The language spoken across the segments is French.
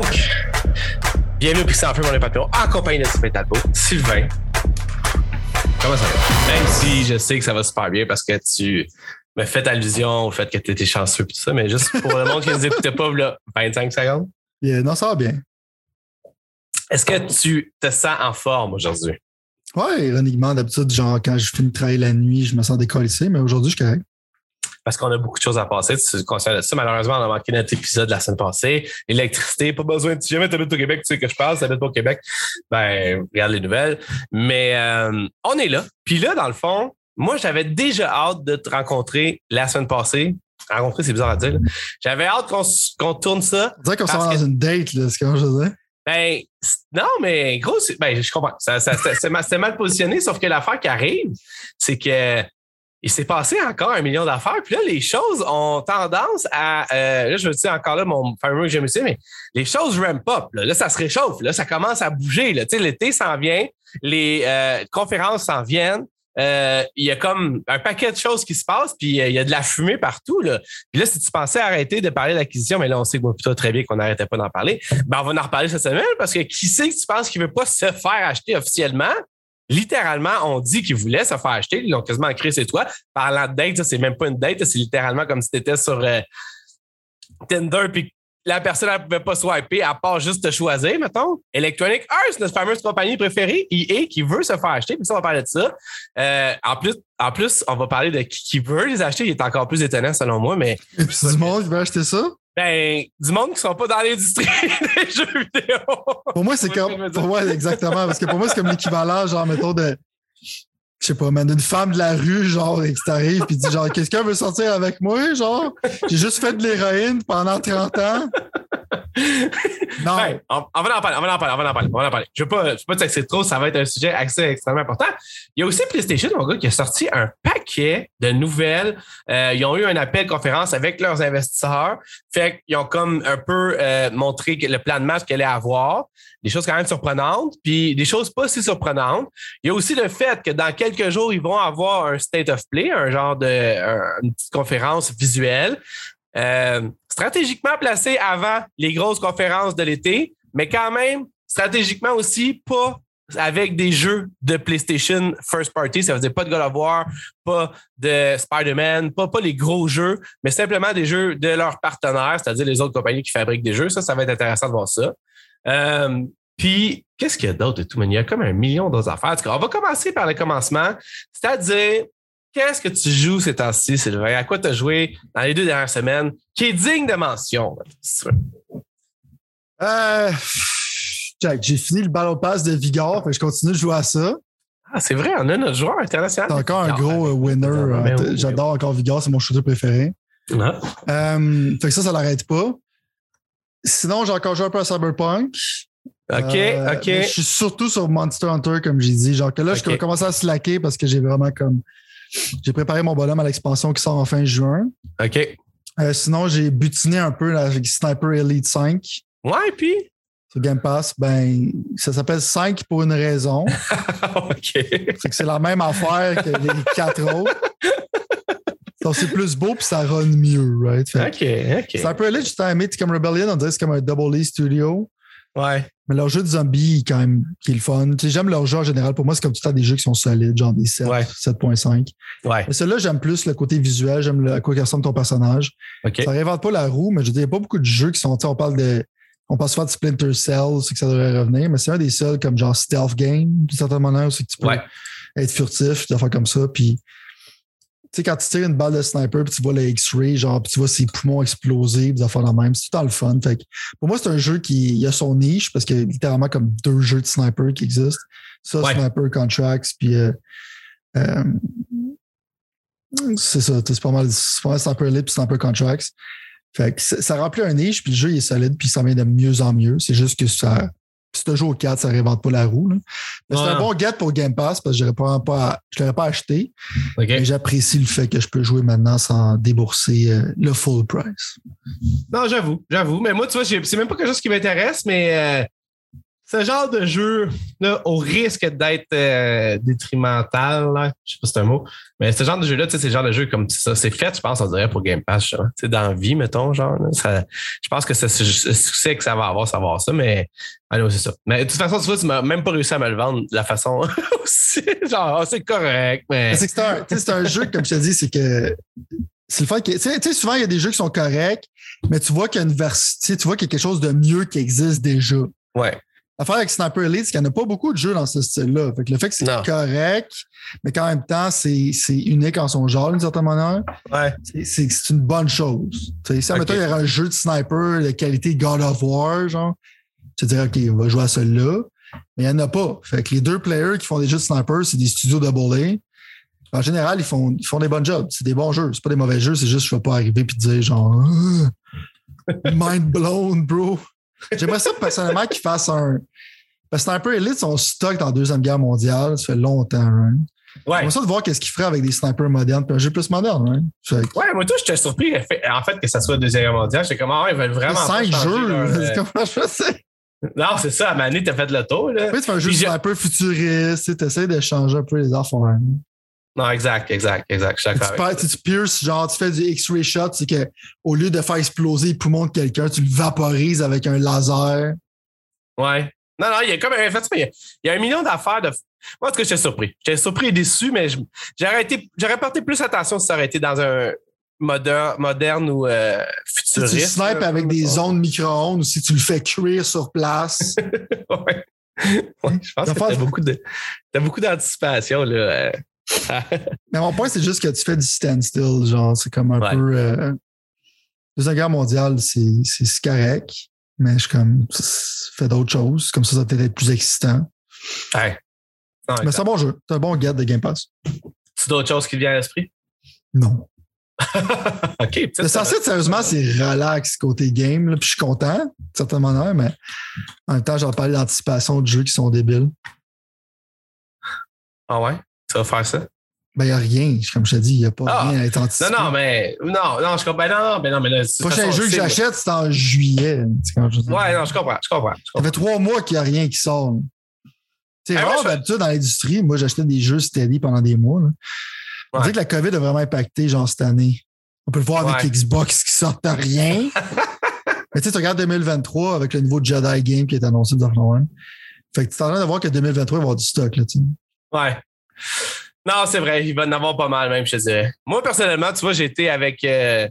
Donc, bienvenue au Pixel Feu, mon Papillon, en compagnie de Sylvain Talbot. Sylvain, comment ça va? Même si je sais que ça va super bien parce que tu me fais allusion au fait que tu étais chanceux et tout ça, mais juste pour le monde qui ne nous écoutait pas, là, 25 secondes. Yeah, non, ça va bien. Est-ce que tu te sens en forme aujourd'hui? Ouais, ironiquement, d'habitude, genre, quand je finis de travailler la nuit, je me sens décollissé, mais aujourd'hui, je suis correct. Parce qu'on a beaucoup de choses à passer. Tu es conscient de ça. Malheureusement, on a manqué notre épisode la semaine passée. L'électricité, pas besoin. Si jamais tu habites au Québec, tu sais que je parle, tu habites pas au Québec, ben, regarde les nouvelles. Mais euh, on est là. Puis là, dans le fond, moi, j'avais déjà hâte de te rencontrer la semaine passée. Rencontrer, c'est bizarre à dire. J'avais hâte qu'on qu'on tourne ça. Dirait qu'on va dans que- une date, là, c'est comme je disais. Ben, non, mais gros, c'est- ben, je comprends. Ça, ça- c'est c'est mal positionné, sauf que l'affaire qui arrive, c'est que il s'est passé encore un million d'affaires. Puis là, les choses ont tendance à. euh, là, je veux dire encore là, mon fameux que j'aime mais les choses ramp up. Là. Là, ça se réchauffe. Là, ça commence à bouger. Là. Tu sais, l'été s'en vient, les euh, conférences s'en viennent. Euh, il y a comme un paquet de choses qui se passent, puis euh, il y a de la fumée partout. Là. Puis là, si tu pensais arrêter de parler de l'acquisition, mais là, on sait que plutôt très bien qu'on n'arrêtait pas d'en parler, ben, on va en reparler cette semaine parce que qui sait que tu penses qu'il ne veut pas se faire acheter officiellement? Littéralement, on dit qu'il voulait se faire acheter. Ils l'ont quasiment écrit, c'est toi. Parlant de date, c'est même pas une date, c'est littéralement comme si tu étais sur euh, Tinder puis la personne ne pouvait pas swiper à part juste te choisir, mettons. Electronic Arts, notre fameuse compagnie préférée, EA, qui veut se faire acheter. Puis ça, on va parler de ça. Euh, en, plus, en plus, on va parler de qui, veut les acheter. Il est encore plus étonnant selon moi, mais du monde qui veut acheter ça. Ben, du monde qui sont pas dans l'industrie des jeux vidéo. Pour moi, c'est comme. Pour moi, exactement. Parce que pour moi, c'est comme l'équivalent, genre, mettons, de. Je sais pas, man, d'une femme de la rue, genre, et que t'arrives, puis dis, genre, quelqu'un veut sortir avec moi, genre? J'ai juste fait de l'héroïne pendant 30 ans. On, va en parler, on va en parler, on va en parler, on va en parler. Je ne veux pas, je veux t'axer trop, ça va être un sujet extrêmement important. Il y a aussi PlayStation, mon gars, qui a sorti un paquet de nouvelles. Euh, ils ont eu un appel conférence avec leurs investisseurs. Fait qu'ils ont comme un peu euh, montré le plan de match qu'elle allait avoir. Des choses quand même surprenantes, puis des choses pas si surprenantes. Il y a aussi le fait que dans quelques jours, ils vont avoir un state of play, un genre de un- une petite conférence visuelle. Euh, stratégiquement placé avant les grosses conférences de l'été, mais quand même stratégiquement aussi pas avec des jeux de PlayStation First Party. Ça veut dire pas de God of War, pas de Spider-Man, pas, pas les gros jeux, mais simplement des jeux de leurs partenaires, c'est-à-dire les autres compagnies qui fabriquent des jeux. Ça, ça va être intéressant de voir ça. Euh, puis, qu'est-ce qu'il y a d'autre de tout? Il y a comme un million d'autres affaires. On va commencer par le commencement, c'est-à-dire Qu'est-ce que tu joues ces temps-ci, Sylvain? À quoi tu as joué dans les deux dernières semaines qui est digne de mention? Euh, j'ai fini le Battle Pass de Vigor, je continue de jouer à ça. Ah, c'est vrai, on a notre joueur international. C'est encore un Ah, gros euh, winner. Euh, oui. J'adore encore Vigor, c'est mon shooter préféré. Ah. Euh, fait que ça, ça l'arrête pas. Sinon, j'ai encore joué un peu à Cyberpunk. OK, Euh, OK. Je suis surtout sur Monster Hunter, comme j'ai dit. Genre que là, je commence à slacker parce que j'ai vraiment comme. J'ai préparé mon bonhomme à l'expansion qui sort en fin juin. OK. Euh, sinon, j'ai butiné un peu avec Sniper Elite 5 Ouais, puis? sur Game Pass. Ben, ça s'appelle 5 pour une raison. OK. C'est que c'est la même affaire que les quatre autres. Donc, c'est plus beau puis ça run mieux, right? Fait OK, OK. Sniper Elite, j'ai aimé. C'est comme Rebellion, on dirait que c'est comme un Double E Studio. Ouais. Mais leur jeu de zombies, quand même, qui est le fun. Tu sais, j'aime leur jeu en général. Pour moi, c'est comme tout le temps des jeux qui sont solides, genre des 7, Ouais. 7.5. Ouais. Mais celui-là, j'aime plus le côté visuel, j'aime à quoi ressemble ton personnage. OK. Ça réinvente pas la roue, mais je veux dire, il n'y a pas beaucoup de jeux qui sont, tu sais, on parle de, on passe souvent de Splinter Cell, c'est que ça devrait revenir, mais c'est un des seuls comme genre stealth game, d'une certaine manière, c'est que tu peux Ouais. être furtif, des affaires comme ça, puis sais, quand tu tires une balle de sniper, puis tu vois le X-ray, genre, puis tu vois ses poumons exploser, des affaires la même, c'est tout temps le fun. Fait que pour moi, c'est un jeu qui il a son niche, parce qu'il y a littéralement comme deux jeux de sniper qui existent. Ça, Ouais. Sniper Contracts, puis euh, euh, c'est ça, c'est pas mal, c'est pas mal Sniper puis Sniper Contracts. Fait que ça, ça remplit un niche, puis le jeu il est solide, puis ça vient de mieux en mieux. C'est juste que ça. Si tu joues au 4, ça ne réinvente pas la roue. là. Mais c'est un bon get pour Game Pass parce que je ne l'aurais pas, je l'aurais pas acheté. Mais j'apprécie le fait que je peux jouer maintenant sans débourser euh, le full price. Non, j'avoue, j'avoue. Mais moi, tu vois, c'est même pas quelque chose qui m'intéresse, mais euh, ce genre de jeu, là, au risque d'être euh, détrimental, là, je sais pas si c'est un mot, mais ce genre de jeu-là, c'est le genre de jeu comme ça, c'est fait, je pense, on dirait pour Game Pass, tu sais, dans la vie, mettons, genre, ça, je pense que c'est le succès que ça va avoir, ça va avoir ça, mais, c'est ça. Mais de toute façon, tu vois, tu m'as même pas réussi à me le vendre de la façon aussi, genre, ah, c'est correct, mais. C'est un, c'est un jeu, comme je te dis, c'est que c'est le fait que, tu sais, souvent, il y a des jeux qui sont corrects, mais tu vois qu'il y a une tu vois qu'il y a quelque chose de mieux qui existe déjà. Ouais. L'affaire avec Sniper Elite, c'est qu'il n'y en a pas beaucoup de jeux dans ce style-là. Fait que le fait que c'est correct, mais qu'en même temps, c'est unique en son genre, d'une certaine manière, ouais. c'est une bonne chose. T'sais, si, okay. il y aurait un jeu de sniper de qualité God of War, genre, tu te dirais, OK, on va jouer à celui-là. Mais il n'y en a pas. Fait que les deux players qui font des jeux de sniper, c'est des studios de bowling. En général, ils font, ils font des bons jobs. C'est des bons jeux. C'est pas des mauvais jeux, c'est juste que je ne vais pas arriver et dire genre mind blown, bro. J'aimerais ça personnellement qu'ils fassent un. Parce que Sniper Elite sont stock dans la Deuxième Guerre mondiale. Ça fait longtemps. Hein? Ouais. J'aimerais ça de voir qu'est-ce qu'ils feraient avec des snipers modernes puis un jeu plus moderne. Hein? Que... Ouais, moi, toi, j'étais surpris en fait que ça soit Deuxième Guerre mondiale. J'étais comme, ah, ils veulent vraiment. Cinq jeux. Leur... Euh, comment je fais Non, c'est ça. À Mané, t'as fait le tour. Là. Oui, tu fais un jeu sniper futuriste. Tu essaies de changer un peu les affaires. Non, exact, exact, exact. Je suis. Tu, tu, pierces, genre, tu fais du X-ray shot, c'est qu'au lieu de faire exploser le poumon de quelqu'un, tu le vaporises avec un laser. Ouais. Non, non, il y a comme un, fait, il y a un million d'affaires de. Moi, en tout cas, j'étais surpris. J'étais surpris et déçu, mais j'aurais porté plus attention si ça aurait été dans un moderne, moderne ou euh, futuriste. Si tu snipes avec des ondes micro-ondes ou si tu le fais cuire sur place. ouais. ouais. je pense que t'as beaucoup de, beaucoup d'anticipation, là. Euh. Mais mon point, c'est juste que tu fais du standstill. Genre, c'est comme un peu. Euh, Deuxième guerre mondiale, c'est correct. Mais je comme. Fais d'autres choses. Comme ça, ça va peut-être être plus excitant. Ouais. mais c'est un bon jeu. C'est un bon guide de Game Pass. C'est d'autres choses qui viennent à l'esprit? Non. OK. Le censé, sérieusement, c'est relax côté game. Là, puis je suis content, de certaine manière, mais en même temps, j'en parle d'anticipation de jeux qui sont débiles. Ah ouais? Tu vas faire ça? Ben, il n'y a rien. Comme je te dis, il n'y a pas ah. rien à être anticipé. Non, non, mais. Non, non, je comprends. Ben, non, ben, non, mais là. Le prochain jeu que j'achète, c'est en juillet. Ouais, non, je comprends. Je comprends. Ça fait trois mois qu'il n'y a rien qui sort. C'est ben, rare d'habitude dans l'industrie. Moi, j'achetais des jeux steady pendant des mois. On dit que la COVID a vraiment impacté, genre, cette année. On peut le voir avec Xbox qui sort rien. mais tu sais, tu regardes 2023 avec le nouveau Jedi Game qui est annoncé dans le Fait que tu es en train de voir que 2023, il va y avoir du stock, là, tu sais. Ouais. Non, c'est vrai, il va en avoir pas mal même, je te dirais. Moi, personnellement, tu vois, j'ai été avec. Euh,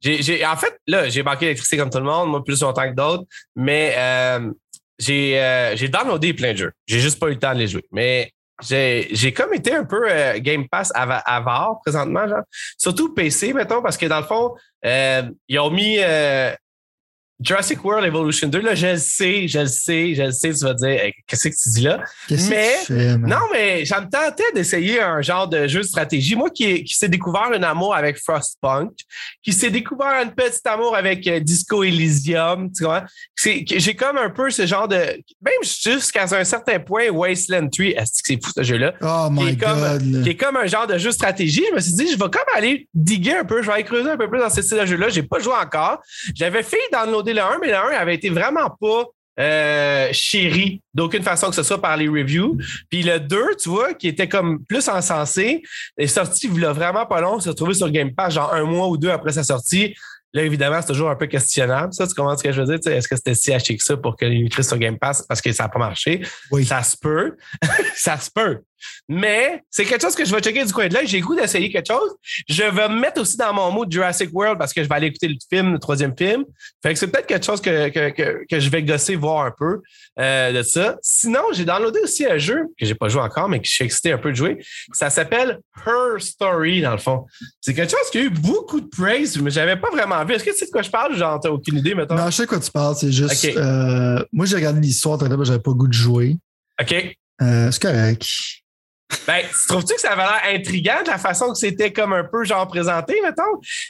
j'ai, en fait, là, j'ai manqué d'électricité comme tout le monde, moi plus longtemps que d'autres, mais euh, j'ai, euh, j'ai downloadé plein de jeux. J'ai juste pas eu le temps de les jouer. Mais j'ai, j'ai comme été un peu Game Pass avare présentement, genre. Surtout PC, mettons, parce que dans le fond, ils ont mis Jurassic World Evolution 2, là, je le sais, je le sais, je le sais, tu vas dire, qu'est-ce que tu dis là? Mais, non, mais ça me tentait d'essayer un genre de jeu de stratégie. Moi qui, qui s'est découvert un amour avec Frostpunk, qui s'est découvert un petit amour avec euh, Disco Elysium, tu vois? J'ai comme un peu ce genre de, même jusqu'à un certain point, Wasteland 3, est-ce que c'est fou ce jeu-là? Oh my qui est God. Comme, qui est comme un genre de jeu de stratégie. Je me suis dit, je vais comme aller diguer un peu, je vais aller creuser un peu plus dans ce style de jeu-là. J'ai pas joué encore. J'avais fait le 1, mais le 1 avait été vraiment pas euh, chéri d'aucune façon que ce soit par les reviews. Puis le 2, tu vois, qui était comme plus encensé, est sorti il a vraiment pas long, s'est retrouvé sur Game Pass genre un mois ou deux après sa sortie. Là, évidemment, c'est toujours un peu questionnable. Ça, tu comprends ce que je veux dire? Est-ce que c'était si acheté que ça pour que les sur Game Pass parce que ça n'a pas marché? Oui. Ça se peut. ça se peut. Mais c'est quelque chose que je vais checker du coin de l'œil. J'ai goût d'essayer quelque chose. Je vais me mettre aussi dans mon mot Jurassic World parce que je vais aller écouter le film, le troisième film. Fait que c'est peut-être quelque chose que, que, que, je vais gosser voir un peu euh, de ça. Sinon, j'ai downloadé aussi un jeu que j'ai pas joué encore, mais que je suis excité un peu de jouer. Ça s'appelle Her Story, dans le fond. C'est quelque chose qui a eu beaucoup de praise, mais j'avais pas vraiment vu. Est-ce que tu sais de quoi je parle? J'en ai aucune idée, maintenant. Non, je sais de quoi tu parles. C'est juste. Euh, moi, j'ai regardé l'histoire, j'avais pas le goût de jouer. OK. Euh, c'est correct. Ben, trouves-tu que ça avait l'air intriguant de la façon que c'était comme un peu genre présenté, mettons?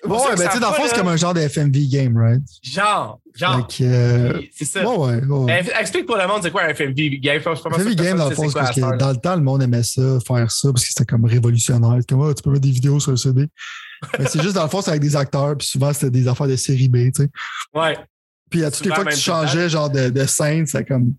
Ouais, ben, tu sais, dans le fond, c'est comme un genre de FMV game, right? Genre, genre. Euh... C'est ça. Ouais, ouais, Ben, explique pour le monde, c'est quoi un FMV game? FMV game, dans le fond, parce que dans le temps, le monde aimait ça, faire ça, parce que c'était comme révolutionnaire. Comme, oh, tu peux mettre des vidéos sur le CD. Mais c'est juste, dans le fond, c'est avec des acteurs, puis souvent, c'était des affaires de série B, tu sais. Ouais. Puis à toutes les fois que tu changeais, genre, de, de scène, c'est comme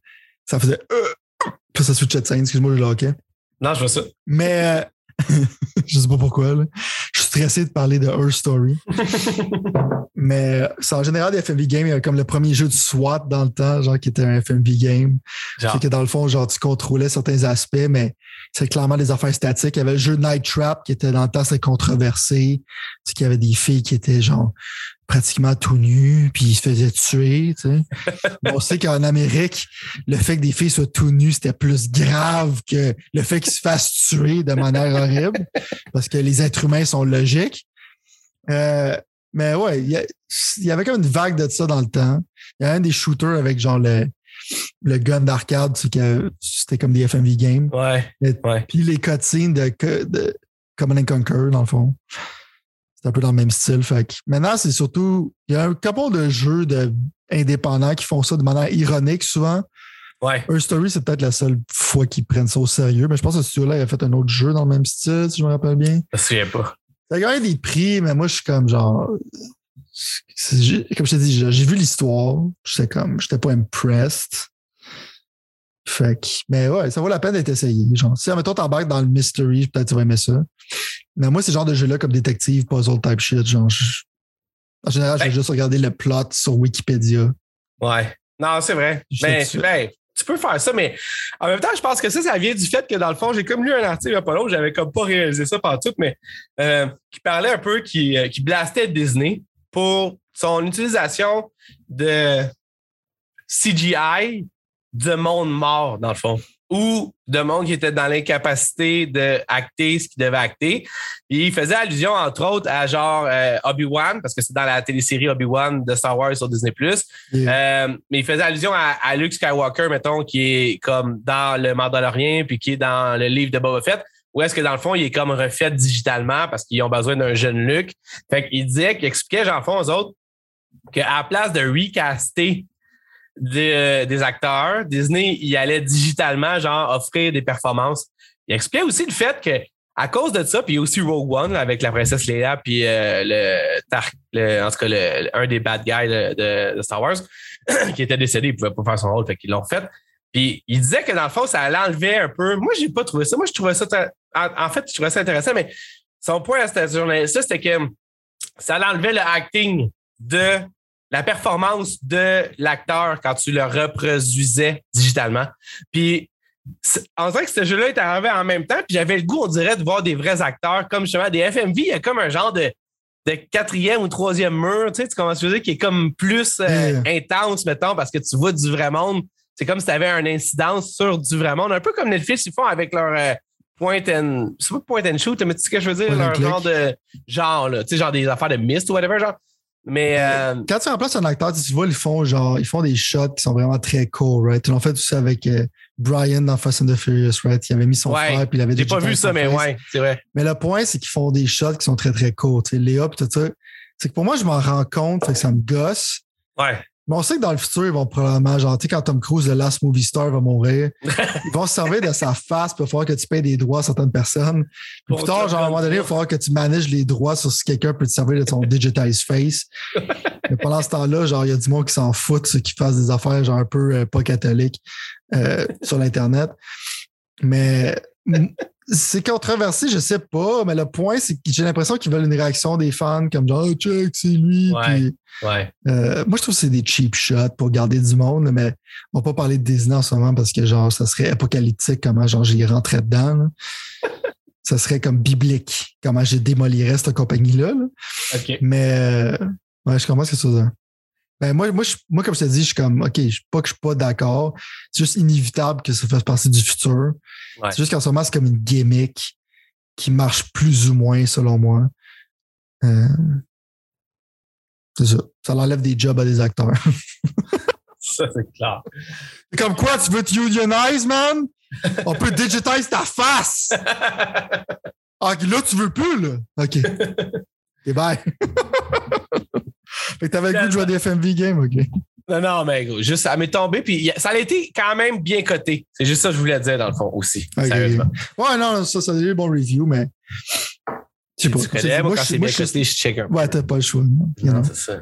ça faisait. Euh, puis ça switchait de scène, excuse-moi, le hockey. Non, je vois ça. Mais euh, je sais pas pourquoi. Là. Je suis stressé de parler de Her Story. Mais c'est en général des FMV games, il y comme le premier jeu de SWAT dans le temps, genre qui était un FMV game. Fait que dans le fond, genre, tu contrôlais certains aspects, mais c'est clairement des affaires statiques. Il y avait le jeu Night Trap qui était dans le temps, c'était controversé. Sais, qu'il y avait des filles qui étaient genre pratiquement tout nues, puis ils se faisaient tuer, tu sais. On sait qu'en Amérique, le fait que des filles soient tout nues, c'était plus grave que le fait qu'ils se fassent tuer de manière horrible, parce que les êtres humains sont logiques. Euh, mais ouais, il y, il y avait comme une vague de ça dans le temps. Il y a un des shooters avec genre le, le gun d'arcade, tu sais, que c'était comme des FMV games. Ouais. Puis les cutscenes de, de Command and Conquer, dans le fond. C'est un peu dans le même style. Fait que maintenant, c'est surtout. Il y a un couple de jeux de, indépendants qui font ça de manière ironique souvent. Ouais. Her Story, c'est peut-être la seule fois qu'ils prennent ça au sérieux. Mais je pense que ce studio-là, il a fait un autre jeu dans le même style, si je me rappelle bien. Je me souviens pas. Ça a gagné des prix, mais moi, je suis comme genre. Comme je t'ai dit, j'ai j'ai vu l'histoire. J'étais comme. J'étais pas impressed. Fait que. Mais ouais, ça vaut la peine d'être essayé. Genre, si, admettons, t'embarques dans le mystery, peut-être tu vas aimer ça. Mais moi, c'est le genre de jeu-là comme détective, puzzle type shit. Genre, je- en général, je vais Ben- juste regarder le plot sur Wikipédia. Ouais. Non, c'est vrai. Ben, ben, tu peux faire ça, mais en même temps, je pense que ça, ça vient du fait que dans le fond, j'ai comme lu un article pas longtemps, j'avais comme pas réalisé ça par tout, mais euh, qui parlait un peu, qui, euh, qui blastait Disney pour son utilisation de CGI de monde mort, dans le fond. Ou de monde qui était dans l'incapacité d'acter ce qu'il devait acter. Puis il faisait allusion, entre autres, à genre euh, Obi-Wan, parce que c'est dans la télésérie Obi-Wan de Star Wars sur Disney+. Euh, mais il faisait allusion à, à Luke Skywalker, mettons, qui est comme dans le Mandalorian, puis qui est dans le livre de Boba Fett, où est-ce que dans le fond, il est comme refait digitalement parce qu'ils ont besoin d'un jeune Luke. Fait qu'il disait, qu'il expliquait, j'en fond, aux autres, qu'à la place de recaster des, des acteurs, Disney, il allait digitalement, genre, offrir des performances. Il expliquait aussi le fait que à cause de ça, puis y aussi Rogue One là, avec la princesse Leia, puis euh, le, le- en tout cas, le- un des bad guys de, de- Star Wars qui était décédé, il pouvait pas faire son rôle, fait qu'ils l'ont fait. Puis il disait que dans le fond, ça allait enlever un peu. Moi, j'ai pas trouvé ça. Moi, je trouvais ça. en fait, je trouvais ça intéressant, mais son point à cette journaliste c'était que ça allait enlever le acting de la performance de l'acteur quand tu le reproduisais digitalement. Puis on dirait que ce jeu-là est arrivé en même temps, puis j'avais le goût, on dirait, de voir des vrais acteurs comme justement des FMV. Il y a comme un genre de, de quatrième ou troisième mur, tu sais, tu commences à dire, qui est comme plus euh, intense, mettons, parce que tu vois du vrai monde. C'est comme si tu avais une incidence sur du vrai monde, un peu comme Netflix, ils font avec leur euh, point and. C'est pas point and shoot, mais tu sais ce que je veux dire? Point leur genre de. Genre, là, tu sais, genre des affaires de mist ou whatever, genre. Mais. euh, Quand tu remplaces un acteur, tu vois, ils font genre, ils font des shots qui sont vraiment très cool, right? Ils l'ont fait aussi avec euh, Brian dans Fast and the Furious, right? Il avait mis son Ouais. frère, puis il avait j'ai pas vu ça, mais face. ouais, c'est vrai. Mais le point, c'est qu'ils font des shots qui sont très, très courts. Tu sais, Léa, puis tout ça. C'est que pour moi, je m'en rends compte, fait que ça me gosse. Ouais. Mais on sait que dans le futur, ils vont probablement, genre, tu sais, quand Tom Cruise, le Last Movie Star, va mourir, ils vont se servir de sa face pour falloir que tu payes des droits à certaines personnes. Puis plus tard, genre, à un moment donné, il va falloir que tu manages les droits sur si quelqu'un peut te servir de ton digitized face. Mais pendant ce temps-là, genre, il y a du monde qui s'en fout, ceux qui fassent des affaires, genre, un peu euh, pas catholiques euh, sur l'Internet. Mais c'est controversé, je sais pas, mais le point, c'est que j'ai l'impression qu'ils veulent une réaction des fans comme genre, oh, check, c'est lui. Ouais. Puis, Ouais. euh, moi, je trouve que c'est des cheap shots pour garder du monde, mais on va pas parler de Disney en ce moment parce que genre, ça serait apocalyptique comment genre j'y rentrais dedans. là. ça serait comme biblique comment je démolirais cette compagnie-là. là. OK. Mais euh, ouais, je commence que ça. Ben, moi, moi, je- moi, comme je te dis, je suis comme OK, je pas que je suis pas d'accord. C'est juste inévitable que ça fasse partie du futur. Ouais. C'est juste qu'en ce moment, c'est comme une gimmick qui marche plus ou moins, selon moi. Euh, c'est ça. Ça enlève des jobs à des acteurs. Ça, c'est clair. Comme quoi, tu veux te unionize, man? On peut digitize ta face! Ah, ok, là, tu veux plus, là? OK. OK, bye. Fait que t'avais le goût de jouer à des FMV games, OK. Non, non, mais gros, juste, ça m'est tombé, puis ça a été quand même bien coté. C'est juste ça que je voulais dire, dans le fond, aussi. Ok. Sérieusement. Ouais, non, ça, ça a eu bon review, mais. Je sais Tu pas. connais, moi, quand c'est bien coté, je check un peu. Ouais, t'as pas le choix. Non, c'est ça.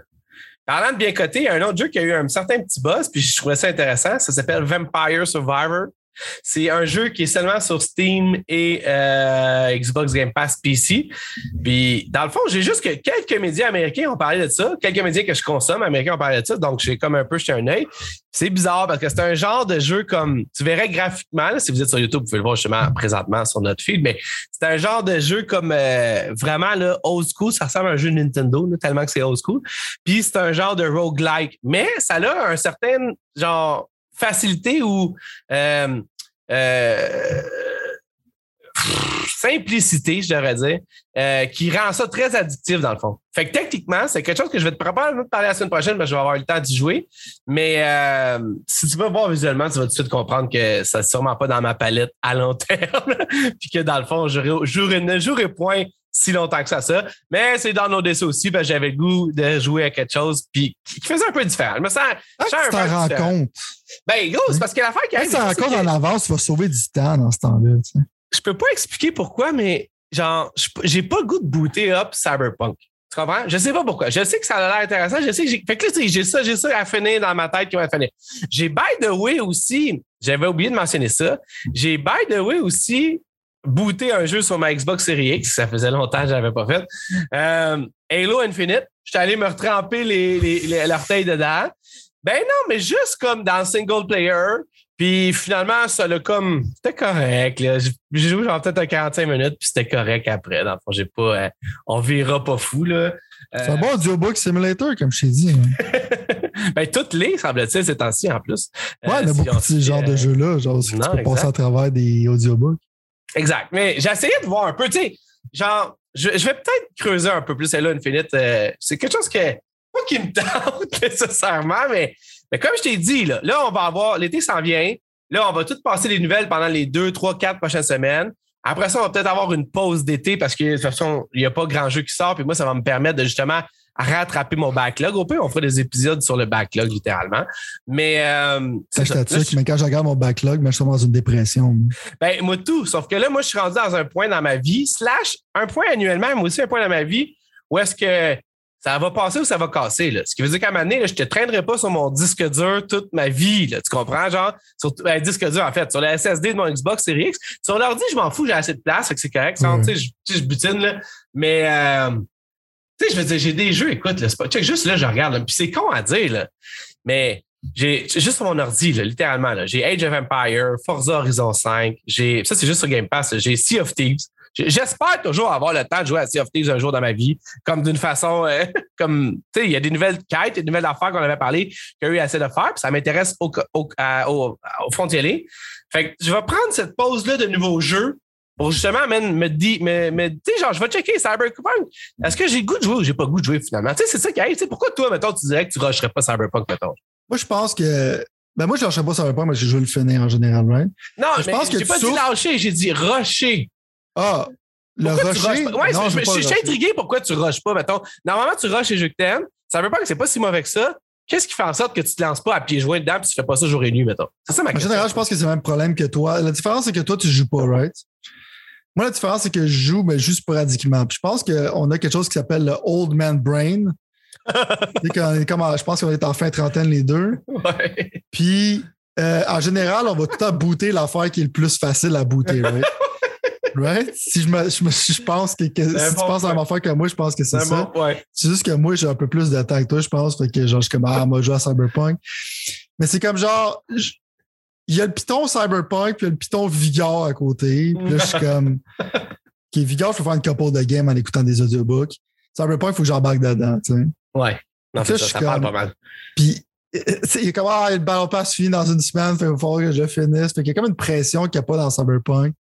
Parlant de bien coté, il y a un autre jeu qui a eu un certain petit buzz, puis je trouvais ça intéressant. Ça s'appelle Vampire Survivor. C'est un jeu qui est seulement sur Steam et euh, Xbox Game Pass PC. Puis, dans le fond, j'ai juste que quelques médias américains ont parlé de ça. Quelques médias que je consomme américains ont parlé de ça. Donc, j'ai comme un peu jeté un œil. C'est bizarre parce que c'est un genre de jeu comme, tu verrais graphiquement, si vous êtes sur YouTube, vous pouvez le voir justement présentement sur notre feed, mais c'est un genre de jeu comme euh, vraiment là, old school. Ça ressemble à un jeu Nintendo, tellement que c'est old school. Puis, c'est un genre de roguelike. Mais ça a un certain genre facilité ou euh, euh, simplicité, je devrais dire, euh, qui rend ça très addictif dans le fond. Fait que techniquement, c'est quelque chose que je vais te probablement te parler la semaine prochaine, que je vais avoir le temps d'y jouer. Mais si tu vas voir visuellement, tu vas tout de suite comprendre que ça n'est sûrement pas dans ma palette à long terme. Puis que dans le fond, je ne jouerai point si longtemps que ça, ça. Mais c'est dans nos dessins aussi, parce que j'avais le goût de jouer à quelque chose puis qui faisait un peu différent. Je me sens, ah, tu t'en rends compte. Ben, gros, c'est parce que l'affaire qui arrive. Si tu en avance, tu vas sauver du temps dans ce temps-là. Tu sais. Je peux pas expliquer pourquoi, mais genre, j'ai pas le goût de booter up Cyberpunk. Tu comprends? Je sais pas pourquoi. Je sais que ça a l'air intéressant. Je sais que j'ai. Fait que là, j'ai ça, j'ai ça à finir dans ma tête qui va finir. J'ai by the way aussi, j'avais oublié de mentionner ça. J'ai by the way aussi booter un jeu sur ma Xbox Series X, ça faisait longtemps que je n'avais pas fait. Euh, Halo Infinite, j'étais allé me retremper les, les, l'orteil dedans. Ben non, mais juste comme dans single player. Puis finalement, ça l'a comme. C'était correct. J'ai joué genre peut-être 45 minutes, puis c'était correct après. Dans le fond, j'ai pas. Euh, on verra pas fou, là. C'est un bon audiobook simulator, comme je t'ai dit. Hein. ben, toutes les, semble-t-il, ces temps-ci, en plus. Ouais, il y a beaucoup de ce genre de jeux-là. Genre, tu peux passer à travers des audiobooks. Exact. Mais essayé de voir un peu, tu sais, genre, je, vais peut-être creuser un peu plus là Infinite. Euh, c'est quelque chose que, pas qui me tente nécessairement, mais, mais comme je t'ai dit, là, là, on va avoir, l'été s'en vient. Là, on va tout passer les nouvelles pendant les deux, trois, quatre prochaines semaines. Après ça, on va peut-être avoir une pause d'été parce que de toute façon, il n'y a pas grand jeu qui sort. Puis moi, ça va me permettre de justement rattraper mon backlog. Au pire, on fera des épisodes sur le backlog, littéralement. Mais. Euh, mais quand je regarde mon backlog, je suis dans une dépression. Ben, moi, tout. Sauf que là, moi, je suis rendu dans un point dans ma vie, slash, un point annuellement, mais aussi un point dans ma vie où est-ce que ça va passer ou ça va casser. Là. Ce qui veut dire qu'à un moment donné, je ne te traînerai pas sur mon disque dur toute ma vie. Là, tu comprends? Genre, sur le ben, disque dur, en fait, sur la SSD de mon Xbox Series X. Sur l'ordi, je m'en fous, j'ai assez de place, c'est correct. Tu sais, je, je butine, là. Mais euh, tu sais, je veux dire, j'ai des jeux, écoute, là, pas, juste là, je regarde, puis c'est con à dire, là, mais j'ai juste sur mon ordi, là, littéralement, j'ai Age of Empire, Forza Horizon 5, j'ai, ça c'est juste sur Game Pass, j'ai Sea of Thieves. J'espère toujours avoir le temps de jouer à Sea of Thieves un jour dans ma vie, comme d'une façon, euh, comme, tu sais, il y a des nouvelles quêtes, des nouvelles affaires qu'on avait parlé, qu'il y a eu assez de faire, puis ça m'intéresse au, au, au, au. Fait que je vais prendre cette pause-là de nouveaux jeux pour justement me dire, mais, mais tu sais, genre, je vais checker Cyberpunk. Est-ce que j'ai goût de jouer ou j'ai pas goût de jouer finalement? Tu sais, c'est ça qui arrive. pourquoi toi, mettons, tu dirais que tu rusherais pas Cyberpunk, mettons? Moi, je pense que. Ben, moi, je rusherais pas Cyberpunk, mais j'ai joué le finir en général, right? Non, je pense que j'ai pas dit lâcher, j'ai dit rusher. Ah, le rusher? Ouais, je, suis intrigué pourquoi tu rushes pas, mettons. Normalement, tu rushes les jeux que t'aimes. Cyberpunk, c'est pas si mauvais que ça. Qu'est-ce qui fait en sorte que tu te lances pas à pieds joints dedans et tu fais pas ça jour et nuit, mettons? C'est ça ma question. En général, je pense que c'est le même problème que toi. La différence, c'est que toi, tu joues pas, right? Moi, la différence, c'est que je joue, mais juste sporadiquement. Puis je pense qu'on a quelque chose qui s'appelle le Old Man Brain. comme, je pense qu'on est en fin trentaine les deux. Ouais. Puis, euh, en général, on va tout le temps booter l'affaire qui est le plus facile à booter, right? right? Si je, me, je, pense que, si tu penses à la même affaire que moi, je pense que c'est ça. C'est juste que moi, j'ai un peu plus de temps que toi, je pense. Fait que genre, je suis comme, ah, moi, je joue à Cyberpunk. Mais c'est comme genre, il y a le Python Cyberpunk, puis il y a le Python Vigor à côté. Puis là, je suis comme. OK, Vigor, je peux faire une couple de game en écoutant des audiobooks. Cyberpunk, il faut que j'embarque dedans, tu sais. Ouais. Non, ça, ça, parle pas mal. Puis, il y a comme, ah, le Battle Pass finit dans une semaine, il va falloir que je finisse. Fait qu'il y a comme une pression qu'il n'y a pas dans Cyberpunk.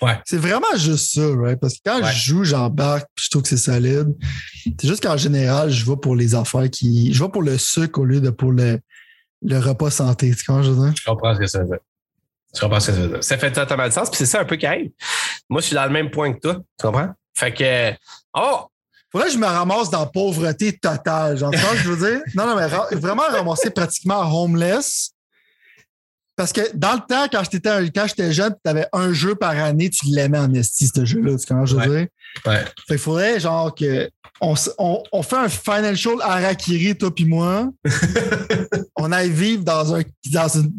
Ouais. C'est vraiment juste ça, right? Parce que quand je joue, j'embarque, puis je trouve que c'est solide. C'est juste qu'en général, je vais pour les affaires qui. Je vais pour le sucre au lieu de pour le, le repas santé. Tu comprends, je veux dire? Je comprends ce que ça veut dire. Je comprends ce que ça veut dire. Ça fait totalement de sens, puis c'est ça un peu qui arrive. Moi, je suis dans le même point que toi. Tu comprends? Fait que. Oh! Faudrait que je me ramasse dans la pauvreté totale. J'entends ce que je veux dire? Non, non, mais vraiment ramasser pratiquement homeless. Parce que dans le temps, quand j'étais, jeune, tu avais un jeu par année, tu l'aimais en esti, ce jeu-là. Tu comment je veux dire? Ouais. Fait qu'il faudrait, genre, que. On, on, on fait un financial Harakiri, toi puis moi. on aille vivre dans, un, dans, une,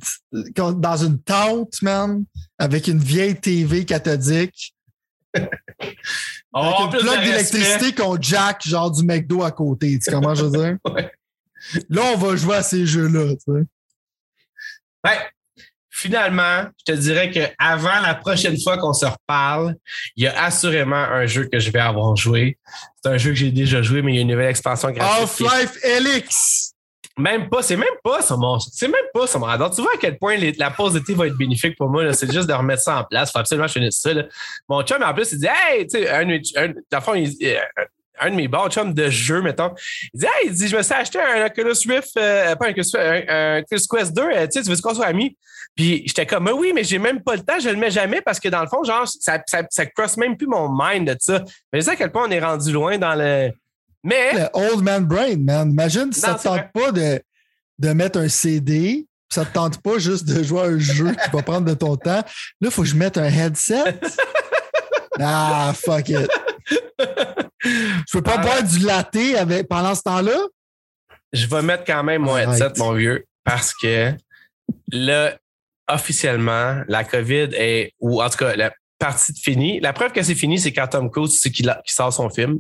dans une tente, man, avec une vieille TV cathodique. On avec une d'électricité qu'on jack, genre du McDo à côté. Tu sais comment je veux dire? Ouais. Là, on va jouer à ces jeux-là, tu sais. Ben, finalement, je te dirais qu'avant la prochaine fois qu'on se reparle, il y a assurément un jeu que je vais avoir joué. C'est un jeu que j'ai déjà joué, mais il y a une nouvelle expansion gratuite. Half-Life Helix! Même pas, c'est même pas ça, mon. C'est même pas ça, mon. Tu vois à quel point la pause d'été va être bénéfique pour moi. là. C'est juste de remettre ça en place. Faut absolument que je finisse ça. là. Mon chum, en plus, il dit Hey, tu sais, un, un, dans le fond, euh, un de mes bons chums de jeu, mettons. Il dit Hey, il dit, je me suis acheté un Oculus Rift, euh, pas un Oculus un, un Oculus Quest 2, euh, tu sais, tu veux qu'on soit amis? Puis j'étais comme, Mais oui, mais j'ai même pas le temps, je le mets jamais parce que dans le fond, genre, ça, ça, ça cross même plus mon mind de ça. Mais je sais à quel point on est rendu loin dans le. Mais. Le old man brain, man. Imagine si ça Non, te tente pas de, de mettre un CD, ça te tente pas juste de jouer à un jeu qui va prendre de ton temps. Là, il faut que je mette un headset. Ah, fuck it. Je peux pas Ah, boire du latte avec, pendant ce temps-là? je vais mettre quand même mon headset, mon vieux, parce que là, officiellement, la COVID est, ou en tout cas, la partie de finie. La preuve que c'est fini, c'est quand Tom Cruise, c'est qu'il sort son film.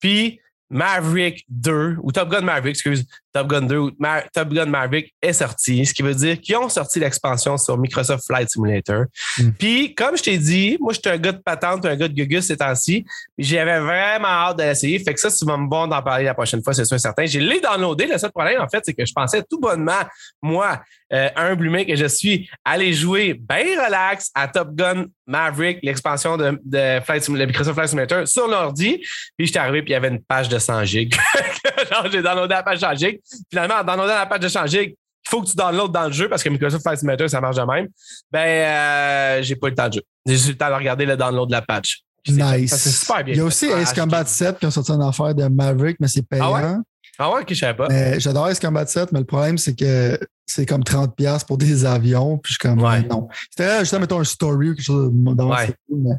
Puis Maverick 2, ou Top Gun Maverick, excuse, Top Gun 2 ou Ma- Top Gun Maverick est sorti, ce qui veut dire qu'ils ont sorti l'expansion sur Microsoft Flight Simulator. Mm. Puis, comme je t'ai dit, moi, je suis un gars de patente, un gars de gugus ces temps-ci. J'avais vraiment hâte de l'essayer. Fait que ça, tu vas me voir d'en parler la prochaine fois, c'est sûr et certain. J'ai l'ai downloadé. Le seul problème, en fait, c'est que je pensais tout bonnement, moi, euh, un humain que je suis, aller jouer bien relax à Top Gun Maverick, l'expansion de, Flight Microsoft Flight Simulator sur l'ordi. Puis j'étais arrivé, puis il y avait une page de 100 gigs. Genre, j'ai downloadé la page de 100 gigs. Finalement, en downloadant la page de 100 gigs, il faut que tu downloades dans le jeu parce que Microsoft Simulator, ça marche de même. Ben, euh, j'ai pas eu le temps de jouer. J'ai juste eu le temps de regarder le download de la patch. Nice. C'est super bien. Il y a aussi fait. Ace Ah, Combat je- 7 qui ont sorti une affaire de Maverick, mais c'est payant. Ah ouais? Ah ouais, ok, je savais pas. J'adore Ace Combat 7, mais le problème, c'est que c'est comme 30$ pour des avions. Puis je suis comme, Ouais. non. C'était juste, mettons, un story ou quelque chose de dans Ouais. c'est cool, mais-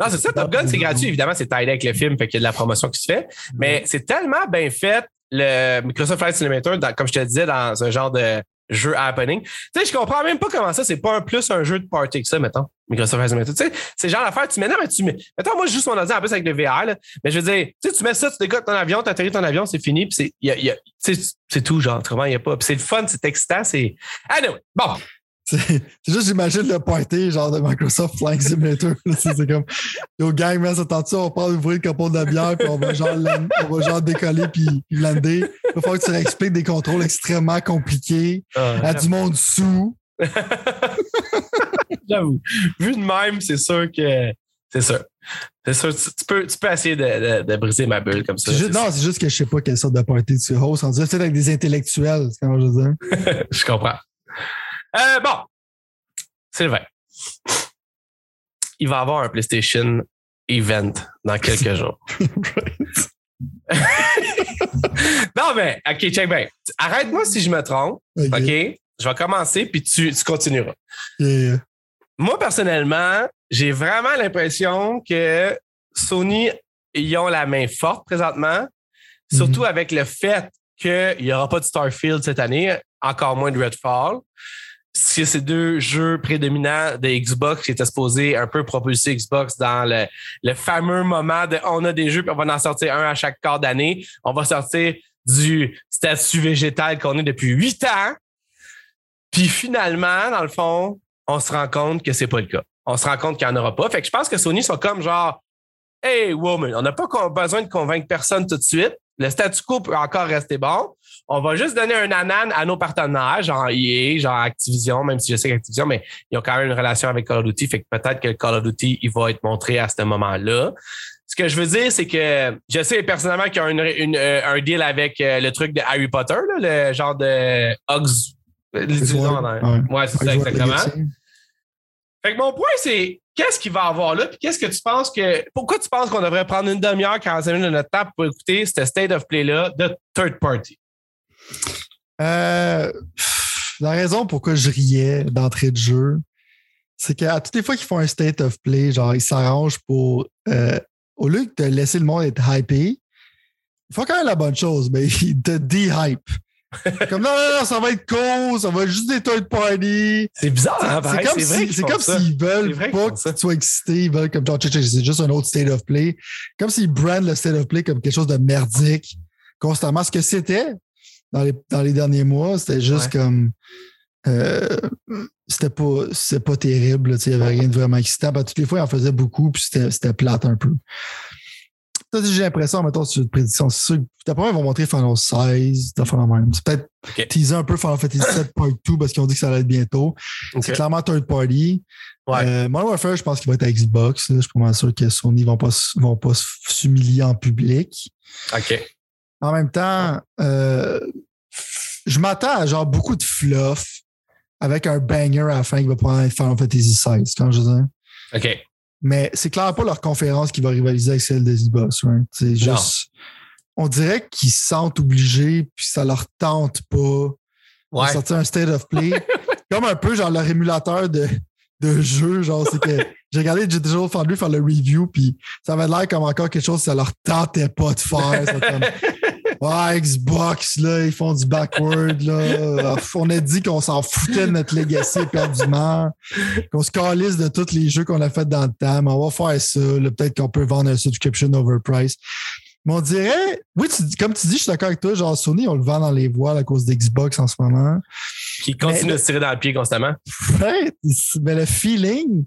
Non, c'est ça, Top Gun, c'est gratuit. Évidemment, c'est taillé avec le film, fait qu'il y a de la promotion qui se fait. Mais c'est tellement bien fait, le Microsoft Flight Simulator, comme je te disais, dans un genre de jeu happening. Tu sais, je comprends même pas comment ça, c'est pas un plus un jeu de party que ça, mettons. Microsoft Flight Simulator. Tu sais, c'est le genre d'affaire, tu mets, non, mais tu mets. Mettons, moi, je joue mon ordi en plus avec le VR, là. Mais je veux dire, tu sais, tu mets ça, tu décotes ton avion, tu atterris ton avion, c'est fini, puis c'est, y a- y a- c'est tout, genre, autrement, il y a pas. Puis c'est le fun, c'est excitant, c'est. Non, bon. C'est juste, j'imagine le party genre de Microsoft Flying Simulator. là, C'est comme, yo gang, man, ça tente ça, on part ouvrir le capot de la bière, puis on va genre, on va genre décoller puis, lander. Il va falloir que tu expliques des contrôles extrêmement compliqués à du monde sous. J'avoue. Vu de même, c'est sûr que. C'est sûr. C'est sûr. Tu, tu peux, tu peux essayer de, de- de briser ma bulle comme ça. C'est juste- c'est non, c'est juste que je sais pas quelle sorte de party tu host. On dirait peut-être avec des intellectuels, c'est comment je veux dire. Je comprends. Euh, bon. Sylvain. Il va y avoir un PlayStation Event dans quelques jours. non, mais, OK, check bien. Arrête-moi si je me trompe. Ok. Je vais commencer, puis tu, tu continueras. Yeah. Moi, personnellement, j'ai vraiment l'impression que Sony, ils ont la main forte présentement, surtout avec le fait qu'il n'y aura pas de Starfield cette année, encore moins de Redfall. Si ces deux jeux prédominants de Xbox qui étaient supposés un peu propulser Xbox dans le, fameux moment de on a des jeux puis on va en sortir un à chaque quart d'année. On va sortir du statut végétal qu'on est depuis huit ans. Puis finalement, dans le fond, on se rend compte que c'est pas le cas. On se rend compte qu'il n'y en aura pas. Fait que je pense que Sony sont comme genre Hey, woman, on n'a pas besoin de convaincre personne tout de suite. Le statu quo peut encore rester bon. On va juste donner un anan à nos partenaires, genre EA, genre Activision, même si je sais qu'Activision, mais ils ont quand même une relation avec Call of Duty. Fait que peut-être que Call of Duty, il va être montré à ce moment-là. Ce que je veux dire, c'est que je sais personnellement qu'il y a une- une, euh, un deal avec euh, le truc de Harry Potter, là, le genre de en arrière. Ouais. Ouais, c'est ça, exactement. Fait que mon point, c'est qu'est-ce qu'il va avoir là? Puis qu'est-ce que tu penses que. Pourquoi tu penses qu'on devrait prendre une demi-heure, 45 minutes de notre temps pour écouter ce state of play-là de third party? Euh, la raison pourquoi je riais d'entrée de jeu, c'est qu'à toutes les fois qu'ils font un state of play, genre, ils s'arrangent pour, euh, au lieu de laisser le monde être hypé, ils font quand même la bonne chose, mais ils te de-hype. Comme non, non, non, ça va être cool, ça va être juste des third party. C'est bizarre, hein, C'est comme s'ils si, comme veulent pas que tu sois excité, ils veulent comme genre, c'est juste un autre state of play. Comme s'ils brandent le state of play comme quelque chose de merdique constamment. Ce que c'était dans les, dans les derniers mois, c'était juste comme. Euh, c'était pas, pas terrible, il n'y avait rien de vraiment excitant. toutes les fois, il en faisait beaucoup, puis c'était plate un peu. J'ai l'impression, mettons, sur une prédiction, c'est sûr d'après ils vont montrer Final 16, de la même. C'est peut-être teaser un peu Final Fantasy 7 Part 2 parce qu'ils ont dit que ça allait être bientôt. C'est clairement third party. Ouais. Euh, Modern Warfare, je pense qu'il va être à Xbox. Je suis pas sûr que Sony ne vont pas, vont pas s'humilier en public. OK. En même temps, euh, je m'attends à genre beaucoup de fluff avec un banger à la fin qui va être Final Fantasy 16, quand je dis. OK. Mais c'est clairement pas leur conférence qui va rivaliser avec celle des Xbox. C'est juste. On dirait qu'ils se sentent obligés puis ça leur tente pas de sortir un state of play. Comme un peu genre leur émulateur de, de jeu. Genre, c'est que j'ai regardé Digital Foundry faire le review puis ça avait l'air comme encore quelque chose que ça leur tentait pas de faire. Ouais, Xbox, là, ils font du backward, là. On a dit qu'on s'en foutait de notre legacy éperdument, qu'on se calisse de tous les jeux qu'on a fait dans le temps, mais on va faire ça. Peut-être qu'on peut vendre un subscription overprice. Mais on dirait, oui, comme tu dis, je suis d'accord avec toi, genre Sony, on le vend dans les voiles à cause d'Xbox en ce moment. Qui continue de se tirer dans le pied constamment. Ouais, mais le feeling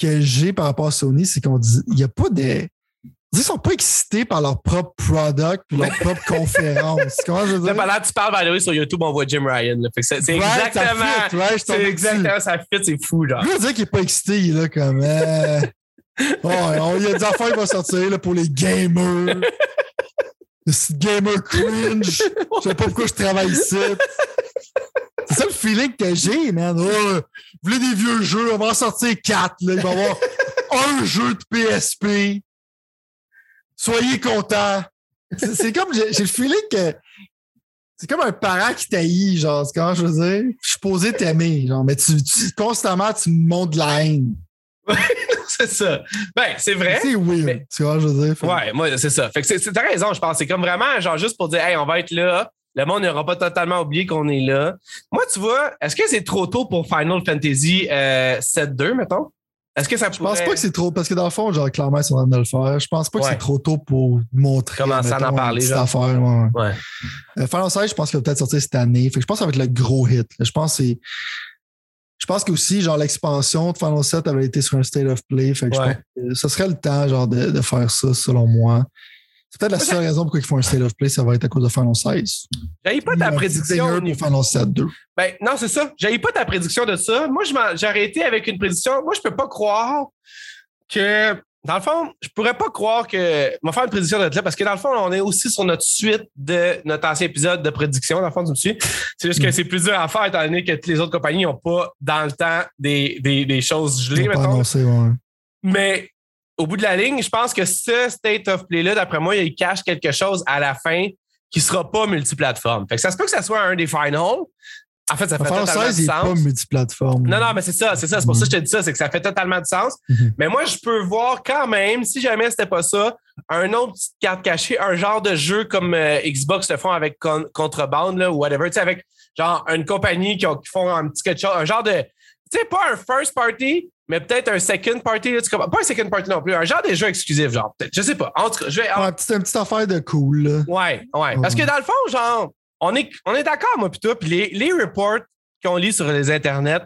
que j'ai par rapport à Sony, c'est qu'on dit, il n'y a pas de ils sont pas excités par leur propre product et leur propre conférence. Comment je veux dire? Pendant que tu parles, by sur YouTube, on voit Jim Ryan. C'est exactement. c'est exactement ça fit, c'est fou. Genre. Je veux dire qu'il est pas excité, il est là comme. Euh... oh, il y a des affaires qui vont sortir là, pour les gamers. Le gamer cringe. Je sais pas pourquoi je travaille ici. C'est ça le feeling que j'ai, man. Oh, vous voulez des vieux jeux? On va en sortir quatre. Là. Il va y avoir un jeu de PSP soyez contents. C'est comme, j'ai le feeling que c'est comme un parent qui taillit, genre, c'est comment je veux dire? Je suis posé t'aimer, genre, mais tu, constamment, tu me montres de la haine. c'est ça. Ben, c'est vrai. C'est weird. Tu vois, je veux dire. Ouais, moi, c'est ça. Fait que t'as raison, je pense. C'est comme vraiment, genre, juste pour dire, hey, on va être là. Le monde n'aura pas totalement oublié qu'on est là. Moi, tu vois, est-ce que c'est trop tôt pour Final Fantasy euh, 7-2, mettons? Est-ce que ça Je pense pas que c'est trop, parce que dans le fond, genre, clairement, ils sont en train de le faire. Je pense pas que c'est trop tôt pour montrer. Commencer à en parler, genre. Affaire, ouais. ouais. Euh, Final 16, je pense qu'il va peut-être sortir cette année. Fait que je pense que ça va être le gros hit. Je pense que c'est. Je pense qu'aussi, genre, l'expansion de Final 7 avait été sur un state of play. Fait que je pense que ce serait le temps, genre, de, de faire ça, selon moi. C'est peut-être la seule raison pourquoi ils font un state of play, ça va être à cause de Final 16. J'avais pas ta prédiction. Pour Final 7 2. Ben, non, c'est ça. J'avais pas ta prédiction de ça. Moi, j'ai arrêté avec une prédiction. Moi, je peux pas croire que. Dans le fond, je pourrais pas croire que. On va faire une prédiction de là parce que dans le fond, on est aussi sur notre suite de notre ancien épisode de prédiction. Dans le fond, tu me suis. C'est juste que mm. c'est plus dur à faire étant donné que toutes les autres compagnies n'ont pas dans le temps des, des, des choses gelées. Annoncé, ouais. Mais au bout de la ligne, je pense que ce state of play-là, d'après moi, il cache quelque chose à la fin qui ne sera pas multiplateforme. Fait que ça se peut que ça soit un des finals. En fait, ça fait totalement 16, de sens. pas multiplateforme. Non, non, mais c'est ça, c'est ça. C'est pour ça que je te dis ça, c'est que ça fait totalement de sens. Mm-hmm. Mais moi, je peux voir quand même, si jamais c'était pas ça, un autre petite carte cachée, un genre de jeu comme euh, Xbox le font avec Contrebande là, ou whatever, tu sais, avec genre une compagnie qui, qui, font un petit quelque chose, un genre de, tu sais, pas un first party, mais peut-être un second party. Là, tu pas un second party non plus, un genre de jeux exclusifs, genre. Je sais pas. En tout cas, je vais. Ouais, c'est une petite affaire de cool. Là. Ouais, ouais. Parce que dans le fond, genre, on est, on est d'accord, moi, puis toi, puis les, les reports qu'on lit sur les internets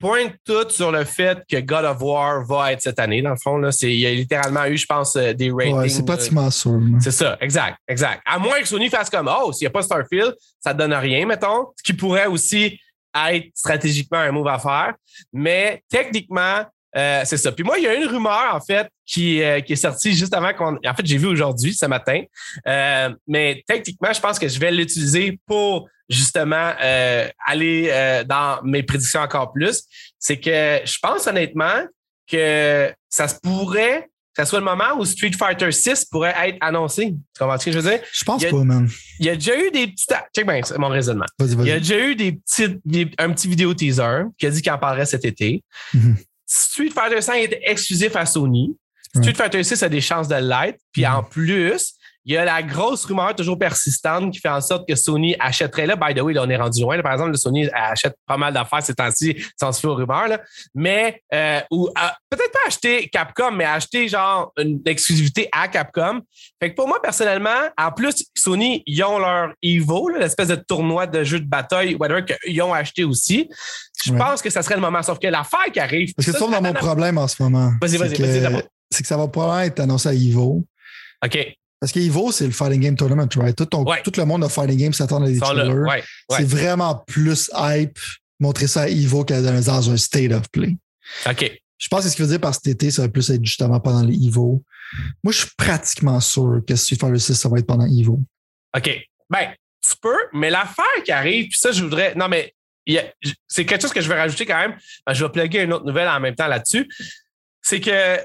pointent tous sur le fait que God of War va être cette année. Dans le fond, là, il y a littéralement eu, je pense, euh, des ratings. Ouais, c'est pratiquement sûr. C'est ça, exact, exact. À moins que Sony fasse comme, oh, s'il n'y a pas Starfield, ça ne donne rien, mettons. Ce qui pourrait aussi être stratégiquement un move à faire. Mais techniquement, euh, c'est ça. Puis moi, il y a une rumeur, en fait, qui, euh, qui est sortie juste avant qu'on. En fait, j'ai vu aujourd'hui, ce matin. Euh, mais techniquement, je pense que je vais l'utiliser pour justement aller dans mes prédictions encore plus. C'est que je pense honnêtement que ça se pourrait ce soit le moment où Street Fighter 6 pourrait être annoncé. Tu comprends ce que je veux dire? Je pense y a- pas, man. Il y a déjà eu des petits. Check bien, c'est mon raisonnement. Vas-y, Il y a déjà eu des petits, des- un petit vidéo teaser qui a dit qu'il en parlerait cet été. Mhm. Street Fighter 5 était exclusif à Sony. Street Ouais. Fighter 6 a des chances de l'être. Puis Mhm. en plus, il y a la grosse rumeur toujours persistante qui fait en sorte que Sony achèterait là. By the way, là, on est rendu loin. là. Par exemple, le Sony achète pas mal d'affaires ces temps-ci, sans se fier aux rumeurs. Là. Mais, euh, ou euh, peut-être pas acheter Capcom, mais acheter genre une exclusivité à Capcom. Fait que pour moi, personnellement, en plus, Sony, ils ont leur Evo, l'espèce de tournoi de jeux de bataille, whatever, qu'ils ont acheté aussi. Je Ouais. pense que ça serait le moment. Sauf que l'affaire qui arrive. Parce que ça, ça, dans mon problème en ce moment. Vas-y, c'est vas-y, que- vas-y. C'est que ça va probablement être annoncé à Evo. OK. Parce que Evo, c'est le Fighting Game Tournament, right? Tout, ton- Ouais. tout le monde de Fighting Game s'attend à des trailers. Ouais, ouais. C'est vraiment plus hype montrer ça à Evo que dans dans un state of play. OK. Je pense que ce qu'il veut dire par cet été, ça va plus être justement pendant les Evo. Moi, je suis pratiquement sûr que Street Fighter 6, ça va être pendant Evo. OK. Ben, tu peux, mais l'affaire qui arrive, puis ça, je voudrais. Non, mais c'est quelque chose que je vais rajouter quand même. Je vais plugger une autre nouvelle en même temps là-dessus. C'est que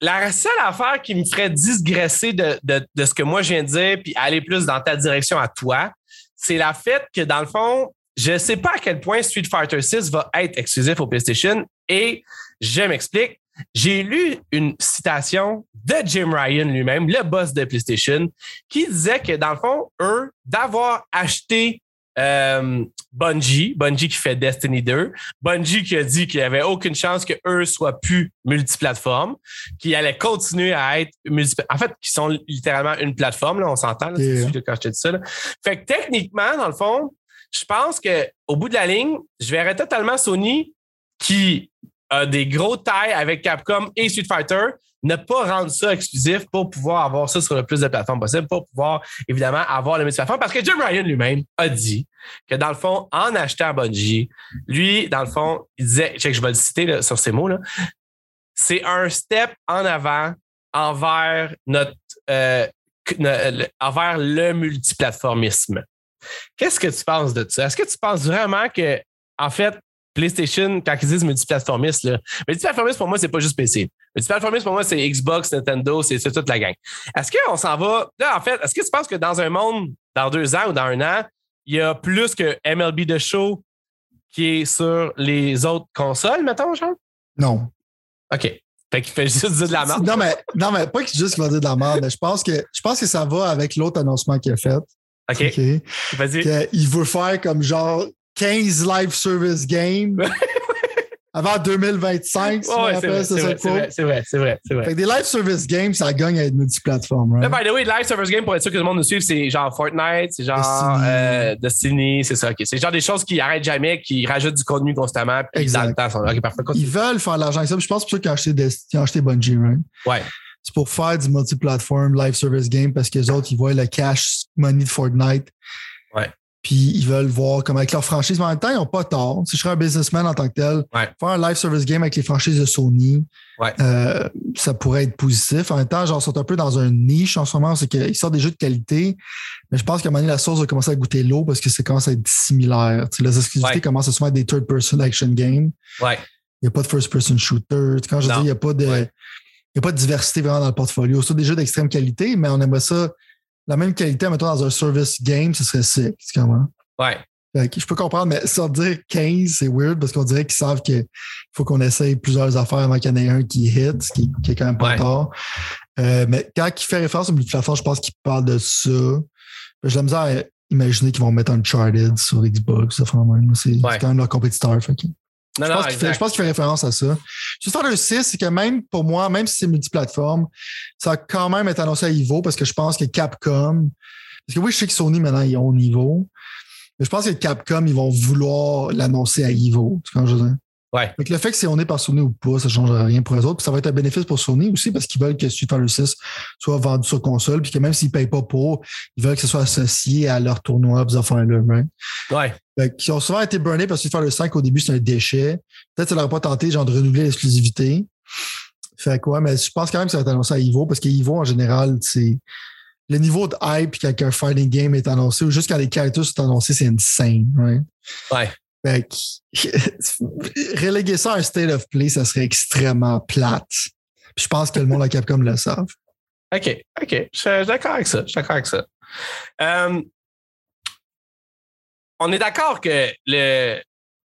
la seule affaire qui me ferait digresser de, de, de ce que moi je viens de dire, puis aller plus dans ta direction à toi, c'est la fait que dans le fond, je ne sais pas à quel point Street Fighter 6 va être exclusif au PlayStation et je m'explique. J'ai lu une citation de Jim Ryan lui-même, le boss de PlayStation, qui disait que dans le fond, eux, d'avoir acheté euh, Bungie, Bungie qui fait Destiny 2, Bungie qui a dit qu'il n'y avait aucune chance que eux soient plus multiplateformes, qu'ils allaient continuer à être multiplateformes. En fait, qui sont littéralement une plateforme, là, on s'entend, là, Yeah. c'est quand je te dis ça. là. Fait que techniquement, dans le fond, je pense qu'au bout de la ligne, je verrais totalement Sony qui a des gros tailles avec Capcom et Street Fighter ne pas rendre ça exclusif pour pouvoir avoir ça sur le plus de plateformes possible, pour pouvoir évidemment avoir le multiplateforme. Parce que Jim Ryan lui-même a dit que dans le fond, en achetant Bungie, lui, dans le fond, il disait, que je vais le citer là, sur ces mots-là, c'est un step en avant envers notre euh, envers le multiplateformisme. Qu'est-ce que tu penses de ça? Est-ce que tu penses vraiment que, en fait, PlayStation, quand ils disent multiplateformiste, là, multiplateformiste pour moi, c'est pas juste PC. Multiplateformiste pour moi, c'est Xbox, Nintendo, c'est toute la gang. Est-ce qu'on s'en va? Là, en fait, est-ce que tu penses que dans un monde, dans deux ans ou dans un an, il y a plus que MLB de show qui est sur les autres consoles, mettons, genre? Non. OK. Fait qu'il fait juste dire de la merde. Non, mais, non, mais pas que juste qu'il va dire de la merde, mais je pense que, je pense que ça va avec l'autre annoncement qu'il a fait. OK. OK. Vas-y. qu'il veut faire comme genre 15 live service games avant 2025. si je me Ouais, c'est vrai, c'est vrai, c'est vrai, c'est vrai, c'est vrai, c'est vrai. Fait que des live service games, ça gagne à être multiplateforme. Right? by the way, Live Service Game, pour être sûr que le monde nous suive, c'est genre Fortnite, c'est genre Destiny. euh, Destiny, c'est ça. ok. C'est genre des choses qui arrêtent jamais, qui rajoutent du contenu constamment, puis Exact. dans le temps. parfait. Ils veulent faire de l'argent avec ça. Je pense que c'est pour ça qu'ils ont acheté, Dest- ils ont acheté Bungie, right? Ouais. C'est pour faire du multiplateforme live service game parce que les autres, ils voient le cash money de Fortnite. Ouais. Puis ils veulent voir comme avec leur franchise. Mais en même temps, ils n'ont pas tort. Si je serais un businessman en tant que tel, Ouais. faire un live service game avec les franchises de Sony, Ouais. euh, ça pourrait être positif. En même temps, genre, ils sont un peu dans un niche en ce moment. C'est qu'ils sortent des jeux de qualité. Mais je pense qu'à un moment donné, la sauce va commencer à goûter l'eau parce que ça commence à être similaire. Tu sais, les exclusivités Ouais. commencent à souvent être des third-person action games. Il n'y a pas de first-person shooter. Quand je Non. dis, il n'y a pas de. Il n'y a pas de diversité vraiment dans le portfolio. C'est des jeux d'extrême qualité, mais on aimerait ça. La même qualité, mettons, dans un service game, ce serait sick. Tu comprends? Ouais. Fait que je peux comprendre, mais dire 15, c'est weird parce qu'on dirait qu'ils savent qu'il faut qu'on essaye plusieurs affaires avant qu'il y en ait un qui hit, ce qui, qui est quand même pas Ouais. tard. Euh, mais quand il fait référence au multiplateforme, je pense qu'il parle de ça. J'ai la misère à imaginer qu'ils vont mettre Uncharted sur Xbox. ça fait même. C'est c'est Ouais. quand même leur compétiteur. fait que- Non, je, non, pense qu'il fait, je pense qu'il fait référence à ça. Juste faire le 6, c'est que même pour moi, même si c'est multiplateforme, ça va quand même être annoncé à Evo parce que je pense que Capcom, parce que oui, je sais que Sony maintenant, ils ont niveau, mais je pense que Capcom, ils vont vouloir l'annoncer à Evo. Tu que je veux dire? Ouais. Que le fait que c'est on est par Sony ou pas, ça ne change rien pour eux autres. Puis ça va être un bénéfice pour Sony aussi parce qu'ils veulent que Street Fighter 6 soit vendu sur console. Puis que même s'ils ne payent pas pour, ils veulent que ce soit associé à leur tournoi, ces affaires-là. Right? Ouais. Fait qu'ils ont souvent été burnés parce que Street Fighter 5 au début, c'est un déchet. Peut-être que ça leur a pas tenté, genre, de renouveler l'exclusivité. Fait quoi, mais je pense quand même que ça va être annoncé à Evo parce qu'Evo, en général, c'est. Le niveau de hype quand un fighting game est annoncé ou juste quand les characters sont annoncés, c'est insane, right? Ouais. Fait que, reléguer ça à un state of play, ça serait extrêmement plate. Puis je pense que le monde à Capcom le savent. OK, OK. Je suis d'accord avec ça. Je suis d'accord avec ça. Euh, on est d'accord que le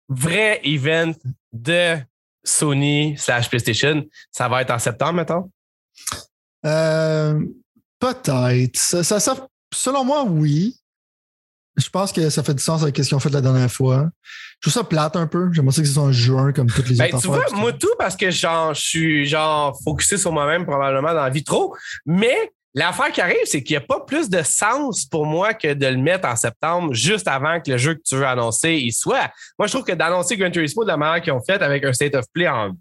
vrai event de Sony slash PlayStation, ça va être en septembre, mettons? Euh, Peut-être. Ça- selon moi, oui. Je pense que ça fait du sens avec ce qu'ils ont fait la dernière fois. Je trouve ça plate un peu. J'aimerais ça que ce soit en juin comme toutes les Ben, autres tu vois, affaires. moi tout parce que genre, je suis genre focusé sur moi-même probablement dans la vie trop. Mais l'affaire qui arrive, c'est qu'il n'y a pas plus de sens pour moi que de le mettre en septembre juste avant que le jeu que tu veux annoncer il soit. Moi, je trouve que d'annoncer Gran Turismo de la manière qu'ils ont fait avec un State of Play en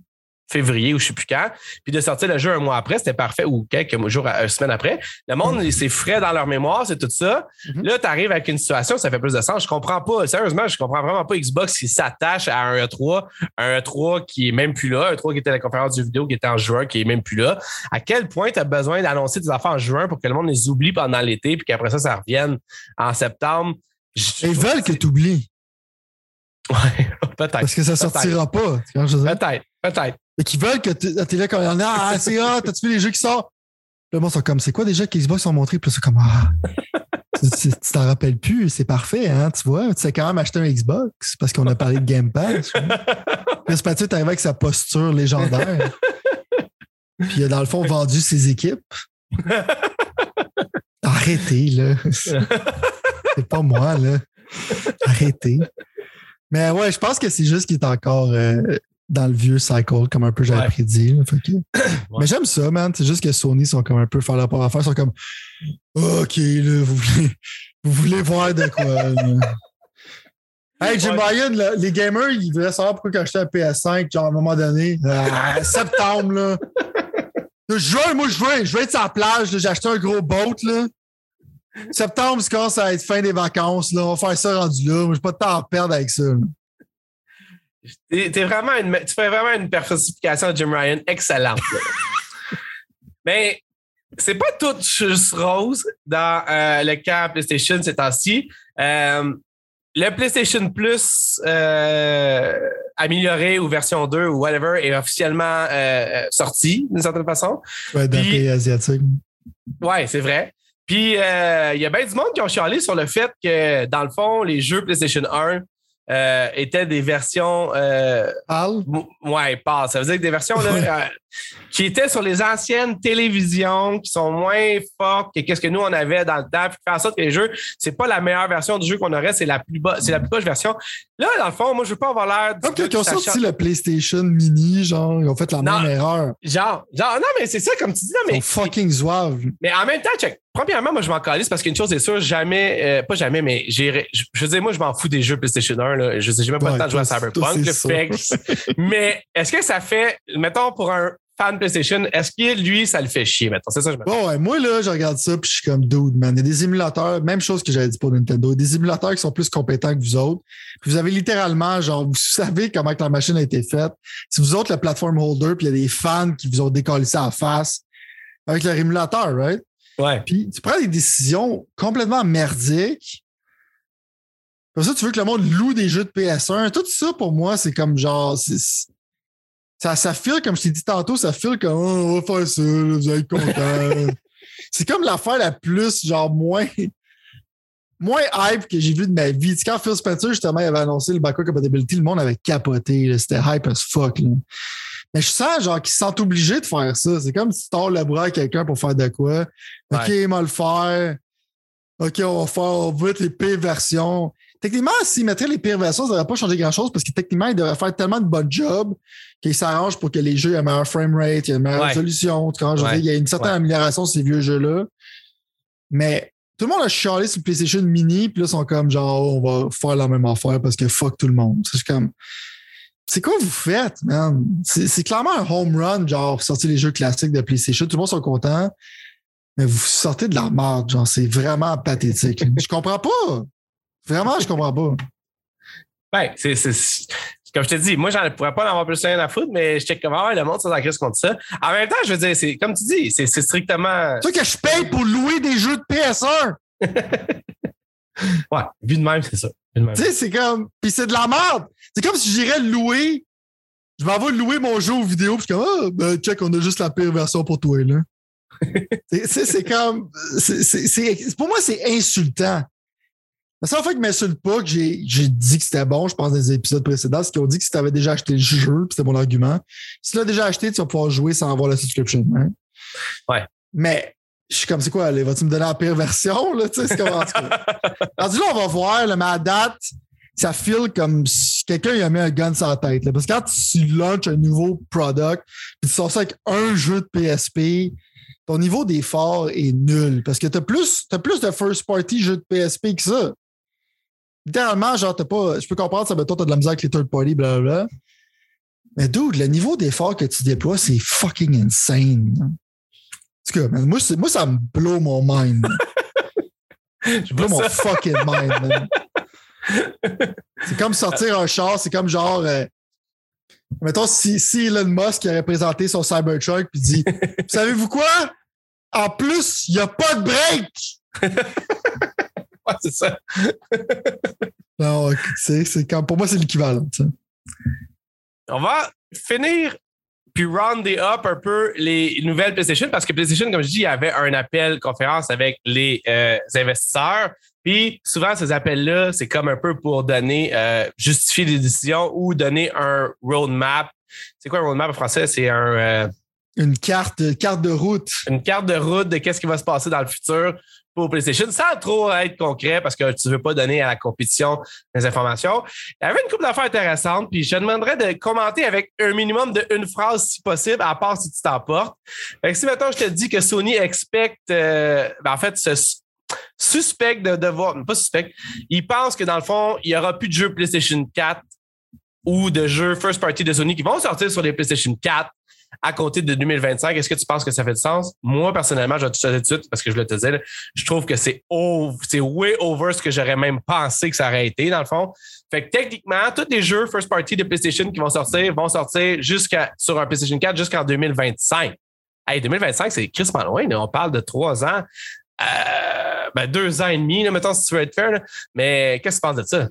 février ou je sais plus quand, puis de sortir le jeu un mois après, c'était parfait, ou quelques jours, une semaine après. Le monde, c'est frais dans leur mémoire, c'est tout ça. Mhm. Là, tu arrives avec une situation, ça fait plus de sens. Je comprends pas, sérieusement, je comprends vraiment pas Xbox qui s'attache à un E3, un E3 qui est même plus là, un E3 qui était à la conférence du vidéo qui était en juin, qui est même plus là. À quel point tu as besoin d'annoncer des affaires en juin pour que le monde les oublie pendant l'été, puis qu'après ça, ça revienne en septembre? Je- Ils veulent que tu oublies. Ouais, peut-être. Parce que ça sortira pas. Peut-être, peut-être. Et qu'ils veulent que tu es là quand il y en a. Ah, c'est hot, t'as-tu vu les jeux qui sortent? Le monde sont comme, c'est quoi déjà que Xbox ont montré? Puis c'est comme, ah, tu t'en rappelles plus, c'est parfait, hein, tu vois. Tu sais quand même acheter un Xbox parce qu'on a parlé de Game Pass. Puis Mathieu est arrivé avec sa posture légendaire. Puis il a, dans le fond, vendu ses équipes. Arrêtez, là. C'est pas moi, là. Arrêtez. Mais ouais, je pense que c'est juste qu'il est encore euh, dans le vieux cycle, comme un peu j'avais Ouais. prédit. là. Mais j'aime ça, man. C'est juste que Sony sont comme un peu faire leur part à faire. Ils sont comme OK, là, vous voulez, vous voulez voir de quoi. là. Hey, Jim. Ryan, là, les gamers, ils voulaient savoir pourquoi j'ai acheté un PS5, genre à un moment donné. Septembre, là. Je veux, moi, je veux, je veux être sur la plage, j'ai acheté un gros boat, là. Septembre, c'est quand ça va être fin des vacances, là. On va faire ça rendu là. Moi, j'ai pas de temps à perdre avec ça. là. T'es t'es vraiment une, tu fais vraiment une personnification de Jim Ryan excellente. Mais c'est pas tout juste rose dans euh, le cas PlayStation ces temps-ci. Euh, le PlayStation Plus euh, amélioré ou version 2 ou whatever est officiellement sorti d'une certaine façon. Ouais, d'un Puis- pays asiatique. Ouais, c'est vrai. Puis, il y a bien du monde qui ont chialé sur le fait que, dans le fond, les jeux PlayStation 1 euh, étaient des versions euh, Al? M- Ouais, pas. Ça veut dire que des versions là, euh, qui étaient sur les anciennes télévisions, qui sont moins fortes que qu'est-ce que nous on avait dans le temps, puis fait en sorte que les jeux, c'est pas la meilleure version du jeu qu'on aurait, c'est la plus bas, c'est la plus proche version. Là, dans le fond, moi, je veux pas avoir l'air Comme quand ils ont sorti le PlayStation Mini, genre, ils ont fait la Non. même erreur. Genre, genre, non, mais c'est ça, comme tu dis, non, Ils mais, sont fucking zouaves. mais en même temps, check. Premièrement, moi, je m'en calisse parce qu'une chose est sûre, jamais, euh, pas jamais, mais j'ai, je, je veux dire, moi, je m'en fous des jeux PlayStation 1, là. Je sais, j'ai même pas Ouais, le temps de jouer à Cyberpunk, le que- mais est-ce que ça fait, mettons, pour un fan PlayStation, est-ce que lui, ça le fait chier, mettons? C'est ça, je me Bon, ouais, moi, là, je regarde ça, puis je suis comme dude, man. Il y a des émulateurs, même chose que j'avais dit pour Nintendo, des émulateurs qui sont plus compétents que vous autres. Puis vous avez littéralement, genre, vous savez comment que la machine a été faite. Si vous autres, le platform holder, puis il y a des fans qui vous ont décollé ça en face avec leur émulateur, right? Ouais. Puis tu prends des décisions complètement merdiques. Comme ça, tu veux que le monde loue des jeux de PS1. Tout ça, pour moi, c'est comme genre. Ça, ça file, comme je t'ai dit tantôt, ça file comme Oh, on va faire ça, vous allez être content. c'est comme l'affaire la plus, genre, moins. Moins hype que j'ai vu de ma vie. Tu sais, quand Phil Spencer, justement, il avait annoncé le backward compatibility, le monde avait capoté. C'était hype as fuck. là. Mais je sens genre qu'ils se sentent obligés de faire ça. C'est comme si tu tords le bras à quelqu'un pour faire de quoi. OK, il va le faire. OK, on va faire, on va mettre les pires versions. Techniquement, s'ils mettraient les pires versions, ça n'aurait pas changé grand-chose parce que techniquement, ils devraient faire tellement de bon job qu'ils s'arrangent pour que les jeux aient un meilleur framerate, il y ait une meilleure résolution. Ouais. il y a une certaine Ouais. amélioration sur ces vieux jeux-là. Mais tout le monde a chialé sur le PlayStation Mini, puis là, ils sont comme genre, oh, on va faire la même affaire parce que fuck tout le monde. C'est comme. C'est quoi vous faites, man? C'est c'est clairement un home run, genre, sortir les jeux classiques de PlayStation. Tout le monde sont contents, mais vous sortez de la merde, genre, c'est vraiment pathétique. je comprends pas. Vraiment, je comprends pas. Ben, c'est, comme je te dis, moi, j'en pourrais pas en avoir plus rien à foutre, mais je check comment ouais, le monde, ça crise contre ça. En même temps, je veux dire, c'est, comme tu dis, c'est, strictement. C'est ça que je paye pour louer des jeux de PS1. Ouais, vu de même, c'est ça. Tu sais, c'est comme. Puis c'est de la merde. C'est comme si j'irais louer je m'en vais louer mon jeu vidéo, puis comme, ah, ben, check, on a juste la pire version pour toi, là. c'est comme. pour moi, c'est insultant. La seule fois qu'ils m'insultent pas, que j'ai dit que c'était bon, je pense, dans les épisodes précédents, c'est qu'ils ont dit que si tu avais déjà acheté le jeu, c'était mon argument. Si tu l'as déjà acheté, tu vas pouvoir jouer sans avoir la subscription. Hein? Ouais. Mais je suis comme, c'est quoi, allez, vas-tu me donner la pire version? Là, tu sais, c'est comme, en tout Alors, là, on va voir, là, mais à date, ça file comme si quelqu'un a mis un gun sur la tête. Là. Parce que quand tu launches un nouveau product, puis tu sors ça avec un jeu de PSP, ton niveau d'effort est nul. Parce que tu as plus, as plus de first party jeux de PSP que ça littéralement, genre, t'as pas. Je peux comprendre, ça, toi, t'as de la misère avec les third party, blablabla. Mais dude, le niveau d'effort que tu déploies, c'est fucking insane. En tout cas, moi, moi, ça me blow mon mind. Je blow mon fucking mind, C'est comme sortir un char, c'est comme genre. Euh, mettons, si, si Elon Musk aurait présenté son Cybertruck puis dit Savez-vous quoi? En plus, il n'y a pas de break! C'est ça. non, c'est, pour moi, c'est l'équivalent. On va finir puis rounder up un peu les nouvelles PlayStation parce que PlayStation, comme je dis, il y avait un appel conférence avec les euh, investisseurs. Puis souvent, ces appels-là, c'est comme un peu pour donner, euh, justifier des décisions ou donner un roadmap. C'est quoi un roadmap en français? C'est un. Euh, une carte, carte de route. Une carte de route de qu'est-ce qui va se passer dans le futur pour PlayStation sans trop être concret parce que tu ne veux pas donner à la compétition des informations. Il y avait une couple d'affaires intéressantes, puis je te demanderais de commenter avec un minimum de une phrase si possible, à part si tu t'emportes. Si maintenant je te dis que Sony expecte, euh, ben, en fait, ce suspect de devoir, pas suspect, il pense que dans le fond, il n'y aura plus de jeux PlayStation 4 ou de jeux first party de Sony qui vont sortir sur les PlayStation 4 à compter de 2025. Est-ce que tu penses que ça fait du sens? Moi, personnellement, je vais te tout de suite parce que je le te disais, je trouve que c'est c'est way over ce que j'aurais même pensé que ça aurait été, dans le fond. Fait que techniquement, tous les jeux first party de PlayStation qui vont sortir vont sortir jusqu'à sur un PlayStation 4 jusqu'en 2025. Hey, 2025, c'est crispement loin. On parle de trois ans. Euh, ben, deux ans et demi, là, mettons, si tu veux être fair. Mais qu'est-ce que tu penses de ça?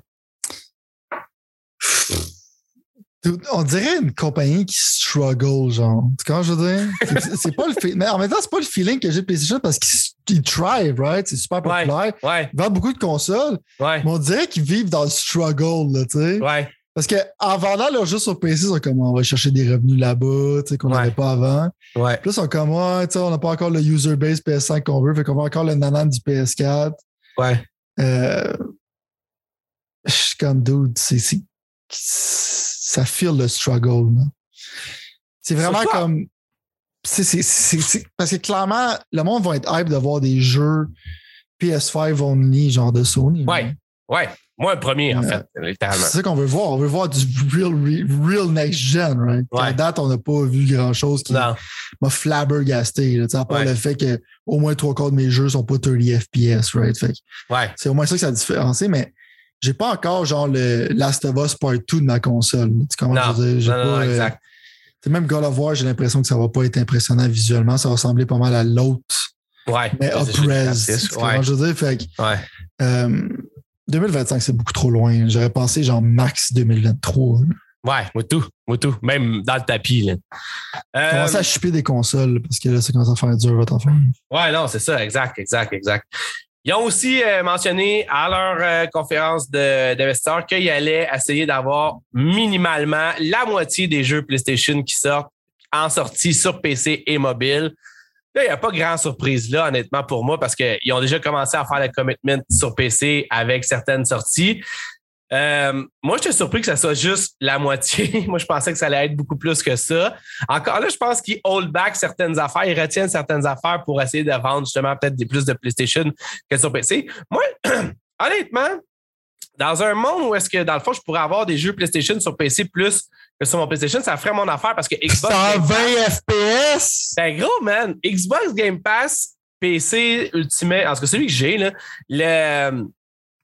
On dirait une compagnie qui struggle, genre. Tu comprends, je veux dire? C'est pas le Mais en même temps, c'est pas le feeling que j'ai de PlayStation parce qu'ils thrive, right? C'est super populaire. Ouais, Ils vendent beaucoup de consoles. Ouais. Mais on dirait qu'ils vivent dans le struggle, là, tu sais. Ouais. Parce qu'en vendant leurs jeux sur PC, ils sont comme on va chercher des revenus là-bas, tu sais, qu'on n'avait pas avant. Ouais. Puis là, ils sont comme ouais, tu sais, on n'a pas encore le user base PS5 qu'on veut, fait qu'on va encore le nanan du PS4. Ouais. Euh, je suis comme dude, c'est ça feel le struggle. C'est vraiment comme. parce que clairement, le monde va être hype de voir des jeux PS5 only, genre de Sony. Ouais, ouais. Moi, le premier, en fait, littéralement. C'est ça qu'on veut voir. On veut voir du real, real next gen, right? À date, on n'a pas vu grand-chose qui m'a flabbergasté. à part le fait que au moins trois quarts de mes jeux sont pas 30 FPS, right? Fait ouais. C'est au moins ça que ça a différencié, mais j'ai pas encore genre le Last of Us Part 2 de ma console. Tu comprends je veux dire? Non, non, pas, euh, exact. même God of War, j'ai l'impression que ça va pas être impressionnant visuellement. Ça va ressembler pas mal à l'autre. Ouais. Mais up-res. Tu comprends je veux dire? Fait que, ouais. Euh, 2025, c'est beaucoup trop loin. J'aurais pensé genre max 2023. Ouais, moi tout, moi tout. Même dans le tapis. Là. Euh, Commencez à chipper des consoles parce que là, c'est commence à faire dur votre affaire. Ouais, non, c'est ça, exact, exact, exact. Ils ont aussi euh, mentionné à leur euh, conférence d'investisseurs qu'ils allaient essayer d'avoir minimalement la moitié des jeux PlayStation qui sortent en sortie sur PC et mobile. Là, il n'y a pas grand surprise là, honnêtement, pour moi, parce qu'ils ont déjà commencé à faire le commitment sur PC avec certaines sorties. Euh, moi, je suis surpris que ça soit juste la moitié. moi, je pensais que ça allait être beaucoup plus que ça. Encore là, je pense qu'ils hold back certaines affaires, ils retiennent certaines affaires pour essayer de vendre justement peut-être des plus de PlayStation que sur PC. Moi, honnêtement, dans un monde où est-ce que, dans le fond, je pourrais avoir des jeux PlayStation sur PC plus que sur mon PlayStation, ça ferait mon affaire parce que Xbox. 120 FPS! C'est gros, man. Xbox Game Pass, PC Ultimate, en tout cas, celui que j'ai, là, le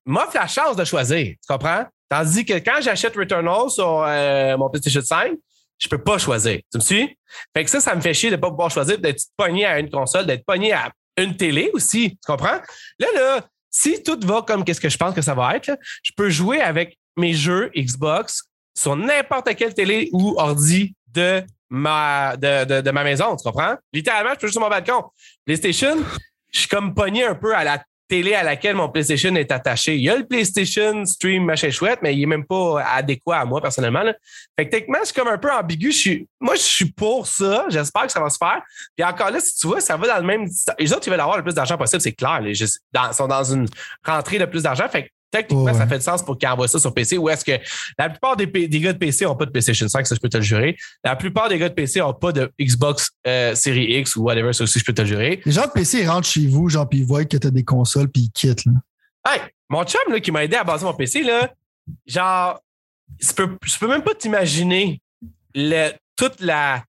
m'offre la chance de choisir. Tu comprends? Tandis que quand j'achète Returnal sur euh, mon PlayStation 5, je peux pas choisir. Tu me suis? Fait que ça, ça me fait chier de pas pouvoir choisir, d'être pogné à une console, d'être pogné à une télé aussi. Tu comprends? Là, là, si tout va comme qu'est-ce que je pense que ça va être, je peux jouer avec mes jeux Xbox sur n'importe quelle télé ou ordi de ma, de, de, de ma maison, tu comprends? Littéralement, je peux juste sur mon balcon. PlayStation, je suis comme pogné un peu à la télé à laquelle mon PlayStation est attaché. Il y a le PlayStation Stream machin chouette, mais il est même pas adéquat à moi personnellement. Fait que techniquement, c'est comme un peu ambigu. Je suis, moi, je suis pour ça. J'espère que ça va se faire. Puis encore là, si tu vois, ça va dans le même. Les autres, ils veulent avoir le plus d'argent possible, c'est clair. Ils sont dans une rentrée de plus d'argent. Fait que techniquement, ça fait du sens pour qu'ils envoient ça sur PC. Ou est-ce que la plupart des, des, gars de PC n'ont pas de PlayStation 5, ça je peux te le jurer. La plupart des gars de PC n'ont pas de Xbox euh, Series X ou whatever, ça aussi je peux te le jurer. Les gens de PC ils rentrent chez vous, genre, puis ils voient que tu as des consoles, puis ils quittent. Là. Hey, mon chum là, qui m'a aidé à baser mon PC, là, genre, je peux, peux même pas t'imaginer toute la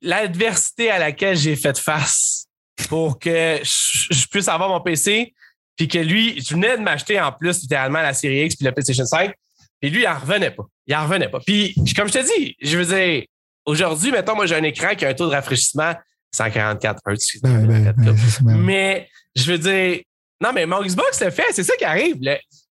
l'adversité à laquelle j'ai fait face pour que je puisse avoir mon PC puis que lui, je venais de m'acheter en plus littéralement la série X puis la PlayStation 5, puis lui, il en revenait pas. Il en revenait pas. Puis, comme je te dis, je veux dire, aujourd'hui, mettons, moi, j'ai un écran qui a un taux de rafraîchissement 144 Hz. Ben, ben, ben, mais je veux dire, non, mais mon Xbox le fait, c'est ça qui arrive.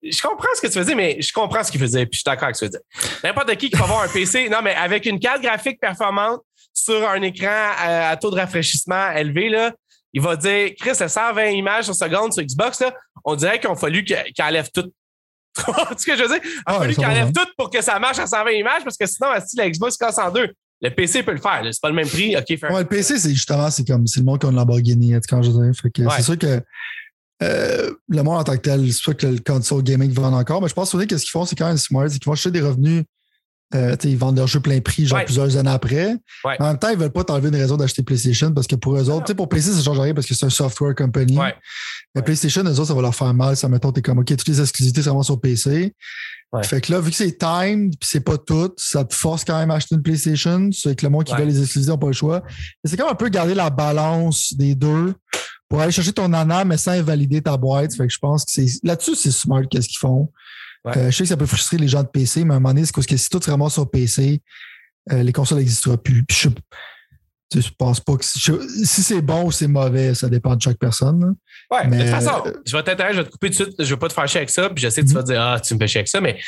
je comprends ce que tu veux dire, mais je comprends ce qu'il faisait, puis je suis d'accord avec ce que tu veux dire. N'importe qui qui va avoir un PC, non, mais avec une carte graphique performante sur un écran à, à taux de rafraîchissement élevé, là, il va dire Chris, 120 images sur seconde sur Xbox, là, on dirait qu'il a fallu qu'il enlève tout. tu ce que je veux dire? Il a ah, fallu qu'il enlève tout pour que ça marche à 120 images parce que sinon, si la Xbox casse en deux. Le PC peut le faire, c'est pas le même prix. OK, ouais, le PC, c'est justement, c'est comme c'est le monde qui a une Lamborghini, quand je veux dire? C'est sûr que euh, le monde en tant que tel, c'est sûr que le console gaming vend encore, mais je pense que ce qu'ils font, c'est quand même smart, c'est qu'ils vont acheter des revenus euh, ils vendent leur jeu plein prix, genre plusieurs années après. En même temps, ils ne veulent pas t'enlever une raison d'acheter PlayStation parce que pour eux autres, pour PC, ça ne change rien parce que c'est un software company. Mais PlayStation, eux autres, ça va leur faire mal. Ça, mettons, t'es comme, OK, toutes les exclusivités, c'est vraiment sur PC. Fait que là, vu que c'est time, puis c'est pas tout, ça te force quand même à acheter une PlayStation. C'est que le monde qui veut les exclusivités n'a pas le choix. C'est comme un peu garder la balance des deux pour aller chercher ton nana, mais sans invalider ta boîte. Fait que je pense que c'est là-dessus, c'est smart qu'est-ce qu'ils font. Euh, je sais que ça peut frustrer les gens de PC, mais à un moment donné, c'est parce que si tout se ramasse sur PC, euh, les consoles n'existeront plus. je, je pense pas que si, c'est bon ou c'est mauvais, ça dépend de chaque personne. Ouais, de toute façon, je vais t'intéresser, je vais te couper tout de suite, je vais pas te faire chier avec ça, puis je sais que tu vas mhm. dire Ah, tu me fais chier avec ça, mais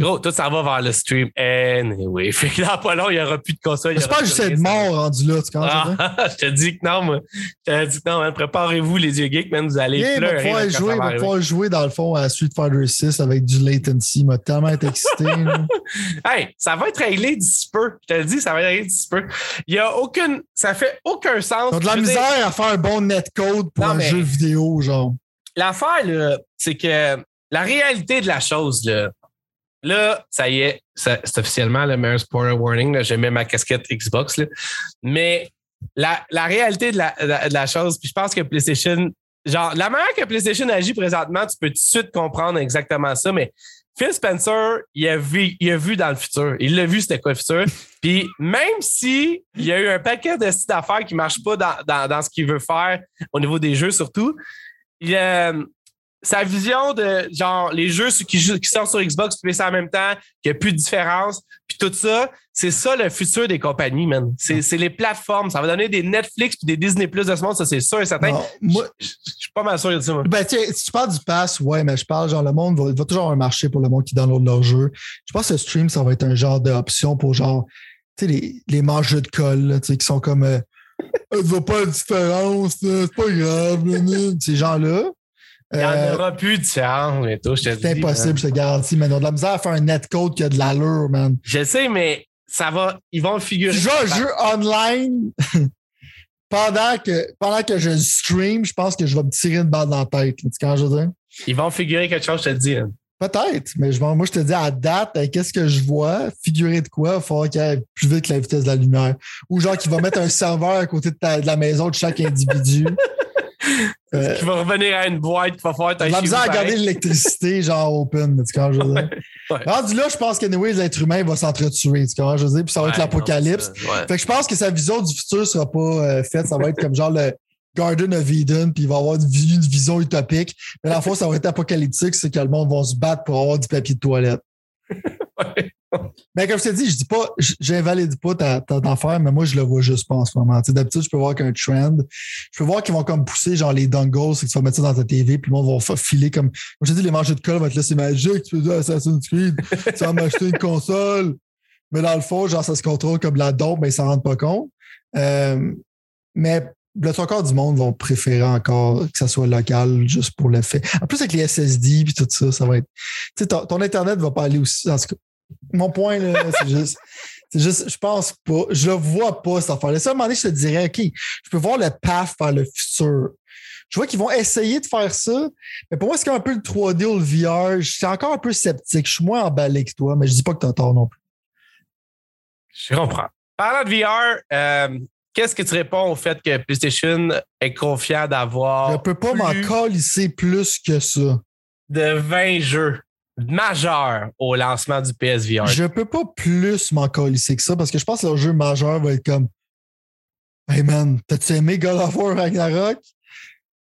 Gros, tout ça va vers le stream. Anyway. Fait que là, pas long, il n'y aura plus de console. C'est pas juste être mort rendu là, tu comprends? Ah, je te dis que non, moi. Je te dis que non, Préparez-vous, les yeux geeks, man. Vous allez yeah, pleurer. Il va jouer, va pouvoir jouer, dans le fond, à Street Fighter 6 avec du latency. Il m'a tellement été excité. hey, ça va être réglé d'ici peu. Je te le dis, ça va être réglé d'ici peu. Il y a aucune. Ça fait aucun sens. De la misère à faire un bon netcode pour un jeu vidéo, genre. L'affaire, là, c'est que la réalité de la chose, là, Là, ça y est, c'est officiellement le meilleur spoiler warning. J'ai mis ma casquette Xbox. Là. Mais la, la réalité de la, de la, chose, puis je pense que PlayStation, genre, la manière que PlayStation agit présentement, tu peux tout de suite comprendre exactement ça, mais Phil Spencer, il a vu, il a vu dans le futur. Il l'a vu, c'était quoi le futur? Puis même si il y a eu un paquet de sites d'affaires qui ne marchent pas dans, dans, dans ce qu'il veut faire au niveau des jeux surtout, il, a sa vision de genre les jeux qui, qui sortent sur Xbox et PC en même temps, qu'il n'y a plus de différence, puis tout ça, c'est ça le futur des compagnies, man. C'est les plateformes. Ça va donner des Netflix puis des Disney Plus de ce monde, ça c'est sûr et certain. moi, je suis pas mal sûr de ça. Moi. Ben, si tu parles du pass, ouais, mais je parle genre le monde va, va toujours avoir un marché pour le monde qui download leur jeu. Je pense que le stream, ça va être un genre d'option pour genre tu sais, les, les mangeurs de colle, qui sont comme euh, ne pas de différence, c'est pas grave, ces gens-là. Il n'y en euh, aura plus de différence bientôt, je te dis. C'est impossible, je te garantis, mais on a de la misère à faire un netcode qui a de l'allure, man. Je sais, mais ça va, ils vont figurer. Tu joues un jeu online pendant que, pendant que je stream, je pense que je vais me tirer une balle dans la tête. Tu quand je veux dire? Ils vont figurer quelque chose, je te dis. Hein. Peut-être, mais je, moi, je te dis à date, qu'est-ce que je vois? Figurer de quoi? Il faut qu'il aille plus vite que la vitesse de la lumière. Ou genre qu'il va mettre un serveur à côté de, de la maison de chaque individu. Euh, qui va revenir à une boîte qui va faire ta La misère à garder l'électricité, genre open, tu quand je veux dire? Rendu là, je pense que anyway, l'être humain va s'entretuer, tu vois, je veux dire, puis ça va être l'apocalypse. Fait que je pense que sa vision du futur sera pas euh, faite, ça va être comme genre le Garden of Eden, puis il va avoir une, vision utopique. Mais la fois, ça va être apocalyptique, c'est que le monde va se battre pour avoir du papier de toilette. Mais comme je t'ai dit, je dis pas, j'invalide pas ta, ta, affaire, mais moi, je le vois juste pas en ce moment. D'habitude, je peux voir qu'un trend. Je peux voir qu'ils vont comme pousser genre les dongles, c'est que tu vas mettre ça dans ta TV, puis le monde va filer comme. Comme je te dis, les manches de colle vont être là, c'est magique, tu peux dire Assassin's Creed, tu vas m'acheter une console. Mais dans le fond, genre, ça se contrôle comme la dope, mais ils s'en rendent pas compte. Euh, mais le quarts du monde vont préférer encore que ça soit local juste pour le fait. En plus, avec les SSD et tout ça, ça va être. Tu sais, ton, ton, Internet va pas aller aussi. En tout cas, mon point, c'est juste. C'est juste, je pense pas, je le vois pas, cette affaire-là. Ça, à un moment donné, je te dirais, OK, je peux voir le path vers le futur. Je vois qu'ils vont essayer de faire ça, mais pour moi, c'est comme un peu le 3D ou le VR. Je suis encore un peu sceptique. Je suis moins emballé que toi, mais je dis pas que tu as tort non plus. Je comprends. Parlant de VR, euh, qu'est-ce que tu réponds au fait que PlayStation est confiant d'avoir. Je peux pas m'en colisser plus que ça. De 20 jeux? Majeurs au lancement du PSVR. Je peux pas plus m'en colisser que ça parce que je pense que le jeu majeur va être comme Hey man, t'as-tu aimé God of War Ragnarok?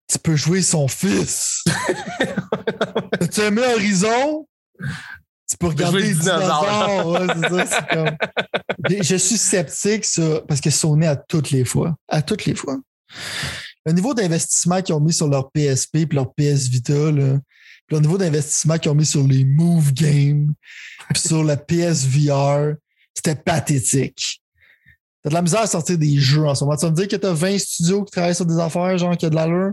Tu peux jouer son fils. T'as-tu aimé Horizon? Tu peux regarder les dinosaures. Ouais, ça, comme... Je suis sceptique, parce que Sony à toutes les fois. À toutes les fois. Le niveau d'investissement qu'ils ont mis sur leur PSP et leur PS Vita, là, le niveau d'investissement qu'ils ont mis sur les Move Games, puis sur la PSVR, c'était pathétique. T'as de la misère à sortir des jeux en ce moment. Tu vas me dire que t'as 20 studios qui travaillent sur des affaires, genre, qui a de l'allure?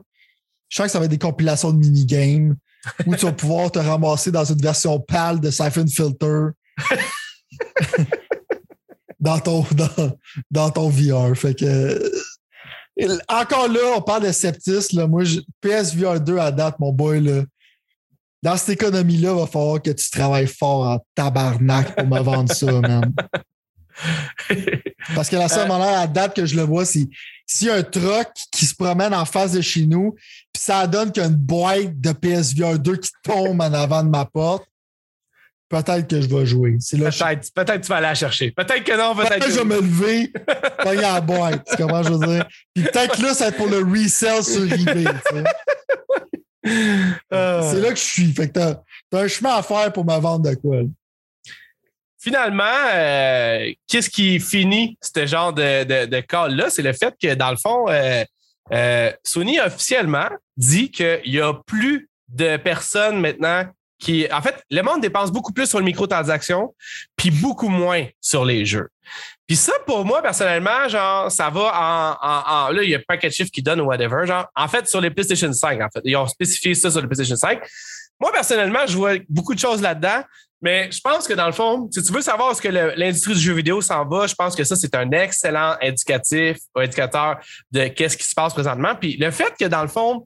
Je sens que ça va être des compilations de minigames où tu vas pouvoir te ramasser dans une version pâle de Siphon Filter dans, ton, dans, ton VR. Fait que. Encore là, on parle de sceptisme. Là. Moi, PSVR 2 à date, mon boy, là, dans cette économie-là, il va falloir que tu travailles fort en tabarnak pour me vendre ça, man. Parce que la seule euh, manière à date que je le vois, c'est s'il y a un truck qui se promène en face de chez nous, puis ça donne qu'il y a une boîte de PSVR 2 qui tombe en avant de ma porte, peut-être que je vais jouer. Peut-être, peut-être que tu vas aller la chercher. Peut-être que non, peut-être que. je vais me lever, a la boîte. Comment je veux dire? Puis peut-être que là, ça va être pour le resell sur eBay. C'est là que je suis. Fait que t'as, as un chemin à faire pour me vendre de quoi. Finalement, euh, qu'est-ce qui finit ce genre de, de, de call-là? C'est le fait que, dans le fond, euh, euh, Sony officiellement dit qu'il n'y a plus de personnes maintenant qui. En fait, le monde dépense beaucoup plus sur le microtransaction, puis beaucoup moins sur les jeux. Puis ça, pour moi, personnellement, genre, ça va en. là, il y a pas de chiffres qui donnent ou whatever. Genre, en fait, sur les PlayStation 5, en fait. Ils ont spécifié ça sur les PlayStation 5. Moi, personnellement, je vois beaucoup de choses là-dedans. Mais je pense que dans le fond, si tu veux savoir ce que l'industrie du jeu vidéo s'en va, je pense que ça, c'est un excellent indicatif ou indicateur de qu'est-ce qui se passe présentement. Puis le fait que dans le fond,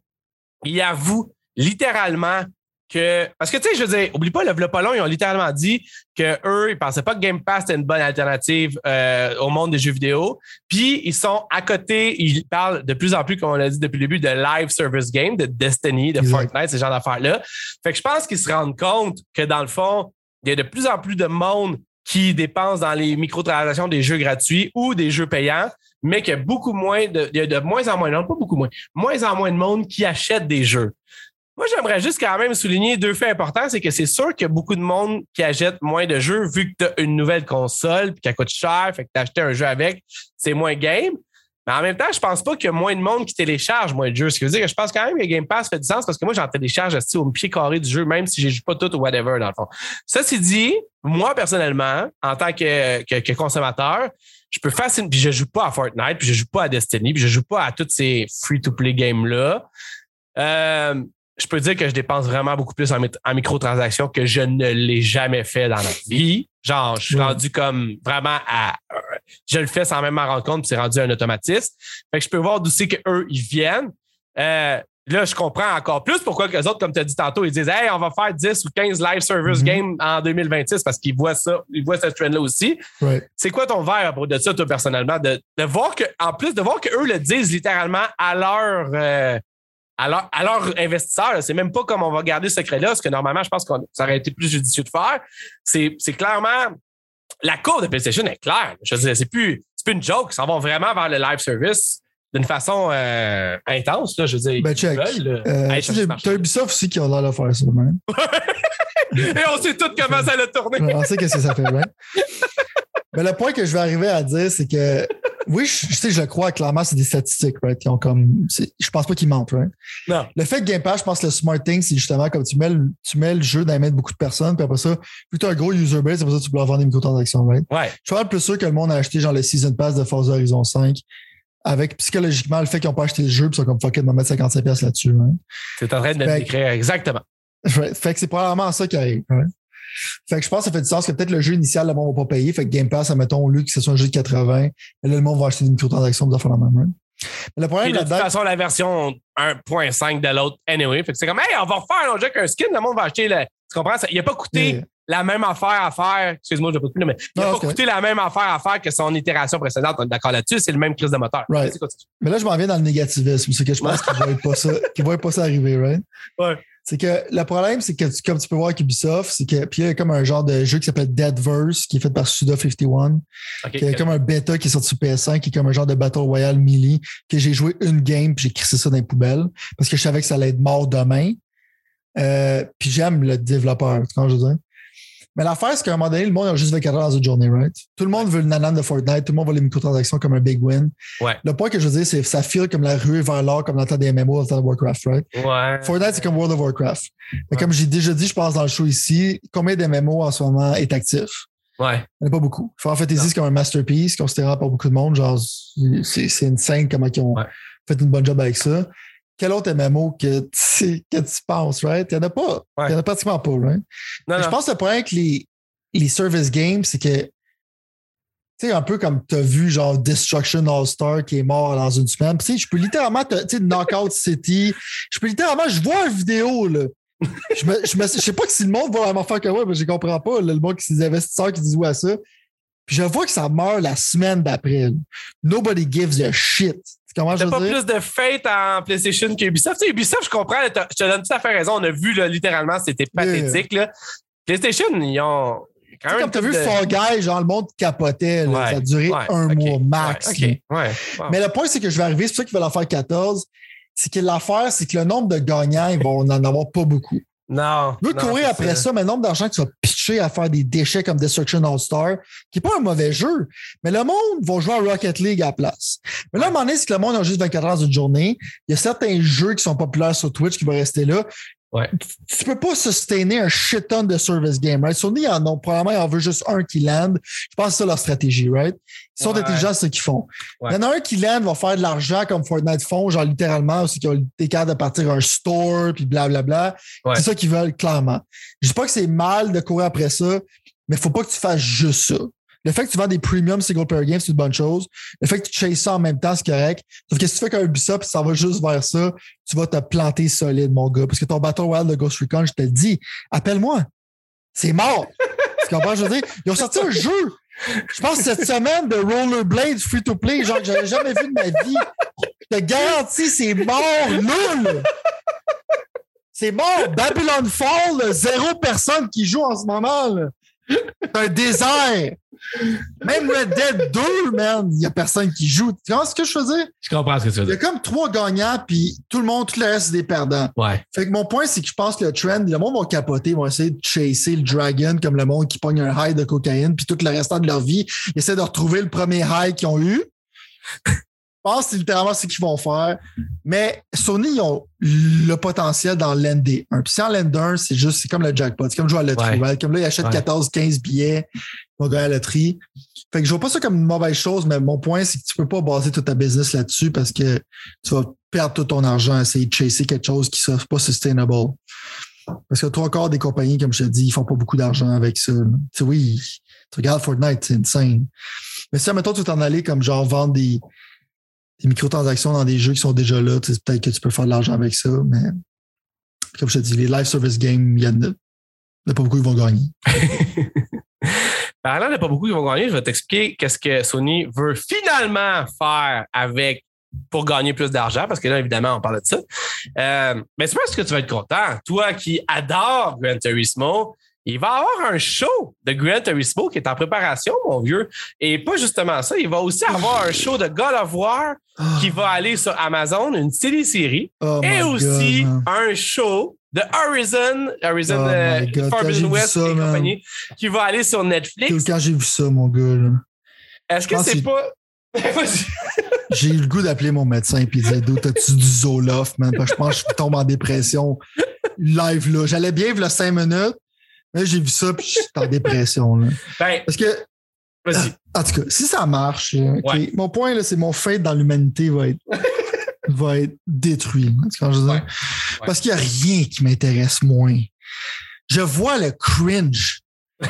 il avoue littéralement que. Parce que, tu sais, je veux dire, oublie pas, le Vlopolon, ils ont littéralement dit qu'eux, ils pensaient pas que Game Pass était une bonne alternative euh, au monde des jeux vidéo. Puis, ils sont à côté, ils parlent de plus en plus, comme on l'a dit depuis le début, de live service game, de Destiny, de Fortnite, ce genre d'affaires-là. Fait que je pense qu'ils se rendent compte que, dans le fond, il y a de plus en plus de monde qui dépense dans les microtransactions des jeux gratuits ou des jeux payants, mais qu'il y a beaucoup moins de, il y a de moins en moins, non pas beaucoup moins, moins en moins de monde qui achète des jeux. Moi, j'aimerais juste quand même souligner deux faits importants. C'est que c'est sûr qu'il y a beaucoup de monde qui achète moins de jeux vu que tu as une nouvelle console et qu'elle coûte cher, fait que tu acheté un jeu avec, c'est moins game. Mais en même temps, je pense pas qu'il y a moins de monde qui télécharge moins de jeux. Ce qui veut dire que je pense quand même que Game Pass fait du sens parce que moi, j'en télécharge au pied carré du jeu, même si je joue pas tout ou whatever, dans le fond. Ça, c'est dit, moi, personnellement, en tant que, que, consommateur, je peux facilement, puis je joue pas à Fortnite, puis je joue pas à Destiny, puis je joue pas à toutes ces free-to-play games-là. Euh, je peux dire que je dépense vraiment beaucoup plus en, microtransactions que je ne l'ai jamais fait dans ma vie. Genre, je suis rendu comme vraiment à. Je le fais sans même m'en rendre compte, puis c'est rendu un automatisme. Fait que je peux voir d'où c'est qu'eux, ils viennent. Euh, là, je comprends encore plus pourquoi les autres, comme tu as dit tantôt, ils disent Hey, on va faire 10 ou 15 live service mm-hmm. games en 2026 parce qu'ils voient ça, ils voient cette trend-là aussi. C'est quoi ton verre pour de ça, toi, personnellement? De, de voir que, en plus, de voir qu'eux le disent littéralement à leur. Euh, alors, alors investisseur, c'est même pas comme on va garder ce secret-là, ce que normalement, je pense que ça aurait été plus judicieux de faire. C'est, clairement la courbe de PlayStation est claire. Je veux dire, c'est plus, c'est plus une joke. Ça va vraiment vers le live service d'une façon euh, intense. Là, je veux dire, ben, check. Veulent, euh, t'as Ubisoft aussi qui a l'air de faire ça, même. Et on sait tous comment ça a tourné. on sait qu'est-ce que ça fait, right? Mais le point que je vais arriver à dire, c'est que oui, je, sais, je le crois, clairement, c'est des statistiques, right? Qui ont comme. Je pense pas qu'ils mentent, right? Non. Le fait que Game Pass, je pense que le smart thing, c'est justement comme tu mets, le, tu mets le jeu dans les mains de beaucoup de personnes, puis après ça, vu que tu as un gros user base, c'est pour ça que tu peux avoir des microtransactions, right? Ouais. Je suis plus sûr que le monde a acheté genre le Season Pass de Forza Horizon 5 avec psychologiquement le fait qu'ils n'ont pas acheté le jeu, puis ils sont comme fuck it, de mettre 55$ là-dessus. Tu es en train de décrire exactement. Fait que c'est probablement ça qui arrive. Fait que je pense que ça fait du sens que peut-être le jeu initial, le monde va pas payer. Fait que Game Pass, admettons, au lieu que ce soit un jeu de 80, là, le monde va acheter des microtransactions pour faire la même. Mais le problème, de toute façon, la version 1.5 de l'autre, anyway. Fait que c'est comme, hey, on va refaire un jeu avec un skin, le monde va acheter le. Tu comprends? Il n'a pas coûté la même affaire à faire. Excuse-moi, je ne pas plus, mais il n'a pas coûté la même affaire à faire que son itération précédente. On est d'accord là-dessus, c'est le même crise de moteur. Mais là, je m'en viens dans le négativisme. C'est que je pense qu'il ne ça, va pas ça arriver, right? Ouais. C'est que le problème, c'est que comme tu peux voir avec Ubisoft, c'est que puis il y a comme un genre de jeu qui s'appelle Deadverse, qui est fait par Suda51. Okay, il y a comme un bêta qui est sorti sur PS5, qui est comme un genre de Battle Royale melee, que j'ai joué une game, puis j'ai crissé ça dans les poubelles, parce que je savais que ça allait être mort demain. Euh, puis j'aime le développeur, tu vois je veux dire? Mais l'affaire, c'est qu'à un moment donné, le monde a juste 24 heures dans une journée, right? Tout le monde veut le nanan de Fortnite, tout le monde veut les microtransactions comme un big win. Ouais. Le point que je veux dire, c'est que ça file comme la ruée vers l'or, comme dans le temps des MMO, dans le temps de Warcraft, right? Ouais. Fortnite, c'est comme World of Warcraft. Mais comme j'ai déjà dit, je pense dans le show ici, combien d'MMO en ce moment est actif? Ouais. Il n'y en a pas beaucoup. Final Fantasy, c'est comme un masterpiece, considéré par beaucoup de monde. Genre, c'est une scène comment ils ont fait une bonne job avec ça quel autre MMO que tu, que tu penses, right? Il n'y en a pas. Il n'y en a pratiquement pas, right? Je pense que le problème avec les, les service games, c'est que, tu sais, un peu comme tu as vu, genre, Destruction All-Star qui est mort dans une semaine. Tu sais, je peux littéralement, tu sais, Knockout City, je peux littéralement, je vois une vidéo, là. je, me, je, me, je sais pas si le monde va vraiment faire que moi, mais je comprends pas, le monde qui les investisseurs qui disent ouais à ça. Puis je vois que ça meurt la semaine d'après. Nobody gives a shit. Comment T'as pas plus de fate en PlayStation qu'Ubisoft. Tu sais, Ubisoft, je comprends, je te donne tout à fait raison. On a vu là, littéralement, c'était pathétique. Là. PlayStation, ils ont comme tu as vu Fall Guy, genre le monde capotait. ça a duré un mois max. Mais le point, c'est que je vais arriver, c'est pour ça qu'ils veulent en faire 14. C'est que l'affaire, c'est que le nombre de gagnants, ils vont en avoir pas beaucoup. Non. Tu veux courir après ça. mais le nombre d'argent que tu vas à faire des déchets comme Destruction All-Star, qui n'est pas un mauvais jeu, mais le monde va jouer à Rocket League à la place. Mais là, à un moment donné, c'est que le monde a juste 24 heures d'une journée. Il y a certains jeux qui sont populaires sur Twitch qui vont rester là. Ouais. Tu peux pas sustainer un shit ton de service game, right? Sony en ont probablement, ils en veut juste un qui land. Je pense que c'est leur stratégie, right? Ils sont intelligents, ce qu'ils font. Il y en a un qui land, va faire de l'argent comme Fortnite font, genre littéralement, c'est qu'ils ont des de partir un store, puis blablabla. C'est ça qu'ils veulent, clairement. Je dis pas que c'est mal de courir après ça, mais faut pas que tu fasses juste ça. Le fait que tu vends des premium single player games, c'est une bonne chose. Le fait que tu chases ça en même temps, c'est correct. Sauf que si tu fais qu'un Ubisoft, ça va juste vers ça, tu vas te planter solide, mon gars. Parce que ton Battle Royale de Ghost Recon, je te le dis, appelle-moi. C'est mort. tu comprends? Je veux dire, ils ont sorti un jeu. Je pense cette semaine de Rollerblade free-to-play, genre que j'avais jamais vu de ma vie. Je te garantis, c'est mort, nul! C'est mort! Babylon Fall, zéro personne qui joue en ce moment. Là. C'est un désert. Même Red Dead 2, man, il n'y a personne qui joue. Tu comprends ce que je faisais? Je comprends ce que tu veux dire. Il y a comme trois gagnants, puis tout le monde, tout le reste, c'est des perdants. Ouais. Fait que mon point, c'est que je pense que le trend, le monde va capoter, ils vont essayer de chasser le dragon comme le monde qui pogne un high de cocaïne, puis tout le restant de leur vie, ils essaient de retrouver le premier high qu'ils ont eu. Je pense que c'est littéralement ce qu'ils vont faire. Mais Sony, ils ont le potentiel dans l'ND1. Puis si en l'End1, c'est juste, c'est comme le jackpot. C'est comme jouer à la loterie. Comme là, ils achètent 14, 15 billets, ils vont gagner à la loterie. Fait que je vois pas ça comme une mauvaise chose, mais mon point, c'est que tu peux pas baser toute ta business là-dessus parce que tu vas perdre tout ton argent à essayer de chasser quelque chose qui ne pas sustainable. Parce que trois quarts des compagnies, comme je te dis, ils font pas beaucoup d'argent avec ça. Tu sais, oui, tu regardes Fortnite, c'est insane. Mais si, mettons, tu t'en aller comme genre vendre des, des microtransactions dans des jeux qui sont déjà là, peut-être que tu peux faire de l'argent avec ça, mais comme je te dis, les live service games, il y en a, pas beaucoup qui vont gagner. Parlant de pas beaucoup qui vont gagner, je vais t'expliquer qu'est-ce que Sony veut finalement faire avec pour gagner plus d'argent, parce que là, évidemment, on parle de ça. Euh, mais c'est parce que tu vas être content. Toi qui adores Gran Turismo, il va avoir un show de Gran Turismo qui est en préparation, mon vieux. Et pas justement ça, il va aussi avoir un show de God of War qui va aller sur Amazon, une télésérie. Oh et aussi un show de Horizon, Horizon Oh God, j'ai Forbidden West ça, et man. compagnie, qui va aller sur Netflix. Quand j'ai vu ça, mon gars, là, Est-ce que c'est pas. J'ai eu le goût d'appeler mon médecin et dire D'où t'as-tu du Zoloft, man? Parce que je pense que je tombe en dépression live là. J'allais bien v'là cinq minutes, j'ai vu ça puis je suis en dépression. Là. Ben, Parce que, vas-y. en tout cas, si ça marche, là, Ouais. mon point, là, c'est mon fate dans l'humanité va être, va être détruit. Que je? Ouais. Parce qu'il n'y a rien qui m'intéresse moins. Je vois le cringe.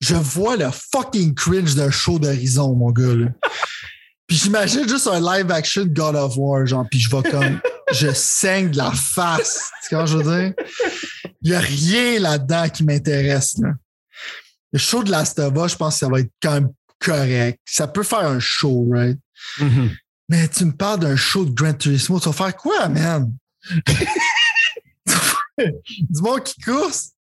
Je vois le fucking cringe d'un show d'horizon, mon gars. Là. Puis j'imagine juste un live action God of War, genre, puis je vais comme. Je saigne de la face. Tu vois ce que je veux dire? Il n'y a rien là-dedans qui m'intéresse. Là. Le show de Last of Us, je pense que ça va être quand même correct. Ça peut faire un show, right? Mhm. Mais tu me parles d'un show de Gran Turismo, tu vas faire quoi, man? du monde qui course?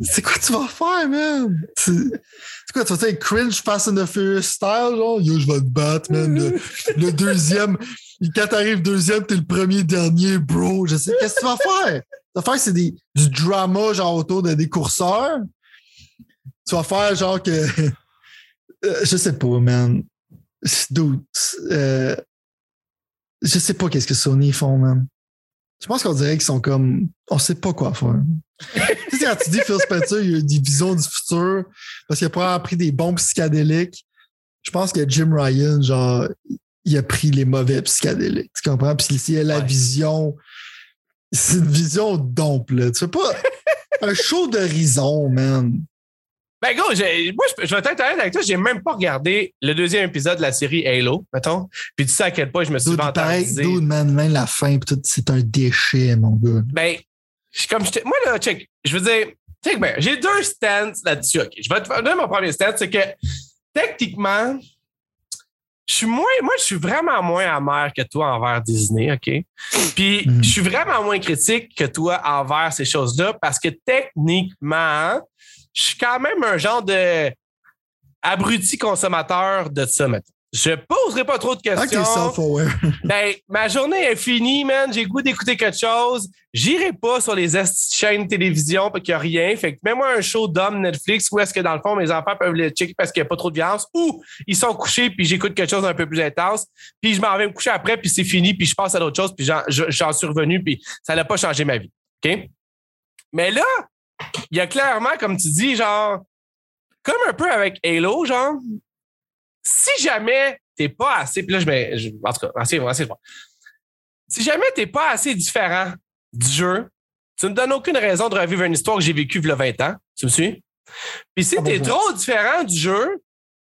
C'est quoi tu vas faire, man? C'est c'est quoi, tu vas faire cringe Fast and the Furious style, genre? Yo, je vais te battre, man. Le, le deuxième, quand t'arrives deuxième, t'es le premier dernier, bro. Je sais, qu'est-ce que tu vas faire? Tu vas faire, c'est des- du drama, genre, autour de des courseurs. Tu vas faire, genre, que. Euh, je sais pas, man. Dude, euh, je sais pas qu'est-ce que Sony font, man. Je pense qu'on dirait qu'ils sont comme. On sait pas quoi faire. tu sais, quand tu dis Phil Spencer, il y a des visions du futur parce qu'il a probablement pris des bons psychédéliques. Je pense que Jim Ryan, genre, il a pris les mauvais psychédéliques. Tu comprends? Puis s'il a la Ouais. vision. C'est une vision dompe, là. Tu sais pas. Un show d'horizon, man. Ben, gros, j'ai- moi, je, je vais être honnête avec toi, j'ai même pas regardé le deuxième épisode de la série Halo, mettons. Puis tu sais à quel point je me suis vantarisé. dude, man, même la fin, pis tout, c'est un déchet, mon gars. Ben, je- comme je moi, là, check, je veux dire, check, ben, j'ai deux stands là-dessus. OK, je vais te donner mon premier stand, c'est que techniquement, je suis moins, moi, je suis vraiment moins amer que toi envers Disney, OK? Puis, Mhm. je suis vraiment moins critique que toi envers ces choses-là parce que techniquement, je suis quand même un genre de abruti consommateur de ça, maintenant. Je poserai pas trop de questions. self-aware. Ben, ma journée est finie, man. J'ai goût d'écouter quelque chose. J'irai pas sur les chaînes de télévision parce qu'il n'y a rien. Fait que mets-moi un show d'homme Netflix où est-ce que, dans le fond, mes enfants peuvent le checker parce qu'il n'y a pas trop de violence ou ils sont couchés puis j'écoute quelque chose d'un peu plus intense. Puis je m'en vais me coucher après puis c'est fini puis je passe à d'autres choses puis j'en, je- j'en suis revenu puis ça n'a pas changé ma vie. OK? Mais là, il y a clairement, comme tu dis, genre, comme un peu avec Halo, genre, si jamais t'es pas assez, puis là, je mets, je- en tout cas, assez, assez. Si jamais t'es pas assez différent du jeu, tu me donnes aucune raison de revivre une histoire que j'ai vécue il y a 20 ans. Tu me suis? Puis si Ah, t'es trop différent du jeu,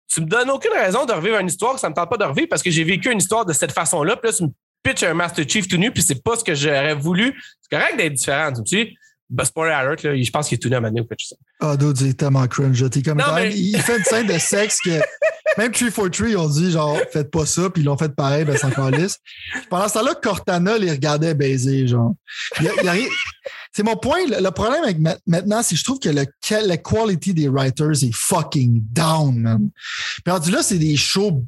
tu me donnes aucune raison de revivre une histoire que ça me tente pas de revivre parce que j'ai vécu une histoire de cette façon-là. Puis là, tu me pitches un Master Chief tout nu, puis c'est pas ce que j'aurais voulu. C'est correct d'être différent, tu me suis? Ben, spoiler alert, là, je pense qu'il est tout nu à maintenant ou quelque chose. Ah, dude, c'est tellement cringe. T'es comme Non, mais- il fait une scène de sexe que même 343, ils ont dit genre, faites pas ça, puis ils l'ont fait pareil, ben c'est encore lisse. Pendant ce temps-là, Cortana les regardait baiser, genre. Il rien- C'est mon point. Le, le problème avec ma- maintenant, c'est que je trouve que le, la quality des writers est fucking down, man. Puis rendu là, c'est des shows.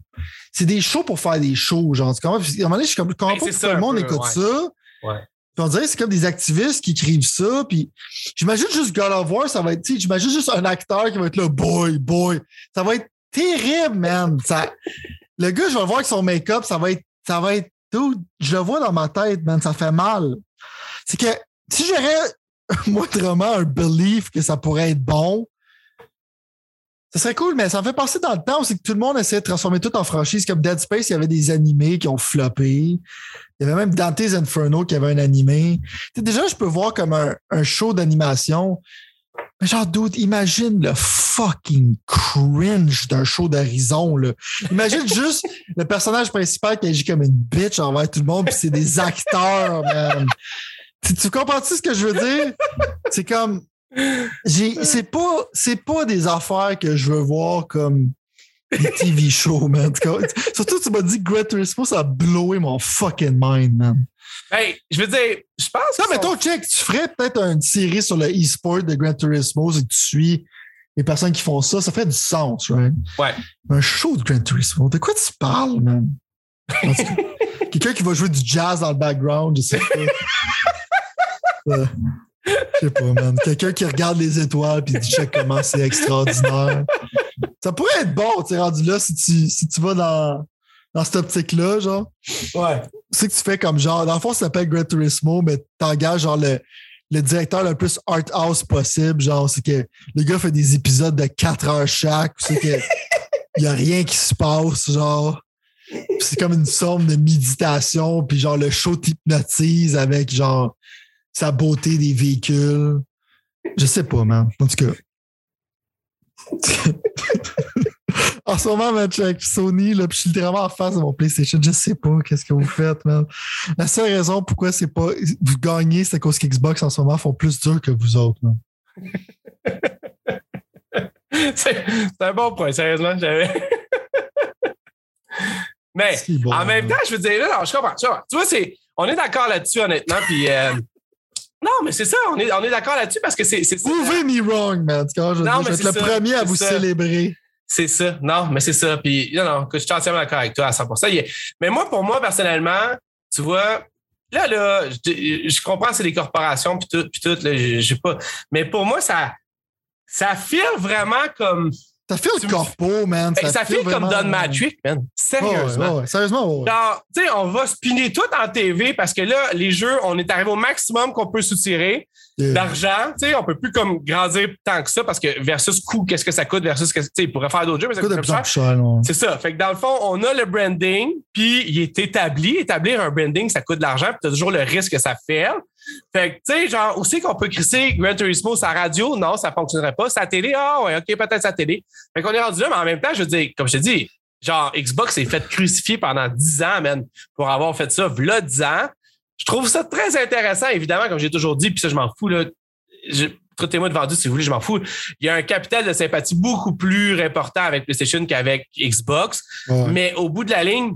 C'est des shows pour faire des shows, genre. Tu comprends? Puis, à un moment donné, je comprends pas pourquoi ça le monde peu, écoute ouais. ça? Ouais. On dirait que c'est comme des activistes qui écrivent ça. Puis j'imagine juste God of War, ça va être, j'imagine juste un acteur qui va être là, boy, boy. Ça va être terrible, man. Le gars, je vais le voir avec son make-up, ça va être, ça va être, dude, je le vois dans ma tête, man, ça fait mal. C'est que si j'aurais moindrement un belief que ça pourrait être bon, ça serait cool, mais ça me fait passer dans le temps c'est que tout le monde essaie de transformer tout en franchise. Comme Dead Space, il y avait des animés qui ont floppé. Il y avait même Dante's Inferno qui avait un animé. Déjà, je peux voir comme un, un show d'animation. Mais genre, dude, imagine le fucking cringe d'un show d'horizon. Imagine juste le personnage principal qui agit comme une bitch envers tout le monde, puis c'est des acteurs, man. Tu, tu comprends-tu ce que je veux dire? C'est comme, c'est pas, c'est pas des affaires que je veux voir comme des TV shows, man. Surtout, tu m'as dit que Gran Turismo, ça a blowé mon fucking mind, man. Hey, je veux dire, je pense Non, mais sont- toi, check, tu ferais peut-être une série sur le e-sport de Gran Turismo si tu suis les personnes qui font ça. Ça ferait du sens, right? Ouais. Un show de Gran Turismo. De quoi tu parles, man? Quelqu'un qui va jouer du jazz dans le background, je sais pas. Euh, Je sais pas, man. Quelqu'un qui regarde les étoiles puis dit check comment c'est extraordinaire. Ça pourrait être bon, tu rendu là, si tu, si tu vas dans, dans cette optique-là, genre. Ouais. Tu sais que tu fais comme genre, dans le fond, ça s'appelle Gran Turismo, mais t'engages genre le, le directeur le plus art house possible. Genre, c'est que le gars fait des épisodes de 4 heures chaque. C'est que il a rien qui se passe, genre. C'est comme une somme de méditation, puis genre le show t'hypnotise avec genre sa beauté des véhicules. Je sais pas, man. En tout cas. en ce moment, suis avec Sony, là, puis je suis littéralement en face de mon PlayStation. Je sais pas qu'est-ce que vous faites, man. La seule raison pourquoi c'est pas vous gagnez, c'est cause qu'Xbox en ce moment font plus dur que vous autres, man. c'est un bon point, sérieusement. J'avais. Mais bon, en même temps, je veux dire, là, non, je comprends. Tu vois, c'est, on est d'accord là-dessus, honnêtement. Puis, euh, non, mais c'est ça, on est, on est d'accord là-dessus parce que c'est. Prouvez me wrong, man. Je, Non, je vais être le premier à vous ça. célébrer. C'est ça. Non, mais c'est ça. Puis, non, non, que je suis entièrement d'accord avec toi à 100 Il est- Mais moi, pour moi, personnellement, tu vois, là, là, je, je comprends, c'est des corporations, puis tout, puis tout, là, sais pas. Mais pour moi, ça, ça file vraiment comme. Ça fait le corpo, man. Ben, Ça, file comme vraiment- Don Matrick, man. Sérieusement. ouais, ouais. Sérieusement, ouais. Genre, tu sais, on va spinner tout en TV parce que là, les jeux, on est arrivé au maximum qu'on peut soutirer. D'argent. Tu sais, on peut plus comme grandir tant que ça parce que versus coût, qu'est-ce que ça coûte versus, que- tu sais, il pourrait faire d'autres jeux, mais ça coûte plus cher. C'est ça. Fait que dans le fond, on a le branding, puis il est établi. Établir un branding, ça coûte de l'argent, puis tu as toujours le risque que ça fait. Fait que, tu sais, genre, aussi qu'on peut crisser Gran Turismo sa radio, non, ça fonctionnerait pas. Sa télé, ah ouais, OK, peut-être sa télé. Fait qu'on est rendu là, mais en même temps, je veux dire, comme je te dis, genre, Xbox s'est fait crucifier pendant 10 ans, man, pour avoir fait ça, v'là 10 ans. Je trouve ça très intéressant, évidemment, comme j'ai toujours dit, puis ça, je m'en fous, là. Je- Traitez-moi de vendu si vous voulez, je m'en fous. Il y a un capital de sympathie beaucoup plus important avec PlayStation qu'avec Xbox. Ouais. Mais au bout de la ligne,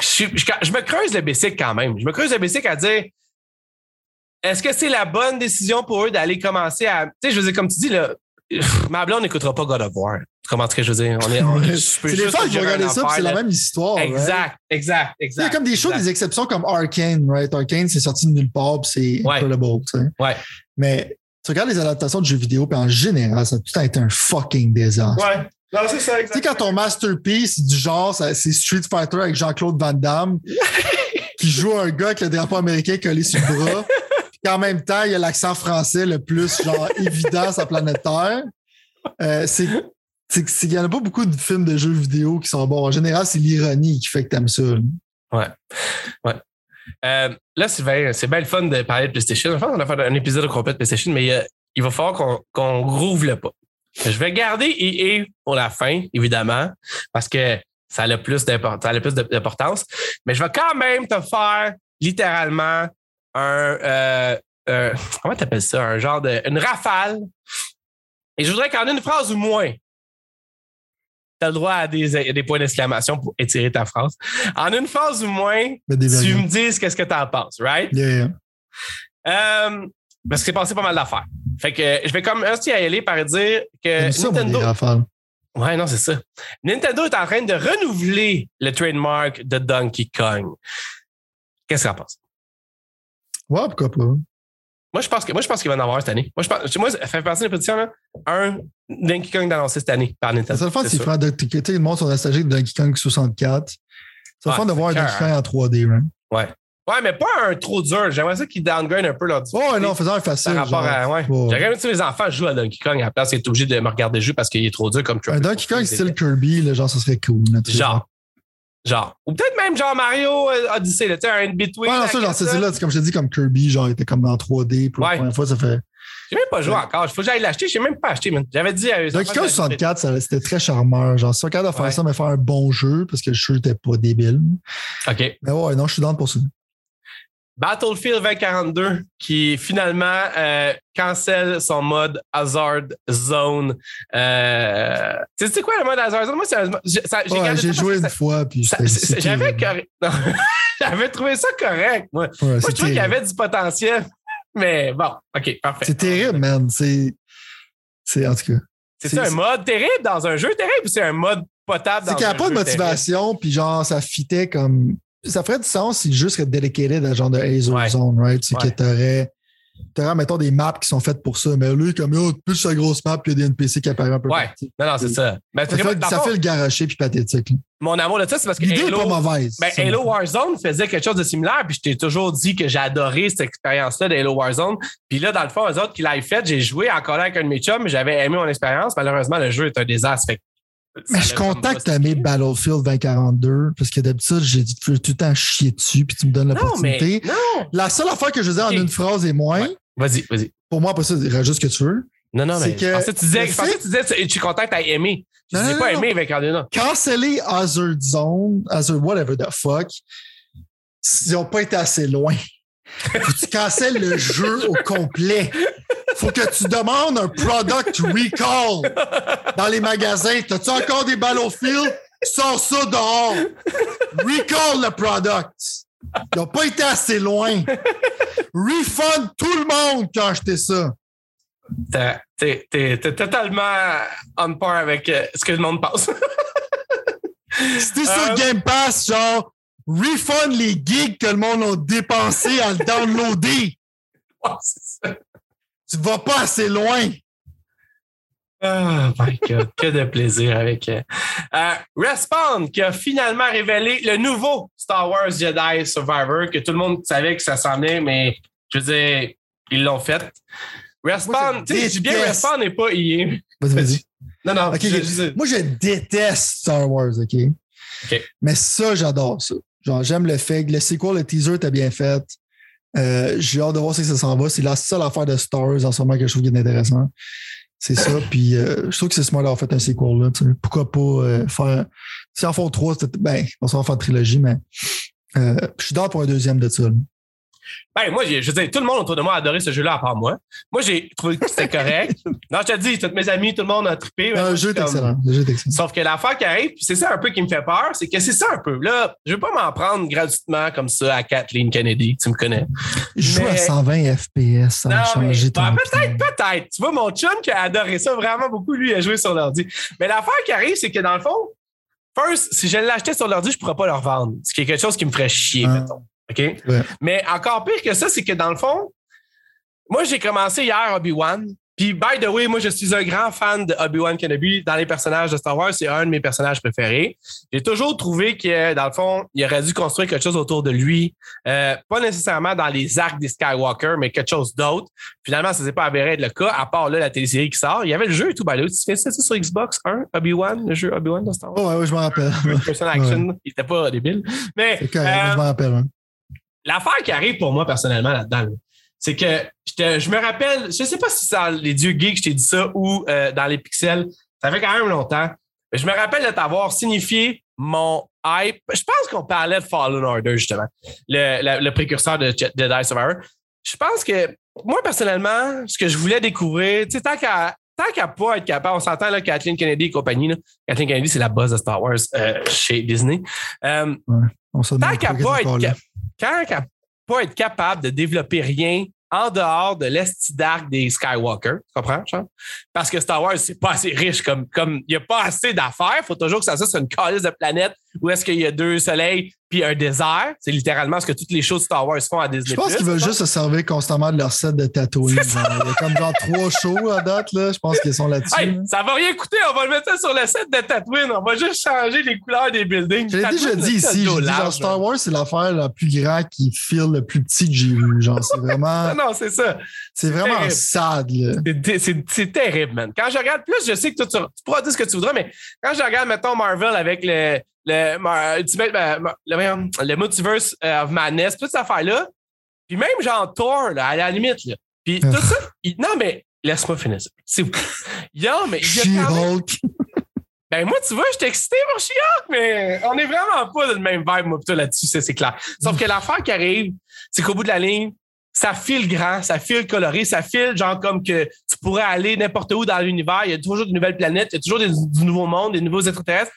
je, suis- je- je me creuse le basic quand même. Je me creuse le basic à dire est-ce que c'est la bonne décision pour eux d'aller commencer à. Tu sais, je veux dire, comme tu dis, là, ma blonde n'écoutera pas God of War. Tu comprends ce que je veux dire? On est, on- je C'est les juste fans qui vont gérer un regarder ça, c'est la même histoire. right? Exact, exact, Il y exact. a comme des shows, exact. des exceptions comme Arkane, right? Arkane, c'est sorti de nulle part, puis c'est Ouais. incredible, tu sais. Ouais. Mais tu regardes les adaptations de jeux vidéo, puis en général, ça a tout le temps été un fucking désastre. Ouais. Non, c'est ça, Tu sais, quand ton masterpiece du genre, ça- c'est Street Fighter avec Jean-Claude Van Damme, qui joue un gars avec le drapeau américain collé sur le bras, puis qu'en même temps, il y a l'accent français le plus genre évident sur la planète Terre. Euh, c'est qu'il n'y en a pas beaucoup de films de jeux vidéo qui sont bons. En général, c'est l'ironie qui fait que t'aimes ça. là. Euh, là, Sylvain, c'est bien le fun de parler de PlayStation. Je pense qu'on a fait un épisode complet de PlayStation, mais euh, il va falloir qu'on qu'on rouvre le pas. Je vais garder EA pour la fin, évidemment, parce que ça a le plus d'importance. Mais je vais quand même te faire littéralement un. euh, euh, comment t'appelles ça? Un genre de. Une rafale. Et je voudrais qu'en une phrase ou moins, tu as le droit à des, à des points d'exclamation pour étirer ta phrase. En une phrase ou moins, tu me dises qu'est-ce que tu en penses, right? Yeah, yeah. Euh, parce que c'est passé pas mal d'affaires. Fait que je vais comme aussi y aller par dire que ça, moi, Nintendo. rafales. Ouais, non, c'est ça. Nintendo est en train de renouveler le trademark de Donkey Kong. Qu'est-ce que tu en penses? Ouais, pourquoi pas? Moi, je pense que moi, je pense qu'il va en avoir cette année. Moi, je pense, moi, ça fait partie des là. Un Donkey Kong d'annoncer cette année par Nintendo. seule fois, C'est c'est faire le monde sont nostalgiques de Donkey Kong 64. C'est le Ouais, fun de voir un Donkey Kong en 3D, right? Ouais. Ouais, mais pas un trop dur. J'aimerais ça qu'ils downgrade un peu leur Oh, non, faisant un facile. Par rapport genre. à. Ouais. Ouais. Aimé que les enfants jouent à Donkey Kong à la place d'être obligés de me regarder jouer parce qu'il est trop dur comme Un Tropical Donkey Kong style Kirby, là, genre, ça serait cool. Genre. Genre. Ou peut-être même genre Mario euh, Odyssey, là, tu sais, un in-between. Ouais, non, ça, genre, c'est là, c'est comme je te dis, comme Kirby, genre, il était comme dans 3D. Pour Ouais. la première fois, ça fait. J'ai même pas joué encore. Il faut que j'aille l'acheter. Je n'ai même pas acheté, man. J'avais dit à eux. Donkey Kong 64, ça- c'était très charmeur. Genre, c'est capable de faire Ouais. ça, mais faire un bon jeu, parce que le jeu n'était pas débile. OK. Mais ouais, non, je suis dans pour ça. Battlefield 2042 qui finalement euh, cancelle son mode Hazard Zone. Euh, tu sais quoi le mode Hazard Zone? Moi, j'ai Ouais, joué une fois, puis J'avais. J'avais trouvé ça correct, moi. Ouais, Moi, je trouvais qu'il y avait du potentiel. Mais bon, OK, parfait. C'est terrible, man. C'est. C'est, en tout cas. C'est un mode terrible dans un jeu terrible ou c'est un mode potable dans C'est qu'il n'y un a pas de jeu terrible? motivation, puis genre, ça fitait comme. Ça ferait du sens si le jeu serait dedicated à genre de Hazel Ouais. Zone, right? C'est Ouais. que t'aurais T'auras, mettons, des maps qui sont faites pour ça. Mais lui, comme, oh, plus la grosse map, puis il y a des NPC qui apparaissent un peu. Ouais. partout. Non, non, c'est ça. Ben, Ça, fait, ça fait le garocher puis pathétique. là. Mon amour de ça, c'est parce que L'idée n'est Halo, pas mauvaise. ben, Halo Warzone faisait quelque chose de similaire, puis je t'ai toujours dit que j'ai adoré cette expérience-là de Halo Warzone. Puis là, dans le fond, eux autres qui l'avaient fait, j'ai joué encore là avec un de mes chums, j'avais aimé mon expérience. Malheureusement, le jeu est un désastre. Fait Mais je as aimé stické. Battlefield 2042 parce que d'habitude, j'ai dit tout le temps chier dessus puis tu me donnes l'opportunité. non. La seule affaire que je veux dire Ok. en une phrase et moins, Ouais. Vas-y, vas-y. pour moi, après ça, rajoute ce que tu veux. Non, non, mais que pensais que tu disais, je pensais fait- que tu disais, tu- tu aies aimé. Je non, pas aimé avec Cardinal. Canceller Hazard Zone, Hazard whatever the fuck, s'ils n'ont pas été assez loin. Tu cancelles le jeu au complet. Faut que tu demandes un product recall dans les magasins. T'as-tu encore des Battlefield? Sors ça dehors. Recall le product. Ils n'ont pas été assez loin. Refund tout le monde qui a acheté ça. T'es- totalement on par avec euh, ce que le monde pense. C'était sur Euh, Game Pass, genre, refund les gigs que le monde a dépensé à le downloader. Tu vas pas assez loin. Oh my God, que de plaisir avec. Euh, euh, Respawn qui a finalement révélé le nouveau Star Wars Jedi Survivor que tout le monde savait que ça s'en venait, mais je veux dire, ils l'ont fait. Respawn, tu sais, je bien. Respawn n'est pas EA. Vas-y, vas-y. Non, non, Ok, je- je- Moi, je déteste Star Wars, OK? OK. Mais ça, j'adore ça. Genre, j'aime le fait que le sequel, le teaser était bien fait. Euh, J'ai hâte de voir ce que ça s'en va. C'est la seule affaire de Star Wars en ce moment que je trouve qui est intéressant. C'est ça. Puis euh, je trouve que c'est smart d'avoir fait un sequel. Là, tu sais. Pourquoi pas euh, faire. Si en font trois, c'était- ben, on s'en va faire une trilogie, mais euh, je suis d'accord pour un deuxième de ça. là. Ben, moi, je veux dire, tout le monde autour de moi a adoré ce jeu-là, à part moi. Moi, j'ai trouvé que c'était correct. non, je te dis, tous mes amis, tout le monde a trippé. Non, le jeu est excellent. Sauf que l'affaire qui arrive, puis c'est ça un peu qui me fait peur, c'est que c'est ça un peu. Là, je veux pas m'en prendre gratuitement comme ça à Kathleen Kennedy, tu me connais. Je joue à Mais- 120 FPS, ça a Non, mais changé ben, peut-être, peut-être. Tu vois, mon chum qui a adoré ça vraiment beaucoup, lui, a joué sur l'ordi. Mais l'affaire qui arrive, c'est que dans le fond, first, si je l'achetais sur l'ordi, je pourrais pas le revendre. Ce qui est quelque chose qui me ferait chier, Ah. mettons. OK? Ouais. Mais encore pire que ça, c'est que dans le fond, moi, j'ai commencé hier Obi-Wan. Puis, by the way, moi, je suis un grand fan de Obi-Wan Kenobi. Dans les personnages de Star Wars, c'est un de mes personnages préférés. J'ai toujours trouvé que, dans le fond, il aurait dû construire quelque chose autour de lui. Euh, pas nécessairement dans les arcs des Skywalker, mais quelque chose d'autre. Finalement, ça s'est pas avéré être le cas, à part là, la télésérie qui sort. Il y avait le jeu et tout. Ben, là, tu fais ça sur Xbox 1, Obi-Wan, le jeu Obi-Wan de Star Wars? Oh, ouais, ouais, je m'en rappelle. Person Action, il était pas débile. Mais correct, euh, je m'en rappelle. hein. L'affaire qui arrive pour moi personnellement là-dedans, là, c'est que j'étais- je me rappelle, je sais pas si c'est dans les dieux geeks je t'ai dit ça ou euh, dans les pixels, ça fait quand même longtemps. Mais je me rappelle de t'avoir signifié mon hype. Je pense qu'on parlait de Fallen Order, justement, le, précurseur de Je- Jedi Survivor. Je pense que moi, personnellement, ce que je voulais découvrir, tu sais, tant qu'à tant qu'à pas être capable, on s'entend là, Kathleen Kennedy et compagnie. Là. Kathleen Kennedy, c'est la boss de Star Wars euh, chez Disney. Euh, On tant qu'à pas, être là. Quand qu'à pas être capable de développer rien en dehors de l'esti d'arc des Skywalker, tu comprends, Charles? Parce que Star Wars, c'est pas assez riche comme, comme, il y a pas assez d'affaires. Il faut toujours que ça soit une calice de planète où est-ce qu'il y a deux soleils puis un désert? C'est littéralement ce que toutes les choses Star Wars font à Disney+. Je pense qu'ils veulent juste se servir constamment de leur set de Tatooine. Il y a comme genre trois shows à date, là. Je pense qu'ils sont là-dessus. Hey, ça va rien coûter, on va le mettre ça sur le set de Tatooine. On va juste changer les couleurs des buildings. Je l'ai déjà dit ici. J'ai dit, genre, Star Wars, c'est l'affaire la plus grande qui file le plus petit que j'ai vu. Genre, c'est vraiment, Non, non, c'est ça. c'est vraiment terrible. sad, là. C'est- terrible, man. Quand je regarde plus, je sais que toi, tu, tu pourras dire ce que tu voudras, mais quand je regarde, mettons, Marvel avec le, le, Ultimate- le, Multiverse of Madness, toute cette affaire-là, puis même genre Thor, là, à la limite, là. Puis tout ça, il- non, mais laisse-moi finir ça. C'est Non, mais il y a quand même-. Ben moi, tu vois, j'étais excité pour She-Hulk, mais on est vraiment pas dans le même vibe, moi, toi, là-dessus, ça, c'est clair. Sauf que l'affaire qui arrive, c'est qu'au bout de la ligne, ça file grand, ça file coloré, ça file genre comme que tu pourrais aller n'importe où dans l'univers, il y a toujours de nouvelles planètes, il y a toujours des, du nouveau monde, des nouveaux extraterrestres.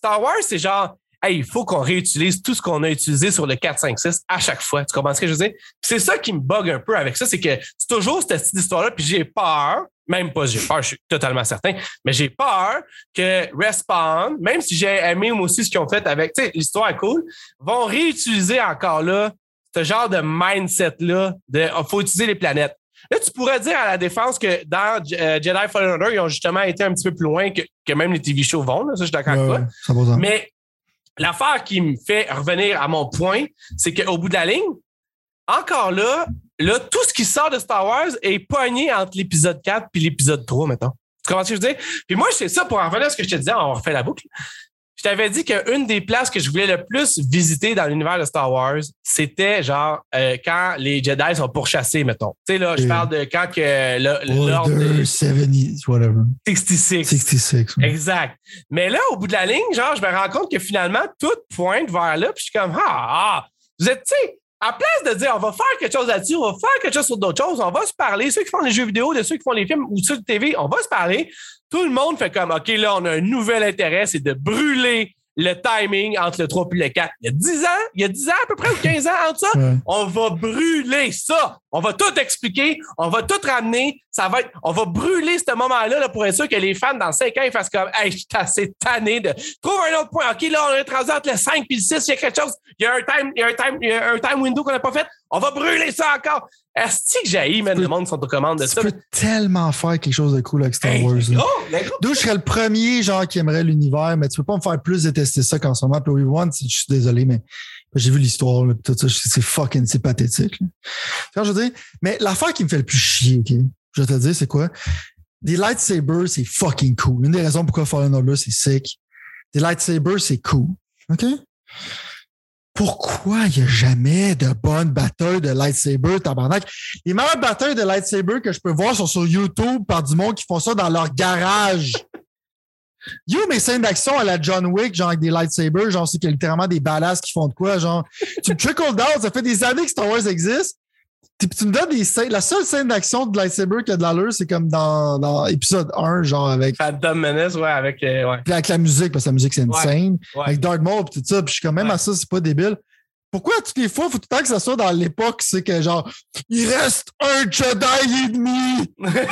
Star Wars, c'est genre, hey, il faut qu'on réutilise tout ce qu'on a utilisé sur le 4, 5, 6 à chaque fois. Tu comprends ce que je veux dire? C'est ça qui me bug un peu avec ça, c'est que c'est toujours cette petite histoire-là, puis j'ai peur, même pas j'ai peur, je suis totalement certain, mais j'ai peur que Respawn, même si j'ai aimé moi aussi ce qu'ils ont fait avec, tu sais, l'histoire est cool, vont réutiliser encore là ce genre de mindset-là de oh, faut utiliser les planètes. Là, tu pourrais dire à la défense que dans euh, Jedi Fallen Order, ils ont justement été un petit peu plus loin que, que même les TV shows vont. Là, ça, je suis d'accord avec Ouais, ça. Mais l'affaire qui me fait revenir à mon point, c'est qu'au bout de la ligne, encore là, là, tout ce qui sort de Star Wars est pogné entre l'épisode 4 puis l'épisode 3, maintenant. Tu comprends ce que je veux dire? Puis moi, c'est ça, pour en revenir à ce que je te disais, on refait la boucle. Je t'avais dit qu'une des places que je voulais le plus visiter dans l'univers de Star Wars, c'était genre euh, quand les Jedi sont pourchassés, mettons. Tu sais, là, je parle de quand que le- l'ordre Order est 70, whatever. 66. 66. ouais. Exact. Mais là, au bout de la ligne, genre, je me rends compte que finalement, tout pointe vers là, puis je suis comme, ah, ah, vous êtes, tu sais, à place de dire, on va faire quelque chose là-dessus, on va faire quelque chose sur d'autres choses, on va se parler, ceux qui font les jeux vidéo, de ceux qui font les films ou sur la TV, on va se parler. Tout le monde fait comme, OK, là, on a un nouvel intérêt, c'est de brûler le timing entre le 3 et le 4. Il y a 10 ans, il y a 10 ans à peu près, ou 15 ans entre ça, Ouais. on va brûler ça. On va tout expliquer. On va tout ramener. Ça va être, on va brûler ce moment-là là, pour être sûr que les fans, dans 5 ans, ils fassent comme, hey, je suis assez tanné de. Trouve un autre point. OK, là, on est rendu entre le 5 et le 6. Il y a quelque chose. Il y a un time, il y a un time, il y a un time window qu'on n'a pas fait. On va brûler ça encore. Est-ce que j'ai man, le monde sont aux commandes de Tu ça? peux tellement faire quelque chose de cool avec Star Hey, Wars. gros. D'où je serais le premier genre qui aimerait l'univers, mais tu peux pas me faire plus détester ça qu'en ce moment. Puis Obi-Wan, je suis désolé, mais j'ai vu l'histoire, tout ça, c'est fucking, c'est pathétique. Quand je veux dire, mais l'affaire qui me fait le plus chier, ok, je vais te dire, c'est quoi? Des lightsabers, c'est fucking cool. Une des raisons pourquoi Fallen Order, c'est sick. Des lightsabers, c'est cool. OK? Pourquoi il n'y a jamais de bonnes batailles de lightsaber, tabarnak? Les meilleures batailles de lightsaber que je peux voir sont sur YouTube par du monde qui font ça dans leur garage. Yo, mes scènes d'action à la John Wick, genre avec des lightsabers, genre c'est qu'il y a littéralement des badass qui font de quoi, genre tu me trickle down, ça fait des années que Star Wars existe. Puis tu me donnes des scènes. La seule scène d'action de lightsaber qui a de l'allure, c'est comme dans, dans épisode 1, genre avec, Phantom Menace, ouais, avec. euh, ouais. puis avec la musique, parce que la musique, c'est une scène. Ouais. Avec Darth Maul puis tout ça. Puis je suis comme même à ça, c'est pas débile. Pourquoi toutes les fois, faut tout le temps que ça soit dans l'époque, c'est que genre, il reste un Jedi et demi.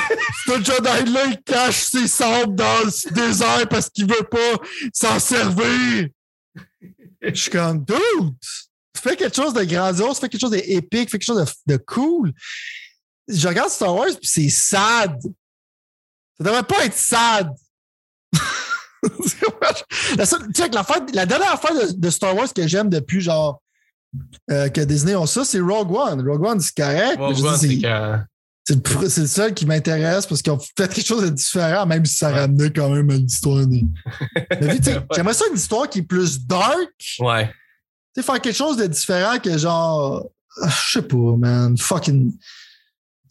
Ce Jedi-là, il cache ses sabres dans le désert parce qu'il veut pas s'en servir. Je suis comme, dude, fais quelque chose de grandiose, fais quelque chose d'épique, fais quelque chose de, de cool. Je regarde Star Wars puis c'est sad. Ça devrait pas être sad. la, seule- tu sais, que l'affaire- la dernière affaire de, de Star Wars que j'aime depuis genre euh, que Disney ont ça, c'est Rogue One. Rogue One, c'est correct. mais Rogue One, c'est le, seul qui m'intéresse parce qu'ils ont fait quelque chose de différent, même si ça ramenait quand même à une histoire. Mais vu, tu sais, Ouais. J'aimerais ça une histoire qui est plus dark. Ouais. Tu sais, faire quelque chose de différent que genre. ah, Je sais pas, man. Fucking.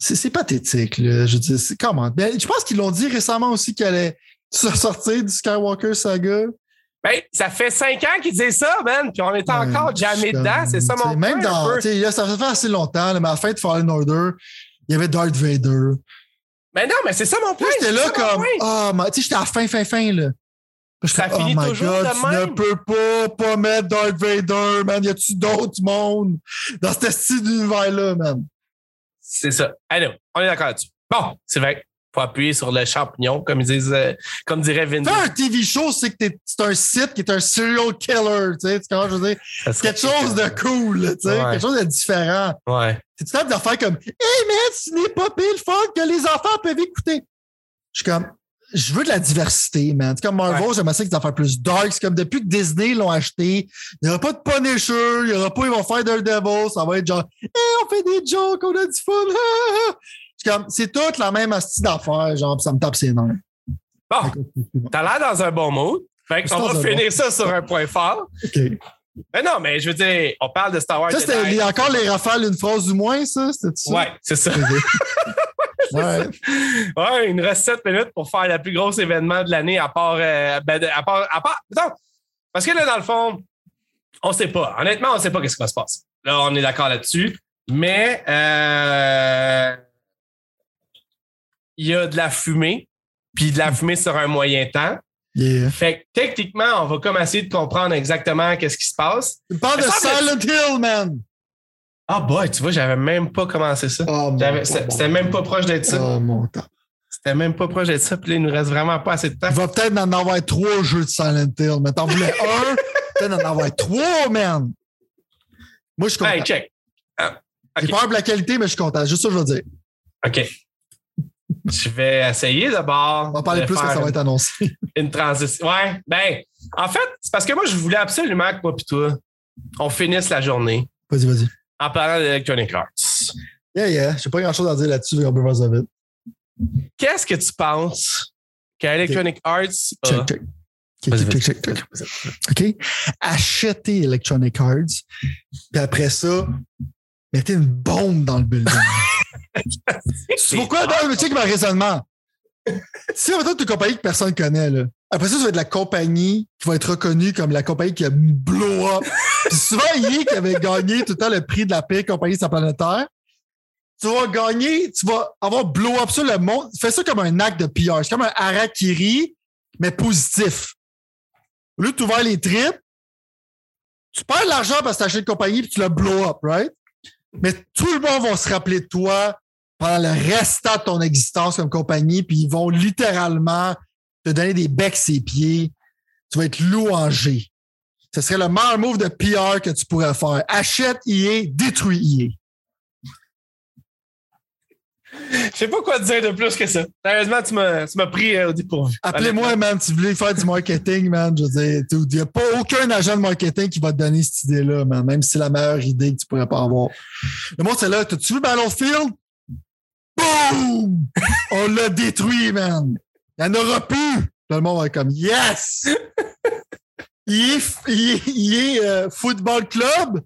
C'est pathétique, là. Je c'est comment? Ben, je pense qu'ils l'ont dit récemment aussi qu'elle allait sortir du Skywalker saga. Ben, ça fait 5 ans qu'ils disent ça, man, puis on est encore Ouais, jamais dedans. C'est ça mon Même point, dans. Là, ça fait assez longtemps, là, mais à la fin de Fallen Order, il y avait Darth Vader. Mais non, mais c'est ça mon point. j'étais là comme, ah, ma- tu sais, j'étais à la fin, fin, fin, là. Ça finit oh my toujours God, de tu ne même. peux pas, pas mettre Darth Vader, man. Y a-tu d'autres mondes dans ce style d'univers-là, man? C'est ça. Allez, on est d'accord là-dessus. Bon, c'est vrai. Faut appuyer sur le champignon, comme ils disent, euh, comme dirait Vin Faire un TV show, c'est que t'es- c'est un site qui est un serial killer, tu sais. Tu je veux dire? Quelque chose de cool, tu sais. Ouais. Quelque chose de différent. Ouais. C'est tout le temps d'affaires comme Hey man, ce n'est pas pile fun que les enfants peuvent écouter. Je suis comme je veux de la diversité, man. C'est comme Marvel, Ouais. j'aimerais ça qu'ils en fassent plus dark. C'est comme depuis que Disney l'ont acheté, il n'y aura pas de Punisher, il n'y aura pas, ils vont faire Daredevil, ça va être genre Hey, on fait des jokes, on a du fun. C'est comme c'est toute la même astuce d'affaires, genre, ça me tape ses nerfs. Bon, t'as l'air dans un bon mood. Fait qu'on va finir ça sur un point fort. OK. Mais non, mais je veux dire, on parle de Star Wars. Ça, c'était les- encore les rafales, une phrase du moins, ça? C'était ça? Ouais, c'est ça. Ouais. Ouais, il nous reste 7 minutes pour faire le plus gros événement de l'année à part. euh, ben, à part, à part non, parce que là, dans le fond, on sait pas. Honnêtement, on sait pas qu'est-ce qui va se passer. Là, on est d'accord là-dessus. Mais euh, il y a de la fumée, puis de la fumée sur un moyen temps. Yeah. Fait que techniquement, on va comme essayer de comprendre exactement qu'est-ce qui se passe. Tu parles de Silent Hill, man! Ah boy, tu vois, j'avais même pas commencé ça. Oh. C'était même pas proche d'être ça. Oh, mon temps. C'était même pas proche d'être ça. Puis là, il nous reste vraiment pas assez de temps. Il va peut-être en avoir trois jeux de Silent Hill, mais t'en voulais un, peut-être en avoir trois, man. Moi, je suis content. Hey, check. Ah, J'ai peur de la qualité, mais je suis content. Juste ça, je veux dire. OK. Je vais essayer d'abord. On va parler plus quand ça va être annoncé. Une transition. Ouais, ben, en fait, c'est parce que moi, je voulais absolument que moi et toi, on finisse la journée Vas-y, vas-y. en parlant d'Electronic Arts. Yeah, yeah. J'ai pas grand chose à dire là-dessus, on peut faire ça vite. Qu'est-ce que tu penses qu'Electronic Arts a. Check, check. Check, Vas-y, check, check, check, check. OK? Achetez Electronic Arts, puis après ça, mettez une bombe dans le building. Pourquoi? Non, mais check mon raisonnement. Si on une compagnie que personne ne connaît, là, après ça, ça va être la compagnie qui va être reconnue comme la compagnie qui a blow up. Puis souvent, EA qui avait gagné tout le temps le prix de la pire compagnie de sa planète Terre, tu vas gagner, tu vas avoir blow up sur le monde. Fais ça comme un acte de PR. C'est comme un harakiri, mais positif. Au lieu de t'ouvrir les tripes, tu perds de l'argent parce que tu achètes une compagnie et tu le blow up, right? Mais tout le monde va se rappeler de toi pendant le restant de ton existence comme compagnie, puis ils vont littéralement te donner des becs ses pieds. Tu vas être louangé. Ce serait le meilleur move de PR que tu pourrais faire. Achète EA, détruis EA. Je sais pas quoi te dire de plus que ça. Sérieusement, tu m'as, tu m'as pris euh, au dépourvu. Appelez-moi, man, si vous voulez faire du marketing, man. Je veux dire, il n'y a pas aucun agent de marketing qui va te donner cette idée-là, man, même si c'est la meilleure idée que tu pourrais pas avoir. Le moi, c'est là, t'as-tu vu Battlefield? Boom! On l'a détruit, man. Il n'y en aura plus. Tout le monde va être comme Yes! Il est, il est, il est, euh, football club.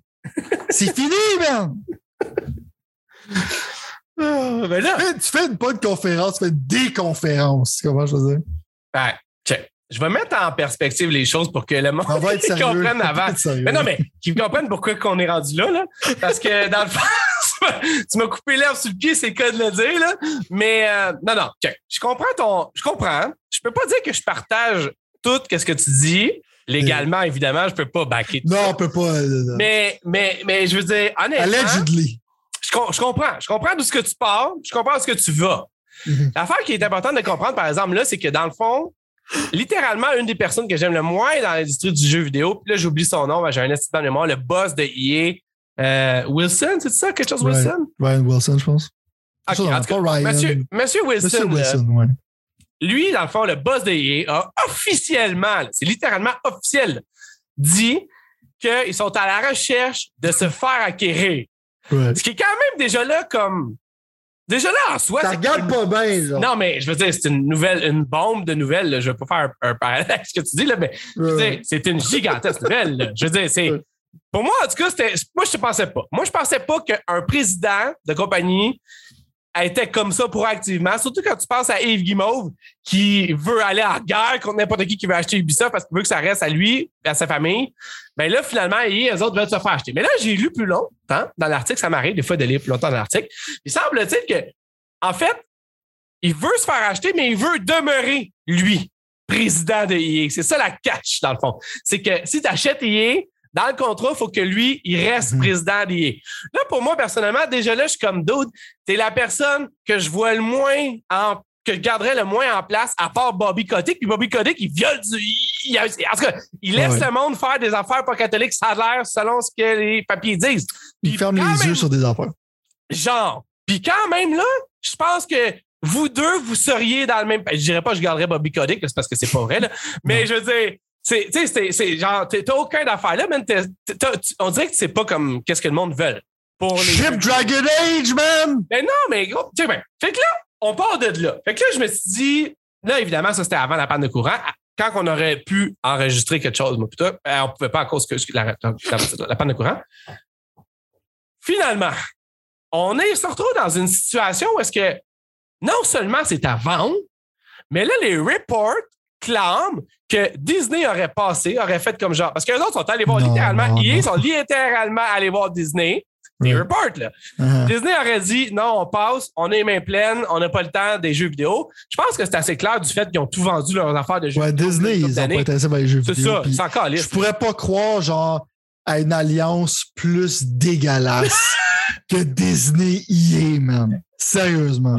C'est fini, man. Ah, ben là, Tu fais- Tu fais une pas de conférence, tu fais des conférences. Comment je veux dire? ben, check. Je vais mettre en perspective les choses pour que le monde On comprenne On va avant. Mais non, mais qu'ils comprennent pourquoi qu'on est rendu là, là. Parce que dans le fond, tu m'as- coupé l'herbe sur le pied, c'est le cas de le dire, là. Mais euh, non, non, check. Je comprends ton. Je comprends. Je peux pas dire que je partage tout ce que tu dis. Légalement, évidemment, je peux pas backer tout Non, on peut pas. Mais, mais, mais je veux dire, honnêtement, Allegedly. je, je comprends. Je comprends d'où ce que tu pars. Je comprends d'où ce que tu vas. Mhm. L'affaire qui est importante de comprendre, par exemple, là, c'est que dans le fond, littéralement, une des personnes que j'aime le moins dans l'industrie du jeu vidéo, puis là, j'oublie son nom, j'ai un instant de mémoire, le boss de EA, euh, Wilson, c'est ça, quelque chose. Wilson? Ryan Wilson, je pense. Ok, Ça, en tout cas, pas Ryan. Monsieur, Monsieur Wilson, Monsieur là, Wilson, ouais. lui, dans le fond, le boss de EA a officiellement, là, c'est littéralement officiel, dit qu'ils sont à la recherche de se faire acquérir. Ouais. Ce qui est quand même déjà là comme. Déjà là en soi. Ça regarde pas bien, genre. Non, mais je veux dire, c'est une nouvelle, une bombe de nouvelles. là. Je veux pas faire un, un parallèle avec ce que tu dis, là, mais Ouais. c'est une gigantesque nouvelle. là. Je veux dire, c'est. Pour moi, en tout cas. Moi, je ne pensais pas. Moi, je pensais pas qu'un président de compagnie était comme ça proactivement. Surtout quand tu penses à Yves Guimauve, qui veut aller en guerre contre n'importe qui qui veut acheter Ubisoft parce qu'il veut que ça reste à lui et à sa famille. Ben là, finalement, eux autres veulent se faire acheter. Mais là, j'ai lu plus longtemps dans l'article. Ça m'arrive des fois de lire plus longtemps dans l'article. Il semble-t-il que, en fait, il veut se faire acheter, mais il veut demeurer, lui, président de EA. C'est ça la catch, dans le fond. C'est que si tu achètes EA, dans le contrat, il faut que lui, il reste Mhm. président. Là, pour moi, personnellement, déjà là, je suis comme d'autres. T'es la personne que je vois le moins en que je garderais le moins en place, à part Bobby Kotick. Puis Bobby Kotick, il viole du. il- en tout cas, il laisse Ouais. le monde faire des affaires pas catholiques, ça a l'air selon ce que les papiers disent. Il ferme les yeux sur des affaires. Genre. Puis quand même, là, je pense que vous deux, vous seriez dans le même. Je dirais pas que je garderais Bobby Kotick, c'est parce que c'est pas vrai, là. Mais je veux dire. C'est- Tu sais, c'est- genre, t'as aucun d'affaires là, man. On dirait que c'est pas comme qu'est-ce que le monde veut. Pour les Ship Dragon Age, man! mais non, mais gros, tu sais bien. Fait que là, on part de là. Fait que là, je me suis dit, là, évidemment, ça c'était avant la panne de courant. Quand on aurait pu enregistrer quelque chose, moi, putain, euh, on pouvait pas à cause que la, la- la panne de courant. Finalement, on est se retrouve dans une situation où est-ce que non seulement c'est à vendre, mais là, les reports clament que Disney aurait passé, aurait fait comme genre. Parce que les autres sont allés voir Non, littéralement, non, ils sont littéralement allés voir Disney. Ouais. reports, là. Ah. Disney aurait dit non, on passe, on est les mains pleines, on n'a pas le temps des jeux vidéo. Je pense que c'est assez clair du fait qu'ils ont tout vendu leurs affaires de jeux Ouais, vidéo. Disney, ils ont pas intéressé par les jeux C'est vidéo. ça, puis c'est encore Je pourrais pas croire, genre, à une alliance plus dégueulasse que Disney EA, man. Sérieusement.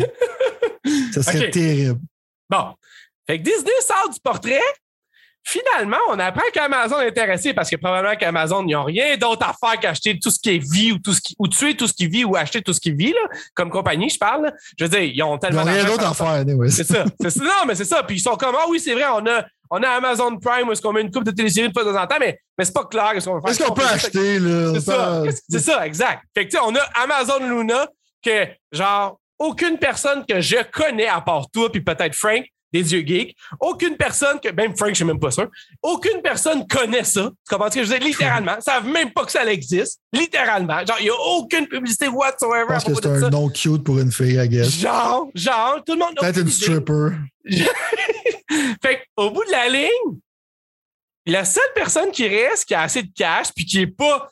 Ça serait terrible. Bon. Fait que Disney sort du portrait, finalement, on apprend qu'Amazon est intéressé parce que probablement qu'Amazon, ils n'ont rien d'autre à faire qu'acheter tout ce qui est vie ou tout ce qui, ou tuer tout ce qui vit ou acheter tout ce qui vit, là, comme compagnie, je parle. là. Je veux dire, ils ont Ils tellement n'ont rien d'argent d'autre à faire, anyway. C'est ça. C'est ça. Non, mais c'est ça. Puis ils sont comme, ah oui, c'est vrai, on a, on a Amazon Prime où est-ce qu'on met une coupe de télésérie fois de temps en temps, mais, mais c'est pas clair qu'est-ce qu'on va faire. Qu'est-ce qu'on peut acheter, là? C'est ça. C'est ça, exact. Fait que, tu sais, on a Amazon Luna que, genre, aucune personne que je connais, à part toi, puis peut-être Frank, des dieux geeks, aucune personne que, même Frank, je suis même pas sûr, aucune personne connaît ça. Tu comprends ce que je veux dire? Littéralement. Ils savent même pas que ça existe. Littéralement. Genre, il y a aucune publicité whatsoever Je à pense que c'est un ça. nom cute pour une fille, I guess. Genre, genre, tout le monde. Peut-être une stripper. fait qu'au bout de la ligne, la seule personne qui reste, qui a assez de cash, puis qui est pas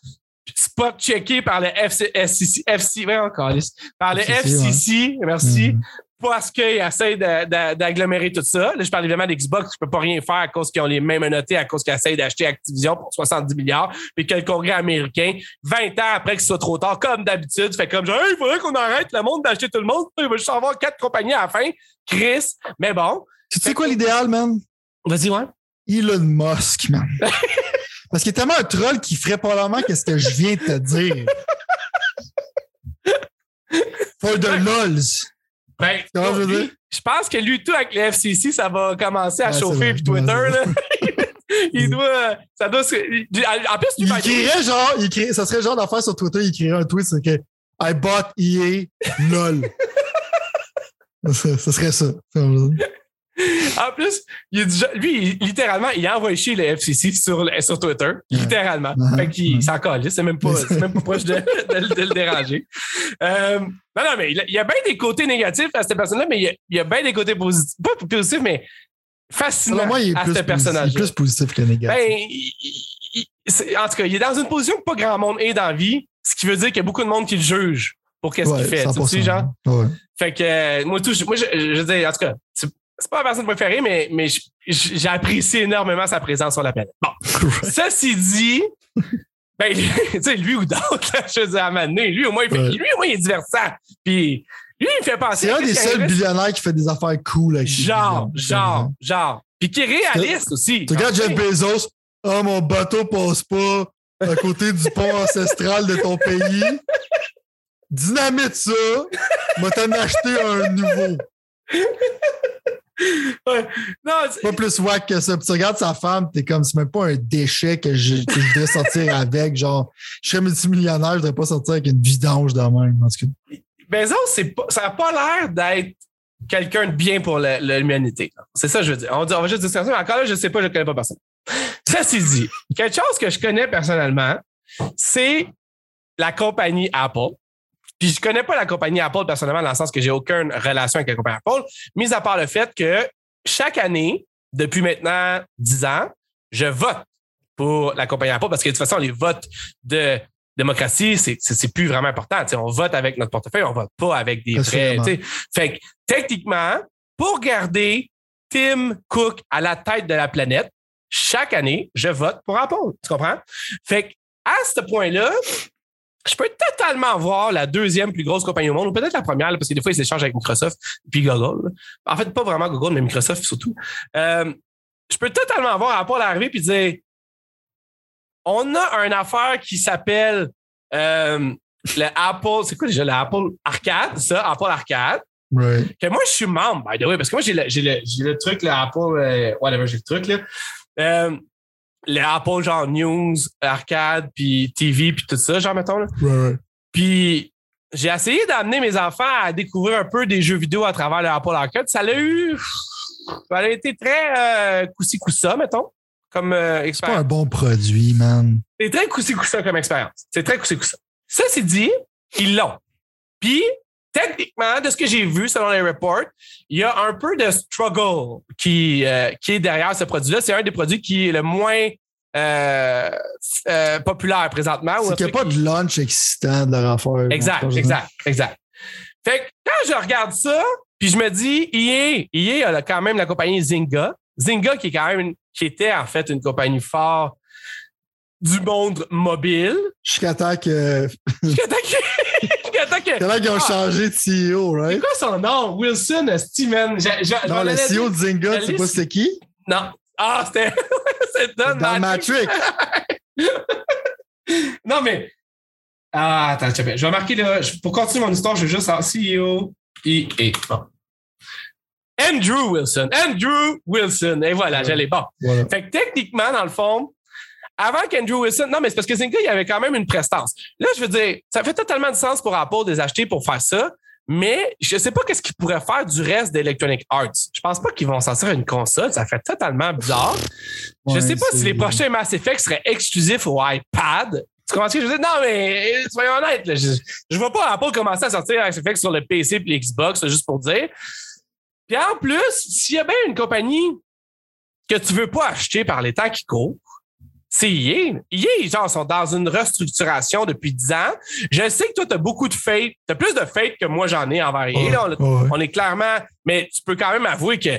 spot checké par le FC, FCC, FC, ouais, encore, par le FCC, FCC, merci, Mhm. Parce qu'ils essaient de- de- d'agglomérer tout ça. Là, je parle évidemment d'Xbox, je peux pas rien faire à cause qu'ils ont les mêmes notés, à cause qu'ils essayent d'acheter Activision pour 70 milliards, puis que le Congrès américain, 20 ans après que ce soit trop tard, comme d'habitude, fait comme genre, Hey, il faudrait qu'on arrête le monde d'acheter tout le monde, il va juste avoir quatre compagnies à la fin. Chris, mais bon. Tu sais quoi l'idéal, man? Vas-y, ouais. Elon Musk, man. Parce qu'il est tellement un troll qu'il ferait probablement que ce que je viens de te dire. For the lols. Ben, je lui, pense que lui, tout avec le FCC, ça va commencer à Ouais, chauffer, puis Twitter, Ouais, là. il doit. Ça doit se. En plus, lui, Il écrirait genre, il ça serait genre d'affaire sur Twitter, il écrirait un tweet, c'est que I bought EA, lol. ça, ça serait ça. En plus, il lui, littéralement, il a envoyé chier le FCC sur, sur Twitter. Littéralement. Fait qu'il s'en calisse. C'est même pas, c'est même pas proche de, de- de le déranger. Euh, non, non, mais il y a- bien des côtés négatifs à cette personne-là, mais il y a, il y a bien des côtés positifs. Pas positifs, mais fascinants moi, il est à plus, ce positif, il personnage. est plus positif que négatif. Ben, il- il- en tout cas, il est dans une position que pas grand monde est dans la vie, ce qui veut dire qu'il y a beaucoup de monde qui le juge pour qu'est-ce qu'il fait. Tu sais, 100%. genre? Ouais. Fait que euh, moi, tout, moi je, je veux dire, en tout cas, c'est pas ma personne préférée, mais, mais apprécié énormément sa présence sur la planète. Bon, ceci dit, ben, tu sais, lui ou d'autres, je veux dire, à lui au moins, il fait- Ouais. lui au moins, il est divertissant. Puis lui, il me fait penser. C'est un des seuls billionnaires qui fait des affaires cool avec Genre, genre, genre. Puis qui est réaliste aussi. Tu regardes Jeff Bezos, ah, mon bateau passe pas à côté du pont ancestral de ton pays. Dynamite ça, moi t'en acheter un nouveau. Ouais. Non, c'est- Pas plus wack que ça. Puis tu regardes sa femme, t'es comme, c'est même pas un déchet que je, que je sortir avec. Genre, je serais multimillionnaire, je voudrais pas sortir avec une vidange de même. En tout cas. Bezos, c'est pas, ça n'a pas l'air d'être quelqu'un de bien pour l'humanité. C'est ça que je veux dire. On, dit- on va juste dire ça, mais encore là, je sais pas, je ne connais pas personne. Ceci dit, quelque chose que je connais personnellement, c'est la compagnie Apple. Puis je connais pas la compagnie Apple personnellement dans le sens que j'ai aucune relation avec la compagnie Apple, mis à part le fait que chaque année, depuis maintenant 10 ans, je vote pour la compagnie Apple parce que de toute façon, les votes de démocratie, c'est, plus vraiment important. On vote avec notre portefeuille, on vote pas avec des sais. Fait que techniquement, pour garder Tim Cook à la tête de la planète, chaque année, je vote pour Apple. Tu comprends? Fait que à ce point-là, je peux totalement voir la deuxième plus grosse compagnie au monde, ou peut-être la première, parce que des fois, ils s'échangent avec Microsoft puis Google. En fait, pas vraiment Google, mais Microsoft surtout. Euh, je peux totalement voir Apple arriver puis dire on a une affaire qui s'appelle euh, le Apple, c'est quoi déjà le Apple Arcade, ça, Apple Arcade. Right. Que moi, je suis membre, by the way, parce que moi, j'ai le, j'ai le, le truc, le Apple, euh, whatever, j'ai le truc, là. Euh, le Apple, genre News, Arcade, puis TV, puis tout ça, genre, mettons, là. Puis j'ai essayé d'amener mes enfants à découvrir un peu des jeux vidéo à travers le Apple Arcade. Ça l'a eu. Ça a été très euh, coussi-coussa, mettons, comme euh, C'est pas un expérience. bon produit, man. C'est très coussi-coussa comme expérience. C'est très coussi-coussa. Ça, c'est dit, ils l'ont. Puis, techniquement, de ce que j'ai vu selon les reports, il y a un peu de struggle qui, euh, qui est derrière ce produit-là. C'est un des produits qui est le moins euh, euh, populaire présentement. C'est qu'il n'y a pas de lunch excitant de leur affaire. Exact, exact, exact. Fait que quand je regarde ça, puis je me dis, EA, EA a quand même la compagnie Zynga. Zynga qui est quand même une- qui était en fait une compagnie forte du monde mobile. Jusqu'à temps que. Jusqu'à temps que- temps que- Jusqu'à temps qu'ils ont Ah, changé de CEO, C'est right? quoi son nom? Wilson Steven. Non, le CEO de Zynga, tu sais pas c'est qui? Non. Ah, c'était. c'est Don Matrix. Matrix. non, mais. Ah, attends, je vais marquer là. Pour continuer mon histoire, je vais juste en CEO. Et. Bon. Andrew Wilson. Andrew Wilson. Et voilà, j'allais. Bon. Voilà. Fait que techniquement, dans le fond, avant qu'Andrew Wilson. Non, mais c'est parce que Zynga, il y avait quand même une prestance. Là, je veux dire, ça fait totalement du sens pour Apple de les acheter pour faire ça. Mais je ne sais pas qu'est-ce qu'ils pourraient faire du reste d'Electronic Arts. Je pense pas qu'ils vont sortir une console. Ça fait totalement bizarre. je Ouais, sais pas si les prochains Mass Effect seraient exclusifs au iPad. Tu comprends ce que je veux dire? Non, mais euh, soyons honnêtes. là, je ne vois pas Apple commencer à sortir Mass Effect sur le PC et l'Xbox, juste pour dire. Puis en plus, s'il y a bien une compagnie que tu veux pas acheter par les temps qui courent, c'est EA. EA, genre, sont dans une restructuration depuis 10 ans. Je sais que toi, tu as beaucoup de faith. Tu as plus de faith que moi, j'en ai envers EA. là. On, Ouais. on est clairement. Mais tu peux quand même avouer que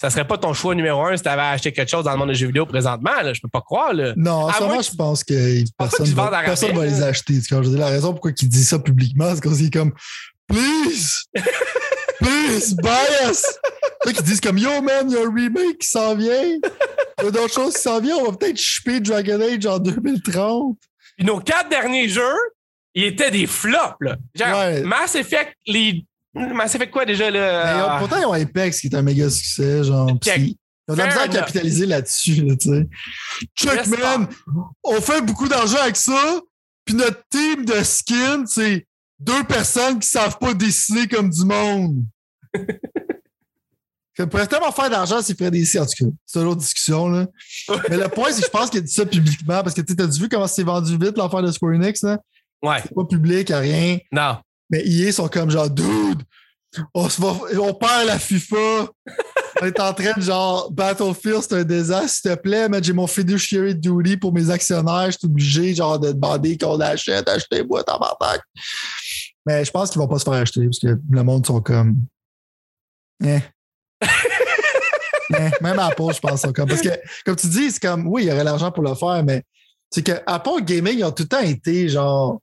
ça serait pas ton choix numéro un si tu avais acheté quelque chose dans le monde des jeux vidéo présentement. Là. Je peux pas croire. Là. Non, en À que- je pense que personne qu'ils va, personne va les acheter. Vois, je dire, la raison pourquoi il dit ça publiquement, c'est parce qu'il est comme Please! Please, us! Là, qu'ils disent comme Yo man, il y a un remake qui s'en vient. Il y a d'autres choses qui s'en viennent. On va peut-être shipper Dragon Age en 2030. Puis nos quatre derniers jeux, ils étaient des flops. Là. Genre, Ouais. Mass Effect, les. Mass Effect quoi déjà? Là? pourtant, ils ont Apex qui est un méga succès. Genre, Check. ils ont de capitaliser là-dessus. Là, tu sais. Check, man! On fait beaucoup d'argent avec ça. Puis notre team de skins, c'est deux personnes qui savent pas dessiner comme du monde. Pourrait tellement faire d'argent s'il ferait des. En tout cas, c'est une autre discussion. Là. Mais le point, c'est que je pense qu'il a dit ça publiquement parce que tu as vu comment c'est vendu vite l'affaire de Square Enix. Là? Ouais. C'est pas public, rien. Non. Mais EA sont comme genre, dude, on, se va, on perd la FIFA. on est en train de genre, Battlefield, c'est un désastre, s'il te plaît, mais j'ai mon fiduciary duty pour mes actionnaires, je suis obligé genre de demander qu'on achète, achetez-moi, tabarnak. Mais je pense qu'ils vont pas se faire acheter parce que le monde sont comme. Eh. Eh, Même Apple, je pense, sont comme. Parce que, comme tu dis, c'est comme, oui, il y aurait l'argent pour le faire, mais c'est que Apple Gaming, ils ont tout le temps été genre.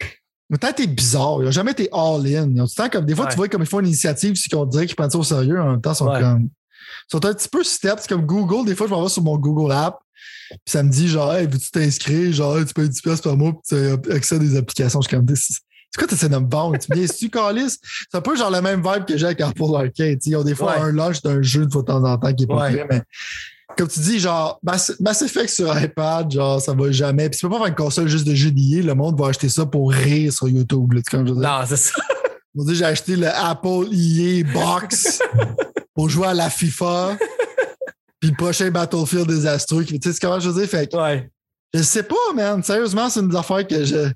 Ils ont tout le temps été bizarres. Ils n'ont jamais été all-in. Ils ont tout le temps comme. Des fois, Ouais. tu vois comme ils font une initiative, c'est qu'on dirait qu'ils prennent ça au sérieux. En même temps, ils sont Ouais. comme. Ils sont un petit peu step. C'est comme Google. Des fois, je m'en vais sur mon Google App. Puis ça me dit genre, hey, veux-tu t'inscrire? Genre, Hey, tu payes 10$ piastres par mois puis tu as accès à des applications. Je suis comme, c'est quoi tu essaies de me vendre? Tu dis, tu Calis? C'est un peu genre le même vibe que j'ai avec Apple Arcade. Ils ont des fois Ouais. un launch d'un jeu de fois de temps en temps qui est pas Ouais. prêt, mais comme tu dis, genre, Mass, Mass Effect sur iPad, genre, ça va jamais. Puis tu peux pas faire une console juste de jeux d'IA. Le monde va acheter ça pour rire sur YouTube. Là, comme je. Non, c'est ça. On dit, j'ai acheté le Apple EA Box pour jouer à la FIFA. Puis le prochain Battlefield désastreux. Tu sais, comment je veux dire? Fait que Ouais. je sais pas, man. Sérieusement, c'est une des affaires que je.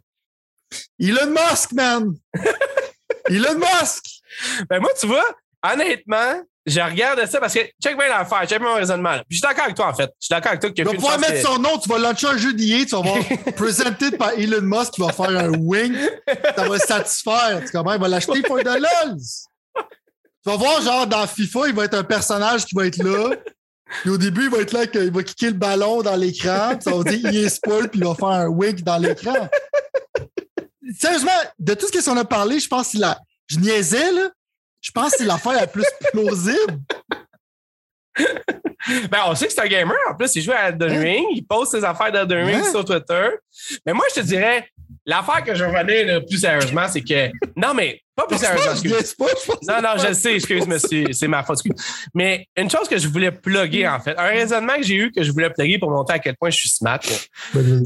Elon Musk, man! Elon Musk! Ben moi, tu vois, honnêtement, je regarde ça parce que check bien l'affaire, check bien mon raisonnement. Puis je suis d'accord avec toi, en fait. Je suis d'accord avec toi qu'il Tu vas pouvoir mettre que- son nom, tu vas lancer un jeu d'IA, tu vas voir presented par Elon Musk qui va faire un wing, ça va le satisfaire. Tu comprends? Il va l'acheter pour de lols. Tu vas voir, genre, dans FIFA, il va être un personnage qui va être là. Puis au début, il va être là, qu'il va kicker le ballon dans l'écran, puis ça va dire EA Spoil, puis il va faire un wink dans l'écran. Sérieusement, de tout ce qu'on a parlé, je pense que la. Je niaisais, là. Je pense que c'est l'affaire la plus plausible. Ben, on sait que c'est un gamer. En plus, il joue à Elden Hein? Ring. Il poste ses affaires d'Elden Ring Hein? sur Twitter. Mais moi, je te dirais, l'affaire que je revenais là, plus sérieusement, c'est que. Non, mais pas plus sérieusement. excuse. pas, Non, non, je le sais, excuse, monsieur, c'est ma faute. excuse. Mais une chose que je voulais plugger, en fait, un raisonnement que j'ai eu que je voulais plugger pour montrer à quel point je suis smart,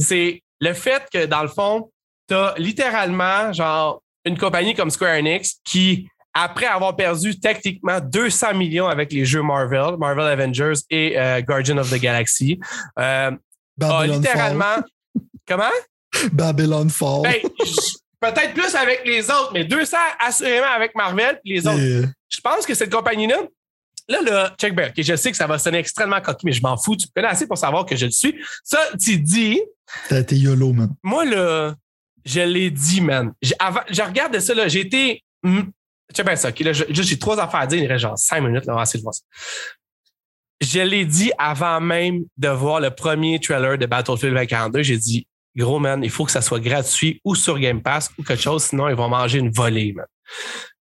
c'est le fait que, dans le fond, tu as littéralement, genre, une compagnie comme Square Enix qui, après avoir perdu techniquement 200 millions avec les jeux Marvel, Marvel Avengers et euh, Guardian of the Galaxy, euh, a littéralement. Comment? Babylon Fall. Ben, peut-être plus avec les autres, mais 200 assurément avec Marvel les autres. Je pense que cette compagnie-là, là, là, check back. je sais que ça va sonner extrêmement coquille, mais je m'en fous. Tu me connais assez pour savoir que je le suis. Ça, tu dis, T'as été YOLO, man. moi, là, je l'ai dit, man. Je regardais ça, là, j'ai été. hum, Check bien ça, OK? Là, je- j'ai trois affaires à dire, il reste genre cinq minutes, là, on va essayer de voir ça. Je l'ai dit avant même de voir le premier trailer de Battlefield 2042. J'ai dit, gros, man, il faut que ça soit gratuit ou sur Game Pass ou quelque chose, sinon ils vont manger une volée, man.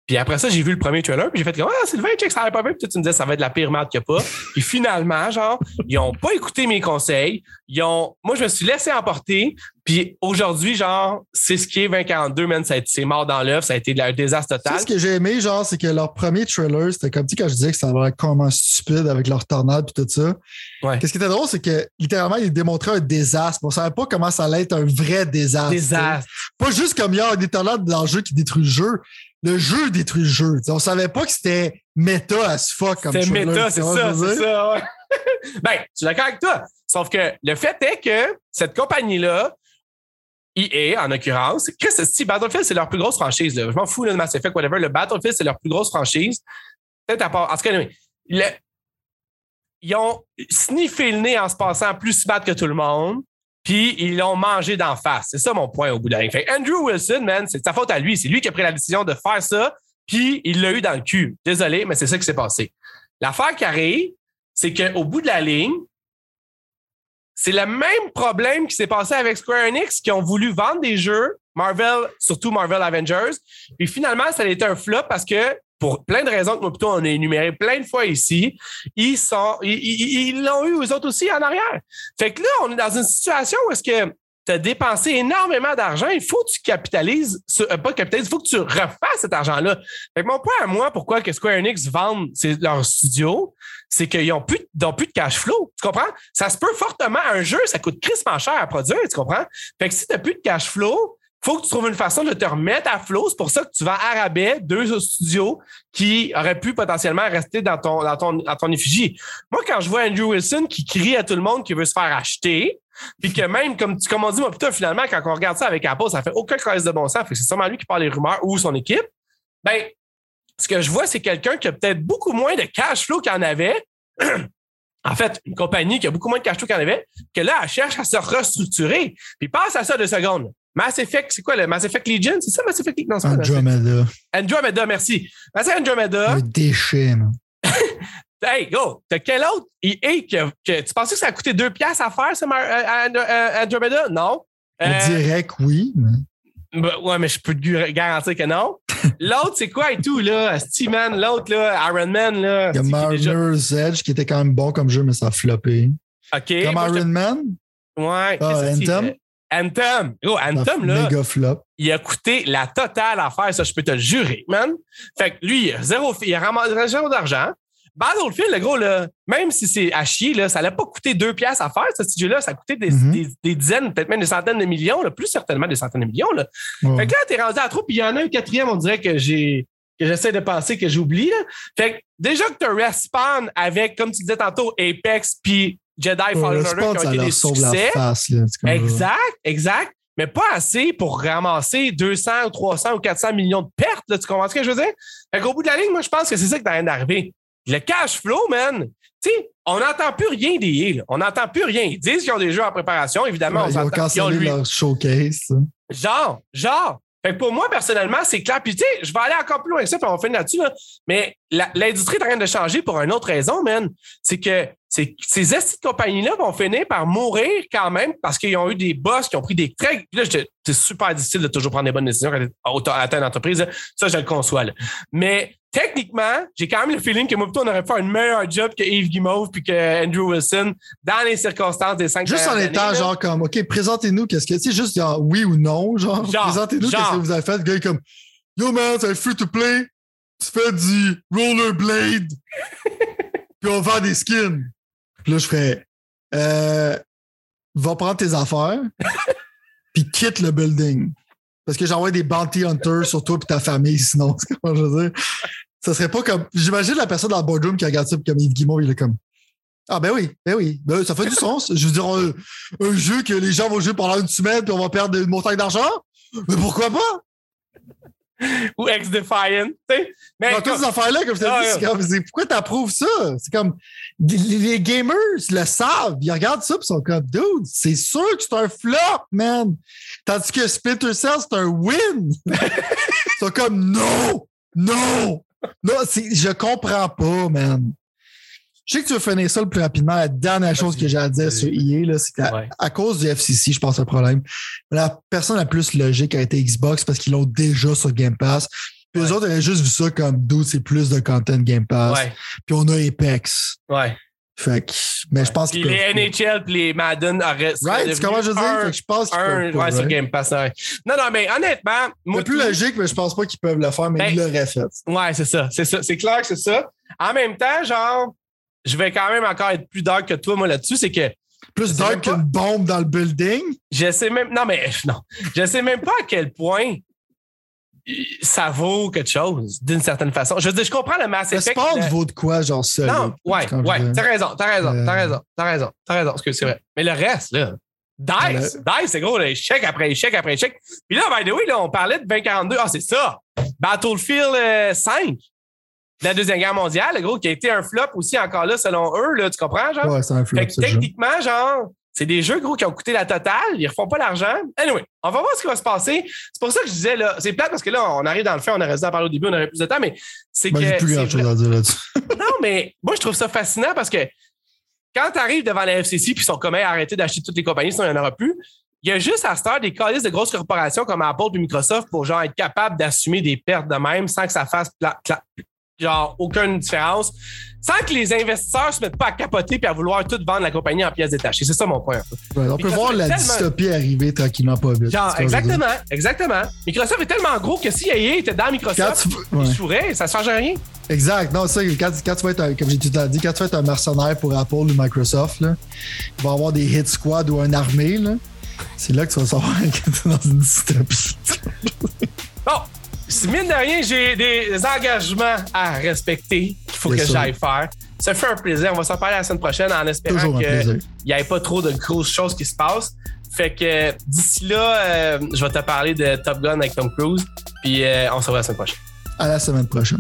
Puis après ça, j'ai vu le premier trailer, puis j'ai fait comme Ah, Sylvain, check, ça va pas bien. Puis tu me disais, ça va être la pire merde qu'il n'y a pas. Puis finalement, genre, ils ont pas écouté mes conseils. Ils ont. Moi, je me suis laissé emporter. Puis aujourd'hui, genre, c'est ce qui est 2042, man. C'est mort dans l'œuf. Ça a été un désastre total. ce que j'ai aimé, genre, c'est que leur premier trailer, c'était comme, tu sais, quand je disais que ça avait l'air comment stupide avec leur tornade et tout ça. Ouais. Qu'est-ce qui était drôle, c'est que littéralement, ils démontraient un désastre. On savait pas comment ça allait être un vrai désastre. Désastre. Pas juste comme il y a des tornades dans le jeu qui détruit le jeu le jeu détruit le jeu. On savait pas que c'était méta as fuck comme C'était méta, c'est ça, c'est ça. Ouais. ben, je suis d'accord avec toi. Sauf que le fait est que cette compagnie-là, EA en l'occurrence, qu'est-ce que Battlefield, c'est leur plus grosse franchise. Là. Je m'en fous de Mass Effect, whatever. Le Battlefield, c'est leur plus grosse franchise. Peut-être à part. En tout cas, le, ils ont sniffé le nez en se passant plus smart que tout le monde puis ils l'ont mangé d'en face. C'est ça mon point au bout de la ligne. Fait Andrew Wilson, man, c'est sa faute à lui. C'est lui qui a pris la décision de faire ça, puis il l'a eu dans le cul. Désolé, mais c'est ça qui s'est passé. L'affaire qui arrive, c'est qu'au bout de la ligne, c'est le même problème qui s'est passé avec Square Enix qui ont voulu vendre des jeux, Marvel, surtout Marvel Avengers. Puis finalement, ça a été un flop parce que pour plein de raisons que nous, plutôt, on a énumérées plein de fois ici, ils sont, ils l'ont eu eux autres aussi en arrière. Fait que là, on est dans une situation où est-ce que tu as dépensé énormément d'argent, il faut que tu capitalises, euh, pas capitalises, il faut que tu refasses cet argent-là. Fait que mon point à moi, pourquoi que Square Enix vendent leur studio, c'est qu'ils n'ont plus, plus de cash flow. Tu comprends? Ça se peut fortement. Un jeu, ça coûte crispement cher à produire, tu comprends? Fait que si tu n'as plus de cash flow, faut que tu trouves une façon de te remettre à flot. C'est pour ça que tu vas à rabais deux studios qui auraient pu potentiellement rester dans ton, dans ton, dans ton effigie. Moi, quand je vois Andrew Wilson qui crie à tout le monde qu'il veut se faire acheter, puis que même, comme, comme on moi, putain, finalement, quand on regarde ça avec Apple, ça fait aucun crise de bon sens. C'est seulement lui qui parle les rumeurs ou son équipe. Ben, ce que je vois, c'est quelqu'un qui a peut-être beaucoup moins de cash flow qu'il en avait. en fait, une compagnie qui a beaucoup moins de cash flow qu'il avait, que là, elle cherche à se restructurer. Puis pense à ça deux secondes. Mass Effect, c'est quoi le Mass Effect Legion? C'est ça, Mass Effect Legion? Non, Andromeda. Andromeda, merci. Mass Effect Andromeda. Un déchet, man. hey, go! T'as quel autre EA que, que, tu pensais que ça a coûté deux piastres à faire, ça, euh, euh, Andromeda? Non. Euh, direct, oui. Mais... Ben, ouais, mais je peux te garantir que non. L'autre, c'est quoi et tout, là? Steeman, l'autre, là, Iron Man, là. Il y a Mariner's Edge qui était quand même bon comme jeu, mais ça a floppé. OK. Comme Iron Man? Ouais. Ah, Anthem? Anthem, oh, Anthem, là, flop. il a coûté la totale à faire, ça, je peux te le jurer, man. Fait que lui, il a zéro, il a ramassé zéro d'argent. Battlefield, le gros, là, même si c'est à chier, là, ça n'a pas coûté deux piastres à faire, ce jeu-là. Ça a coûté des, mm-hmm. des, des dizaines, peut-être même des centaines de millions, là, plus certainement des centaines de millions. Là. Fait que là, t'es rendu à trop, puis il y en a un quatrième, on dirait que j'ai que j'essaie de passer, que j'oublie. Fait que déjà que tu respawn avec, comme tu disais tantôt, Apex puis Jedi Fallen Order qui ont été des succès. Face, là, exact, exact. Mais pas assez pour ramasser 200 ou 300 ou 400 millions de pertes. Là, tu comprends ce que je veux dire? Fait qu'au bout de la ligne, moi, je pense que c'est ça qui est en train d'arriver. Le cash flow, man. Tu sais, on n'entend plus rien des On n'entend plus rien. Ils disent qu'ils ont des jeux en préparation. Évidemment, on s'entend. Ils ont leur showcase. Genre, genre. Fait que pour moi, personnellement, c'est clair. Puis, tu sais, je vais aller encore plus loin que ça, puis on va finir là-dessus. Là. Mais l'industrie est en train de changer pour une autre raison, man. C'est que ces, ces compagnies-là vont finir par mourir quand même parce qu'ils ont eu des boss qui ont pris des très. Là, c'est super difficile de toujours prendre des bonnes décisions quand à une entreprise. Ça, je le conçois. Là. Mais techniquement, j'ai quand même le feeling que moi, on aurait fait un meilleur job que Yves Guimauve puis que Andrew Wilson dans les circonstances des cinq Juste en étant genre comme, OK, présentez-nous qu'est-ce que, tu sais, juste genre oui ou non, genre, présentez-nous qu'est-ce que vous avez fait. Le gars comme, Yo man, c'est free to play, tu fais du rollerblade, puis on vend des skins. Puis là, je ferais, euh, va prendre tes affaires, puis quitte le building. Parce que j'envoie des bounty hunters sur toi et ta famille, sinon, c'est comment je veux dire? Ça serait pas comme. J'imagine la personne dans le boardroom qui regarde ça, comme Yves Guimond, il est comme. Ah, ben oui, ben oui. Ben, ça fait du sens. Je veux dire, un, jeu que les gens vont jouer pendant une semaine puis on va perdre une montagne d'argent. Mais pourquoi pas? Ou ex-defiant. Mais toutes ces affaires-là, comme je t'ai dit, c'est pourquoi tu approuves ça? C'est comme les, gamers le savent, ils regardent ça et sont comme dude, c'est sûr que c'est un flop, man. Tandis que Splinter Cell, c'est un win. ils sont comme non, non, non, je comprends pas, man. Je sais que tu veux finir ça le plus rapidement. La dernière chose que j'ai à dire sur EA, c'est qu'à à cause du FCC, je pense, le problème. La personne la plus logique a été Xbox parce qu'ils l'ont déjà sur Game Pass. Puis eux autres auraient juste vu ça comme d'où c'est plus de content Game Pass. Ouais, Puis on a Apex. ouais. Fait que, mais je pense qu'ils les NHL puis les Madden auraient. Right, c'est comment je veux dire? Fait que je pense qu'ils un, peuvent pas, ouais, sur? Game Pass, ouais. Non, non, mais honnêtement, C'est plus logique, mais je pense pas qu'ils peuvent le faire, mais Ben, ils l'auraient fait. Ouais, c'est ça. C'est ça. C'est clair que c'est ça. En même temps, genre, je vais quand même encore être plus dark que toi, moi, là-dessus. C'est que Plus dark qu'une bombe dans le building? je sais même. Non, mais non. Je sais même pas à quel point ça vaut quelque chose, d'une certaine façon. Je veux dire, je comprends le Mass Le Effect. sport le- vaut de quoi, genre solide? Non, ouais, ouais. T'as raison, t'as raison, Euh, t'as raison, t'as raison, t'as raison. Parce que c'est vrai. Mais le reste, là. Dice, Dice, c'est gros, là, échec après échec après échec. Puis là, by the way, là, on parlait de 2042. Ah, c'est ça. Battlefield euh, 5 de la Deuxième Guerre mondiale, le gros, qui a été un flop aussi encore là, selon eux, là, tu comprends, genre? Ouais, c'est un flop, fait que jeu. techniquement, genre, c'est des jeux, gros, qui ont coûté la totale, ils refont pas l'argent. Anyway, on va voir ce qui va se passer. C'est pour ça que je disais, là, c'est plate parce que là, on arrive dans le fait, on a resté à parler au début, on aurait plus de temps, mais c'est Moi, que. j'ai plus grand chose à dire là-dessus. non, mais moi, je trouve ça fascinant parce que quand tu arrives devant la FCC puis ils sont comme Hey, arrêtez d'acheter toutes les compagnies, sinon il n'y en aura plus. Il y a juste à cette heure des calices de grosses corporations comme Apple et Microsoft pour genre être capable d'assumer des pertes de même sans que ça fasse genre aucune différence, sans que les investisseurs se mettent pas à capoter puis à vouloir tout vendre la compagnie en pièces détachées. C'est ça mon point. Ouais, on peut voir la tellement- dystopie arriver tranquillement pas vite. Genre, exactement, exactement. Microsoft est tellement gros que si EA était dans Microsoft, tu- il ouais. ça ne change rien. Exact. Non, c'est ça. Quand, quand tu vas être, un- comme j'ai tout dit, quand tu vas être un mercenaire pour Apple ou Microsoft, là, il va avoir des hit squad ou une armée. là. C'est là que tu vas savoir que tu es dans une dystopie. Bon, mine de rien, j'ai des engagements à respecter qu'il faut Bien que sûr. j'aille faire. Ça fait un plaisir. On va s'en parler la semaine prochaine en espérant qu'il n'y ait pas trop de grosses choses qui se passent. Fait que d'ici là, euh, je vais te parler de Top Gun avec Tom Cruise. Puis euh, on se revoit la semaine prochaine. À la semaine prochaine.